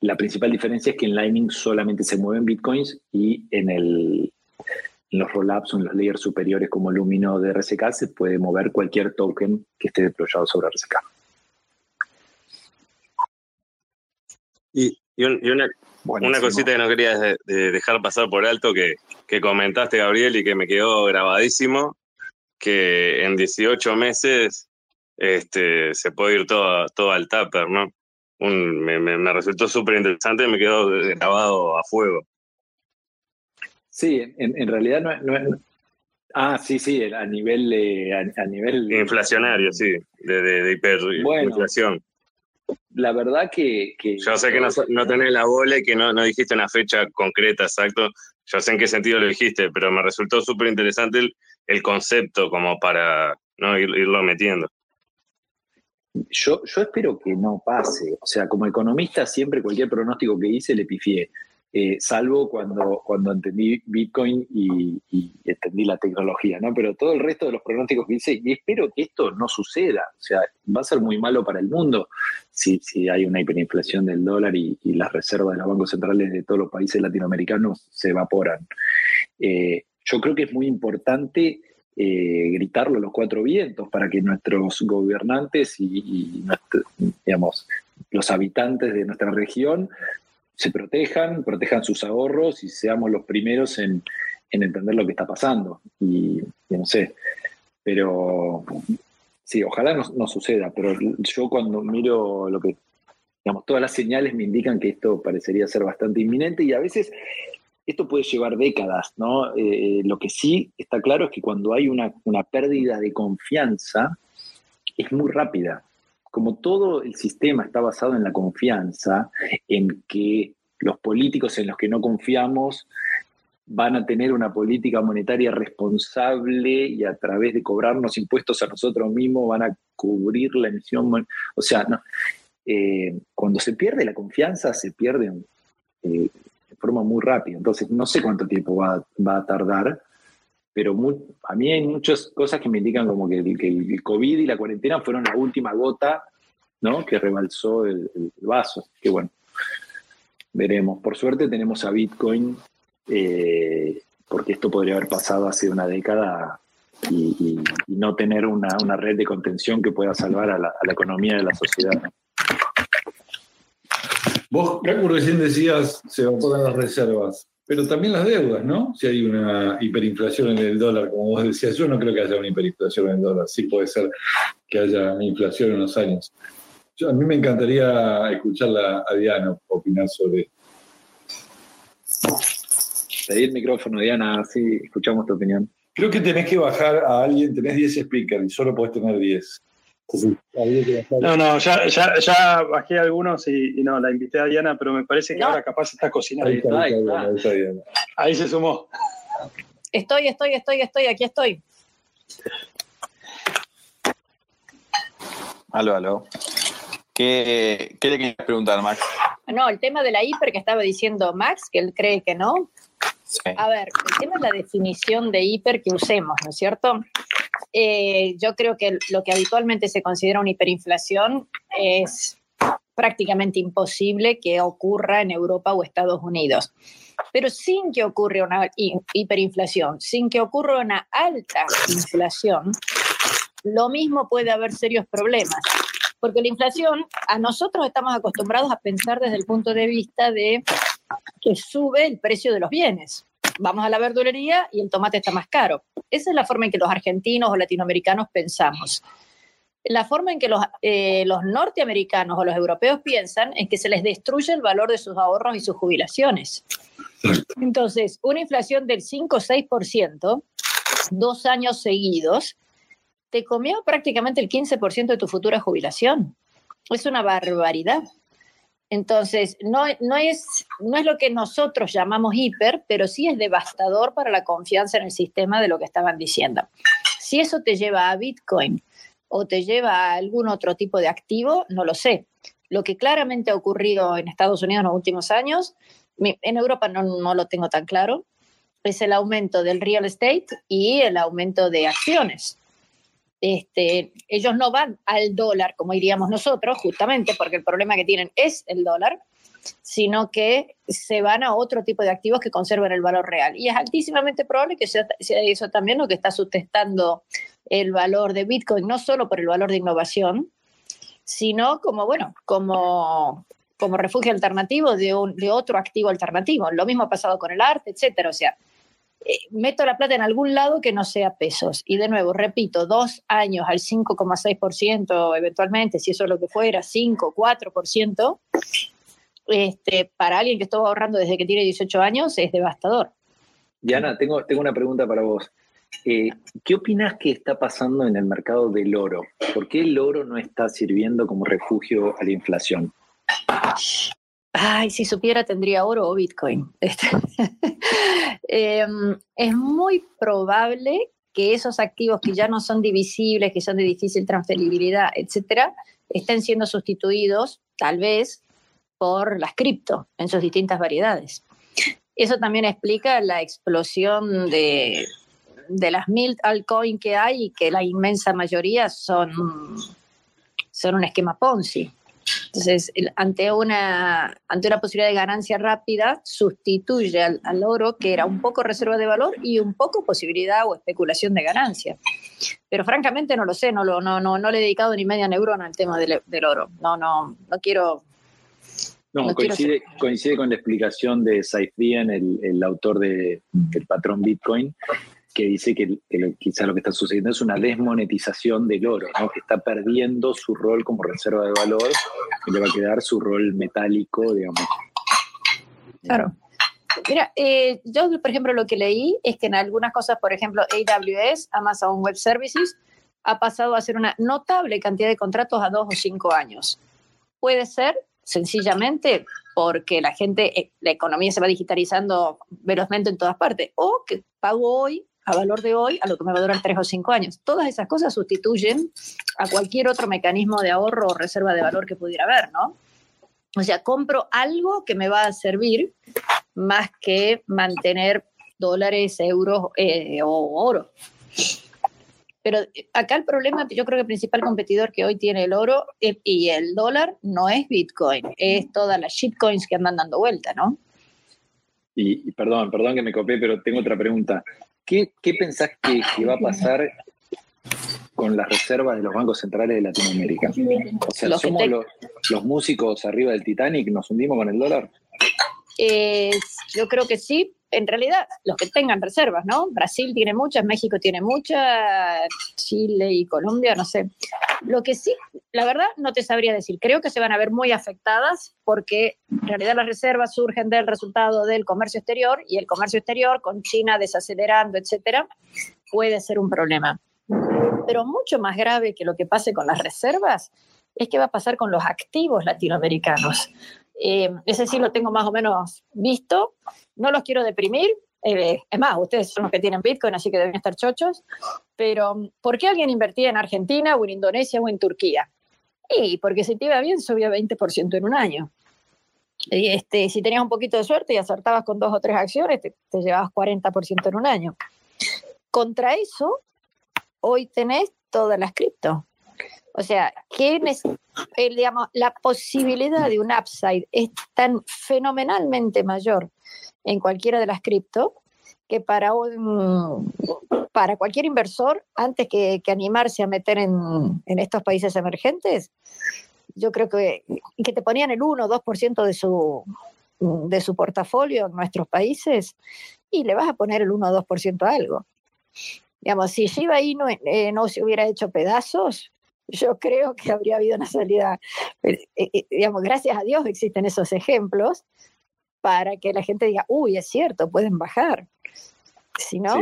la principal diferencia es que en Lightning solamente se mueven bitcoins y en, el, en los rollups o en los layers superiores como Lumino de RSK se puede mover cualquier token que esté deployado sobre RSK. Y, y, una, una cosita que no quería dejar pasar por alto que, comentaste, Gabriel, y que me quedó grabadísimo, que en 18 meses este, se puede ir todo, todo al tupper, ¿no? me, resultó súper interesante y me quedó grabado a fuego. Sí, en, realidad no es, Ah, sí, sí, a nivel... a, nivel Inflacionario, sí, de, de, hiperinflación la verdad que, Yo sé que no, tenés la bola y que no, dijiste una fecha concreta, exacto. Yo sé en qué sentido lo dijiste, pero me resultó súper interesante el, concepto como para ¿no? irlo metiendo. Yo, yo espero que no pase. O sea, como economista, siempre cualquier pronóstico que hice le pifié. Eh, salvo cuando, cuando entendí Bitcoin y, entendí la tecnología, ¿no? Pero todo el resto de los pronósticos que hice, y espero que esto no suceda, o sea, va a ser muy malo para el mundo si, si hay una hiperinflación del dólar y, las reservas de los bancos centrales de todos los países latinoamericanos se evaporan. Eh, yo creo que es muy importante eh, gritarlo a los cuatro vientos para que nuestros gobernantes y, digamos, los habitantes de nuestra región se protejan, protejan sus ahorros y seamos los primeros en, entender lo que está pasando. Y, no sé, pero sí, ojalá no, suceda, pero yo cuando miro lo que, digamos, todas las señales me indican que esto parecería ser bastante inminente y a veces esto puede llevar décadas, ¿no? Eh, lo que sí está claro es que cuando hay una, una pérdida de confianza, es muy rápida como todo el sistema está basado en la confianza, en que los políticos en los que no confiamos van a tener una política monetaria responsable y a través de cobrarnos impuestos a nosotros mismos van a cubrir la emisión. O sea, eh, cuando se pierde la confianza, se pierde eh, de forma muy rápida. Entonces, no sé cuánto tiempo va, a tardar, pero a mí hay muchas cosas que me indican como que el, COVID y la cuarentena fueron la última gota ¿no? que rebalsó el, vaso. Que bueno, veremos. Por suerte tenemos a Bitcoin, eh, porque esto podría haber pasado hace una década y, no tener una, red de contención que pueda salvar a la, economía de la sociedad. Vos, recién decías, se evaporan las reservas pero también las deudas, ¿no? Si hay una hiperinflación en el dólar, como vos decías, yo no creo que haya una hiperinflación en el dólar, sí puede ser que haya una inflación en los años. a mí me encantaría escucharla a Diana opinar sobre Pedí el micrófono, Diana, así escuchamos tu opinión. Creo que tenés que bajar a alguien, tenés 10 speakers y solo podés tener 10. No, no, ya, ya, ya bajé algunos y, no, la invité a Diana, pero me parece que ahora capaz está cocinando. Ahí, se sumó. Estoy, estoy, estoy, estoy, aquí estoy. Aló, aló. ¿Qué, ¿Qué le querías preguntar, Max? No, el tema de la hiper que estaba diciendo Max, que él cree que no. A ver, el tema es la definición de hiper que usemos, ¿no es cierto? Eh, yo creo que lo que habitualmente se considera una hiperinflación es prácticamente imposible que ocurra en Europa o Estados Unidos. Pero sin que ocurra una hiperinflación, sin que ocurra una alta inflación, lo mismo puede haber serios problemas. Porque la inflación, a nosotros estamos acostumbrados a pensar desde el punto de vista de que sube el precio de los bienes. Vamos a la verdulería y el tomate está más caro. Esa es la forma en que los argentinos o latinoamericanos pensamos. La forma en que los, eh, los norteamericanos o los europeos piensan es que se les destruye el valor de sus ahorros y sus jubilaciones. Entonces, una inflación del 5 o 6%, dos años seguidos, te comió prácticamente el 15% de tu futura jubilación. Es una barbaridad. Entonces, no, no, es, no es lo que nosotros llamamos hiper, pero sí es devastador para la confianza en el sistema de lo que estaban diciendo. Si eso te lleva a Bitcoin o te lleva a algún otro tipo de activo, no lo sé. Lo que claramente ha ocurrido en Estados Unidos en los últimos años, en Europa no, no lo tengo tan claro, es el aumento del real estate y el aumento de acciones. Este, ellos no van al dólar, como diríamos nosotros, justamente porque el problema que tienen es el dólar, sino que se van a otro tipo de activos que conservan el valor real. Y es altísimamente probable que sea, eso también lo que está sustentando el valor de Bitcoin, no solo por el valor de innovación, sino como, bueno, como, como refugio alternativo de, un, de otro activo alternativo. Lo mismo ha pasado con el arte, etcétera. O sea, eh, meto la plata en algún lado que no sea pesos. Y de nuevo, repito, dos años al 5,6%, eventualmente, si eso es lo que fuera, 5, 4%, este, para alguien que estuvo ahorrando desde que tiene 18 años es devastador. Diana, tengo, tengo una pregunta para vos. Eh, ¿Qué opinas que está pasando en el mercado del oro? ¿Por qué el oro no está sirviendo como refugio a la inflación? Ay, si supiera tendría oro o Bitcoin. Este, em, es muy probable que esos activos que ya no son divisibles, que son de difícil transferibilidad, etcétera, estén siendo sustituidos, tal vez, por las cripto en sus distintas variedades. Eso también explica la explosión de, de las mil altcoins que hay y que la inmensa mayoría son, son un esquema Ponzi. Entonces, ante, una, ante una posibilidad de ganancia rápida, sustituye al, oro, que era un poco reserva de valor y un poco posibilidad o especulación de ganancia. Pero francamente no lo sé, no, lo, no, no, no le he dedicado ni media neurona al tema del, del oro. No, no, no quiero... No, coincide, coincide con la explicación de Saifian, el, el autor de, del patrón Bitcoin, que dice que, quizá lo que está sucediendo es una desmonetización del oro, que está perdiendo su rol como reserva de valor y le va a quedar su rol metálico, digamos. Claro. Mira, eh, yo, por ejemplo, lo que leí es que en algunas cosas, por ejemplo, AWS, Amazon Web Services, ha pasado a hacer una notable cantidad de contratos a dos o cinco años. Puede ser sencillamente porque la gente, eh, la economía se va digitalizando velozmente en todas partes, o que pago hoy a valor de hoy a lo que me va a durar tres o cinco años. Todas esas cosas sustituyen a cualquier otro mecanismo de ahorro o reserva de valor que pudiera haber, ¿no? O sea, compro algo que me va a servir más que mantener dólares, euros eh, o oro. Pero acá el problema, yo creo que el principal competidor que hoy tiene el oro y el dólar no es Bitcoin, es todas las shitcoins que andan dando vuelta, ¿no? Y, y, perdón, perdón que me copié, pero tengo otra pregunta. ¿Qué, pensás que, va a pasar con las reservas de los bancos centrales de Latinoamérica? O sea, ¿somos los, músicos arriba del Titanic? ¿Nos hundimos con el dólar? Eh, yo creo que sí, en realidad, los que tengan reservas, ¿no? Brasil tiene muchas, México tiene muchas, Chile y Colombia, no sé. Lo que sí, la verdad, no te sabría decir. Creo que se van a ver muy afectadas porque en realidad las reservas surgen del resultado del comercio exterior y el comercio exterior con China desacelerando, etcétera, puede ser un problema. Pero mucho más grave que lo que pase con las reservas es qué va a pasar con los activos latinoamericanos. Eh, ese sí lo tengo más o menos visto. No los quiero deprimir. Eh, es más, ustedes son los que tienen Bitcoin, así que deben estar chochos. Pero, ¿por qué alguien invertía en Argentina o en Indonesia o en Turquía? Y porque si te iba bien, subía 20% en un año. Y este, si tenías un poquito de suerte y acertabas con dos o tres acciones, te, te llevabas 40% en un año. Contra eso, hoy tenés todas las cripto. O sea, que el, digamos, la posibilidad de un upside es tan fenomenalmente mayor en cualquiera de las cripto que para, un, para cualquier inversor, antes que, animarse a meter en, en, estos países emergentes, yo creo que, que te ponían el 1 o 2% de su, de su portafolio en nuestros países y le vas a poner el 1 o 2% a algo. Digamos, si Shiba Inu eh, no se hubiera hecho pedazos, yo creo que habría habido una salida, eh, eh, digamos, gracias a Dios existen esos ejemplos para que la gente diga, uy, es cierto, pueden bajar. Si no,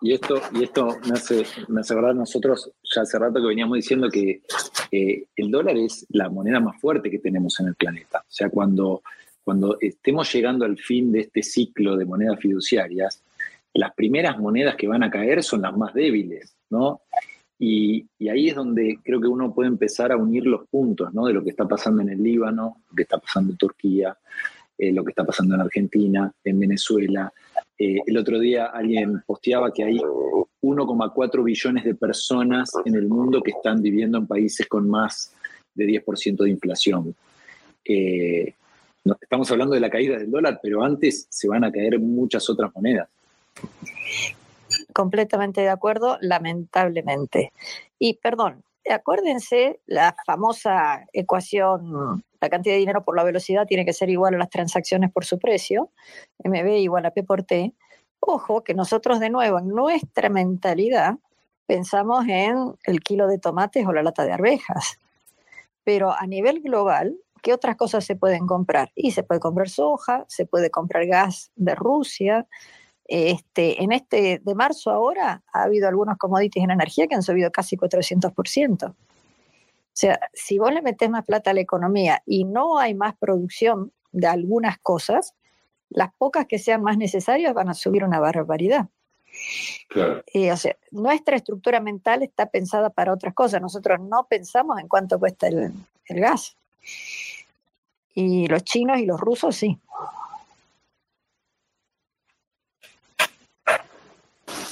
Y esto, y esto me hace, me hace acordar nosotros, ya hace rato que veníamos diciendo que eh, el dólar es la moneda más fuerte que tenemos en el planeta. O sea, cuando, cuando estemos llegando al fin de este ciclo de monedas fiduciarias, las primeras monedas que van a caer son las más débiles, ¿no? Y, ahí es donde creo que uno puede empezar a unir los puntos, ¿no? De lo que está pasando en el Líbano, lo que está pasando en Turquía, eh, lo que está pasando en Argentina, en Venezuela. Eh, el otro día alguien posteaba que hay 1,4 billones de personas en el mundo que están viviendo en países con más de 10% de inflación. Eh, estamos hablando de la caída del dólar, pero antes se van a caer muchas otras monedas. Completamente de acuerdo, lamentablemente. Y perdón, acuérdense la famosa ecuación, la cantidad de dinero por la velocidad tiene que ser igual a las transacciones por su precio, MB igual a P por T. Ojo que nosotros de nuevo en nuestra mentalidad pensamos en el kilo de tomates o la lata de arvejas. Pero a nivel global, ¿qué otras cosas se pueden comprar? Y se puede comprar soja, se puede comprar gas de Rusia, este, en este de marzo ahora ha habido algunos commodities en energía que han subido casi 400%. O sea, si vos le metés más plata a la economía y no hay más producción de algunas cosas, las pocas que sean más necesarias van a subir una barbaridad. Claro. o sea, nuestra estructura mental está pensada para otras cosas. Nosotros no pensamos en cuánto cuesta el gas. Y los chinos y los rusos sí.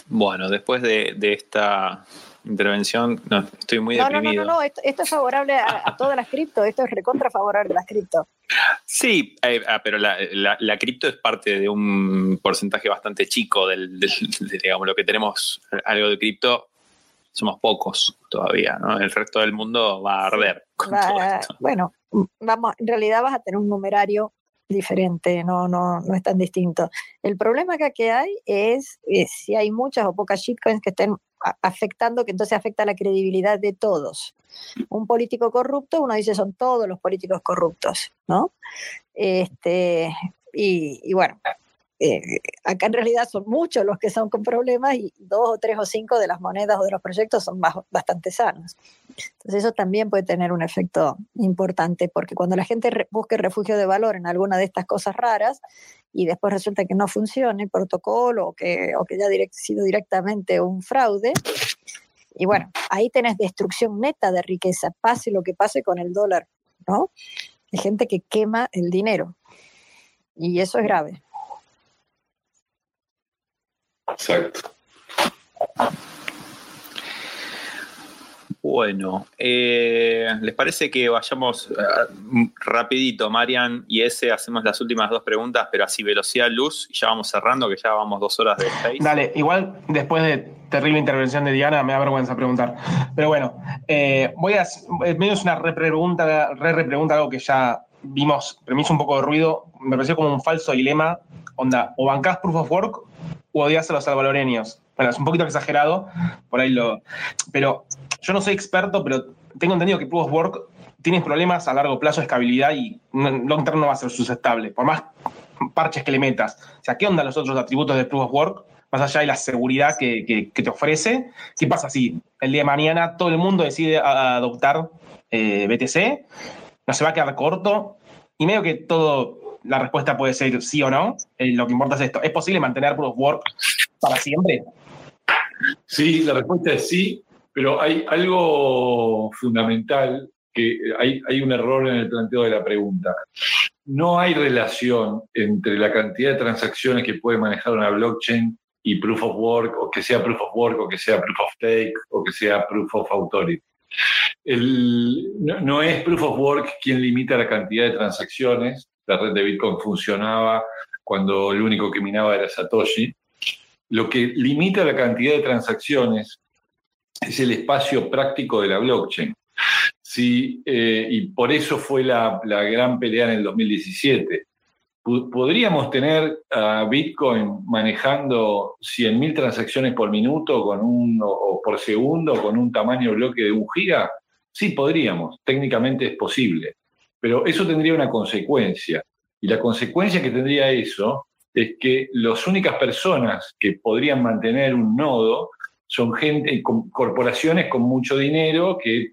Bueno, después de, esta intervención, no, estoy muy deprimido. No, no, no, esto, es favorable a, todas las cripto, esto es recontra favorable a las cripto. Sí, eh, ah, pero la, la, cripto es parte de un porcentaje bastante chico del, digamos, lo que tenemos algo de cripto, somos pocos todavía, ¿no? El resto del mundo va a arder. Con todo esto. Bueno, vamos, en realidad vas a tener un numerario diferente, no, no, no es tan distinto. El problema acá que hay es si hay muchas o pocas shitcoins que estén afectando, que entonces afecta la credibilidad de todos. Un político corrupto, uno dice son todos los políticos corruptos, ¿no? Este, y, y bueno, eh, acá en realidad son muchos los que son con problemas y dos o tres o cinco de las monedas o de los proyectos son bastante sanos. Entonces eso también puede tener un efecto importante porque cuando la gente busque refugio de valor en alguna de estas cosas raras y después resulta que no funcione el protocolo o que, o que ya ha sido directamente un fraude, y bueno, ahí tenés destrucción neta de riqueza, pase lo que pase con el dólar, ¿no? Hay gente que quema el dinero y eso es grave. Exacto. Bueno, eh, ¿les parece que vayamos eh, rapidito, Marian y ese, hacemos las últimas dos preguntas, pero así velocidad luz y ya vamos cerrando, que ya vamos dos horas de face? Dale, igual después de terrible intervención de Diana me da vergüenza preguntar. Pero bueno, eh, voy a, medio es una repregunta, re repregunta, algo que ya vimos, pero me hizo un poco de ruido, me pareció como un falso dilema, onda, o bancás Proof of Work o odias a los salvadoreños. Bueno, es un poquito exagerado, por ahí lo... Pero yo no soy experto, pero tengo entendido que Proof of Work tiene problemas a largo plazo de estabilidad y long term no va a ser susceptible, por más parches que le metas. O sea, ¿qué onda los otros atributos de Proof of Work? Más allá de la seguridad que, te ofrece. ¿Qué pasa si el día de mañana todo el mundo decide adoptar eh, BTC? ¿No se va a quedar corto? Y medio que todo la respuesta puede ser sí o no. Eh, lo que importa es esto. ¿Es posible mantener Proof of Work para siempre? Sí, la respuesta es sí, Pero hay algo fundamental que hay, hay un error en el planteo de la pregunta. No hay relación entre la cantidad de transacciones que puede manejar una blockchain y proof of work, o que sea proof of work, o que sea proof of stake, o que sea proof of authority. No, es proof of work quien limita la cantidad de transacciones. La red de Bitcoin funcionaba cuando el único que minaba era Satoshi. Lo que limita la cantidad de transacciones es el espacio práctico de la blockchain. Sí, eh, y por eso fue la, gran pelea en el 2017. ¿Podríamos tener a Bitcoin manejando 100.000 transacciones por minuto con un, o por segundo con un tamaño bloque de un giga? Sí, podríamos, técnicamente es posible, pero eso tendría una consecuencia. Y la consecuencia que tendría eso es que las únicas personas que podrían mantener un nodo son gente, corporaciones con mucho dinero que,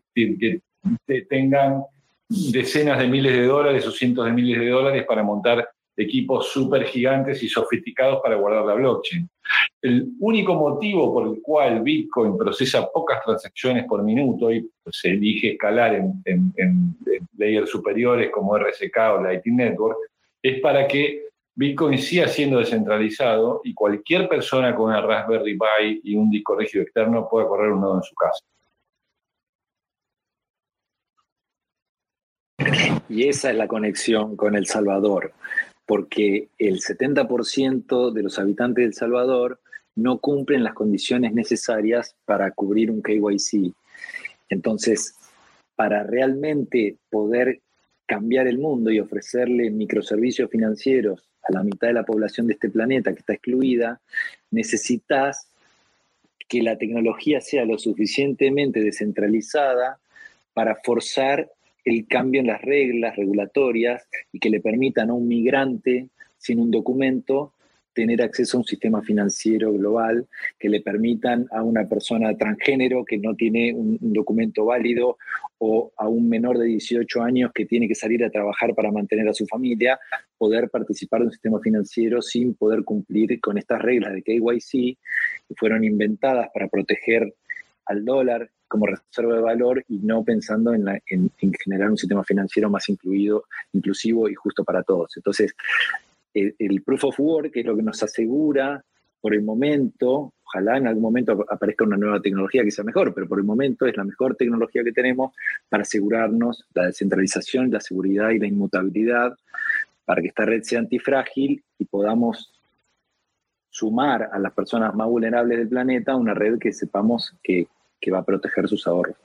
tengan decenas de miles de dólares o cientos de miles de dólares para montar equipos súper gigantes y sofisticados para guardar la blockchain. El único motivo por el cual Bitcoin procesa pocas transacciones por minuto y se elige escalar en, en layers superiores como RSK o Lightning Network es para que Bitcoin siga siendo descentralizado y cualquier persona con una Raspberry Pi y un disco rígido externo pueda correr un nodo en su casa. Y esa es la conexión con El Salvador, porque el 70% de los habitantes de El Salvador no cumplen las condiciones necesarias para cubrir un KYC. Entonces, para realmente poder cambiar el mundo y ofrecerle microservicios financieros a la mitad de la población de este planeta que está excluida, necesitas que la tecnología sea lo suficientemente descentralizada para forzar el cambio en las reglas regulatorias y que le permitan a un migrante sin un documento tener acceso a un sistema financiero global que le permitan a una persona transgénero que no tiene un, documento válido o a un menor de 18 años que tiene que salir a trabajar para mantener a su familia, poder participar de un sistema financiero sin poder cumplir con estas reglas de KYC que fueron inventadas para proteger al dólar como reserva de valor y no pensando en, en, generar un sistema financiero más incluido, inclusivo y justo para todos. Entonces, el, proof of work, es lo que nos asegura por el momento, ojalá en algún momento aparezca una nueva tecnología que sea mejor, pero por el momento es la mejor tecnología que tenemos para asegurarnos la descentralización, la seguridad y la inmutabilidad, para que esta red sea antifrágil y podamos sumar a las personas más vulnerables del planeta una red que sepamos que, que va a proteger sus ahorros.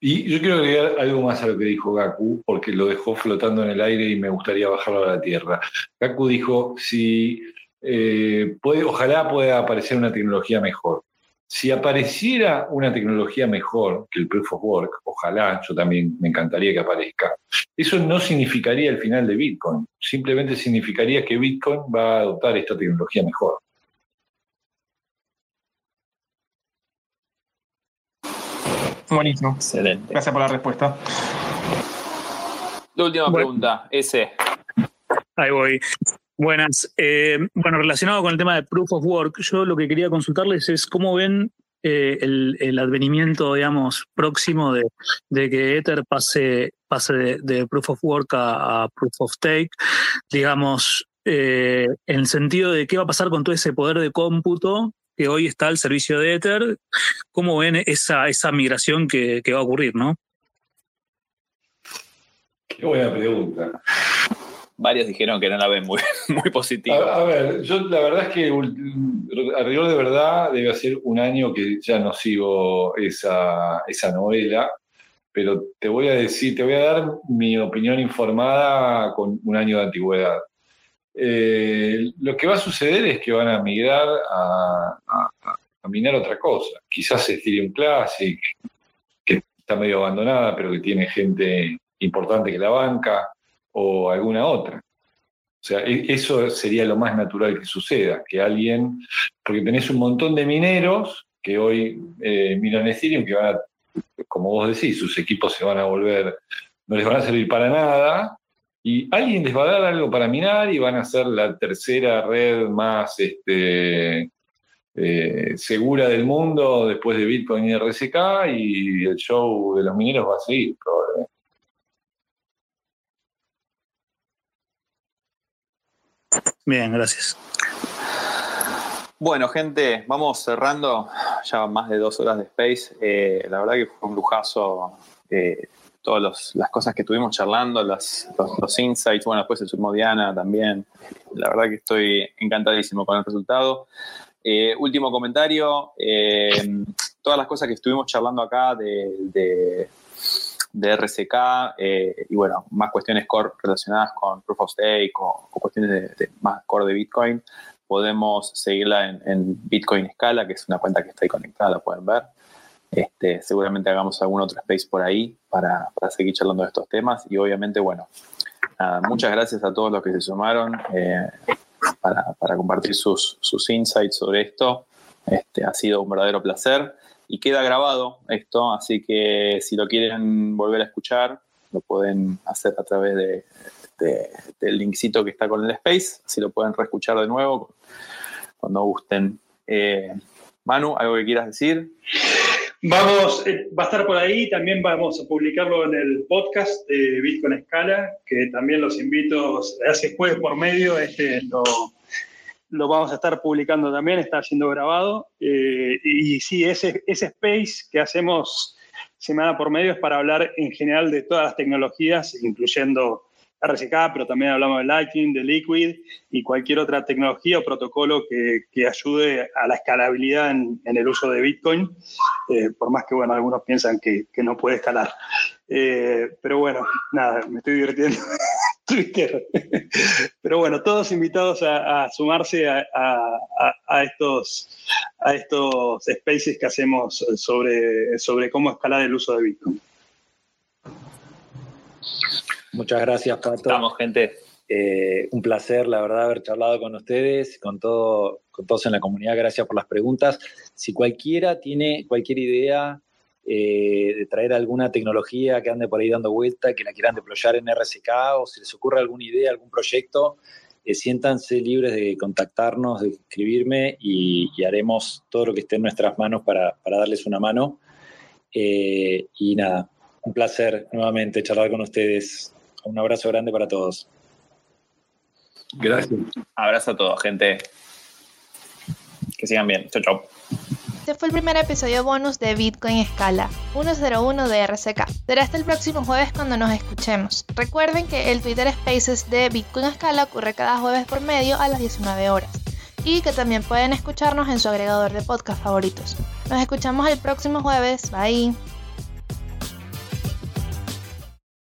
Y yo quiero agregar algo más a lo que dijo Gaku, porque lo dejó flotando en el aire y me gustaría bajarlo a la tierra. Gaku dijo, si eh, ojalá pueda aparecer una tecnología mejor. Si apareciera una tecnología mejor que el Proof of Work, ojalá, yo también me encantaría que aparezca, eso no significaría el final de Bitcoin, simplemente significaría que Bitcoin va a adoptar esta tecnología mejor. Buenísimo. Excelente. Gracias por la respuesta. La última pregunta, ese. Ahí voy. Buenas. Eh, bueno, relacionado con el tema de Proof of Work, yo lo que quería consultarles es cómo ven eh, el, advenimiento, digamos, próximo de, que Ether pase, pase de, Proof of Work a, Proof of Stake, digamos, eh, en el sentido de qué va a pasar con todo ese poder de cómputo que hoy está al servicio de Ether, ¿cómo ven esa, esa migración que, va a ocurrir, no? Qué buena pregunta. Varios dijeron que no la ven muy, muy positiva. A, ver, yo la verdad es que alrededor de verdad debe ser un año que ya no sigo esa, esa novela, pero te voy a decir, te voy a dar mi opinión informada con un año de antigüedad. Eh, lo que va a suceder es que van a migrar a, minar otra cosa. Quizás Ethereum Classic, que está medio abandonada, pero que tiene gente importante que la banca, o alguna otra. O sea, e, eso sería lo más natural que suceda, que alguien, porque tenés un montón de mineros que hoy eh, minan Ethereum, que van a, como vos decís, sus equipos se van a volver, no les van a servir para nada, y alguien les va a dar algo para minar y van a ser la tercera red más, este, eh, segura del mundo después de Bitcoin y RSK y el show de los mineros va a seguir probablemente. Bien, gracias. Bueno, gente, vamos cerrando ya más de dos horas de Space. Eh, la verdad que fue un lujazo eh, todas las cosas que estuvimos charlando, los, insights. Bueno, después se sumó Diana también. La verdad que estoy encantadísimo con el resultado. Eh, último comentario. todas las cosas que estuvimos charlando acá de, de, RCK y bueno, más cuestiones core relacionadas con Proof of Stake o, cuestiones de, más core de Bitcoin podemos seguirla en, Bitcoin Scala, que es una cuenta que está ahí conectada, la pueden ver. Este, seguramente hagamos algún otro space por ahí para, seguir charlando de estos temas. Y obviamente, bueno, muchas gracias a todos los que se sumaron eh, para, compartir sus, insights sobre esto. Este, ha sido un verdadero placer y queda grabado esto, así que si lo quieren volver a escuchar, lo pueden hacer a través de, del linkcito que está con el space, así lo pueden reescuchar de nuevo cuando gusten. Eh, Manu, ¿algo que quieras decir? Vamos, eh, va a estar por ahí, también vamos a publicarlo en el podcast de Bitcoin Escala, que también los invito, hace jueves por medio, este lo, lo vamos a estar publicando también, está siendo grabado. Eh, y sí, ese, ese space que hacemos semana por medio es para hablar en general de todas las tecnologías, incluyendo RSK, pero también hablamos de Lightning, de Liquid y cualquier otra tecnología o protocolo que, ayude a la escalabilidad en, el uso de Bitcoin, eh, por más que, bueno, algunos piensan que, no puede escalar. Eh, pero bueno, nada, me estoy divirtiendo. Twitter. Pero bueno, todos invitados a, sumarse a, estos, a estos spaces que hacemos sobre, sobre cómo escalar el uso de Bitcoin. Muchas gracias, Pato. Estamos, gente. Eh, un placer, la verdad, haber charlado con ustedes, con, todo, con todos en la comunidad. Gracias por las preguntas. Si cualquiera tiene cualquier idea eh, de traer alguna tecnología que ande por ahí dando vuelta, que la quieran deployar en RSK o si les ocurre alguna idea, algún proyecto, eh, siéntanse libres de contactarnos, de escribirme y, haremos todo lo que esté en nuestras manos para, darles una mano. y nada, un placer nuevamente charlar con ustedes. Un abrazo grande para todos. Gracias. Abrazo a todos, gente. Que sigan bien. Chau, chau. Este fue el primer episodio bonus de Bitcoin Escala 101 de RCK. Será hasta el próximo jueves cuando nos escuchemos. Recuerden que el Twitter Spaces de Bitcoin Escala ocurre cada jueves por medio a las 19 horas y que también pueden escucharnos en su agregador de podcast favoritos. Nos escuchamos el próximo jueves. Bye.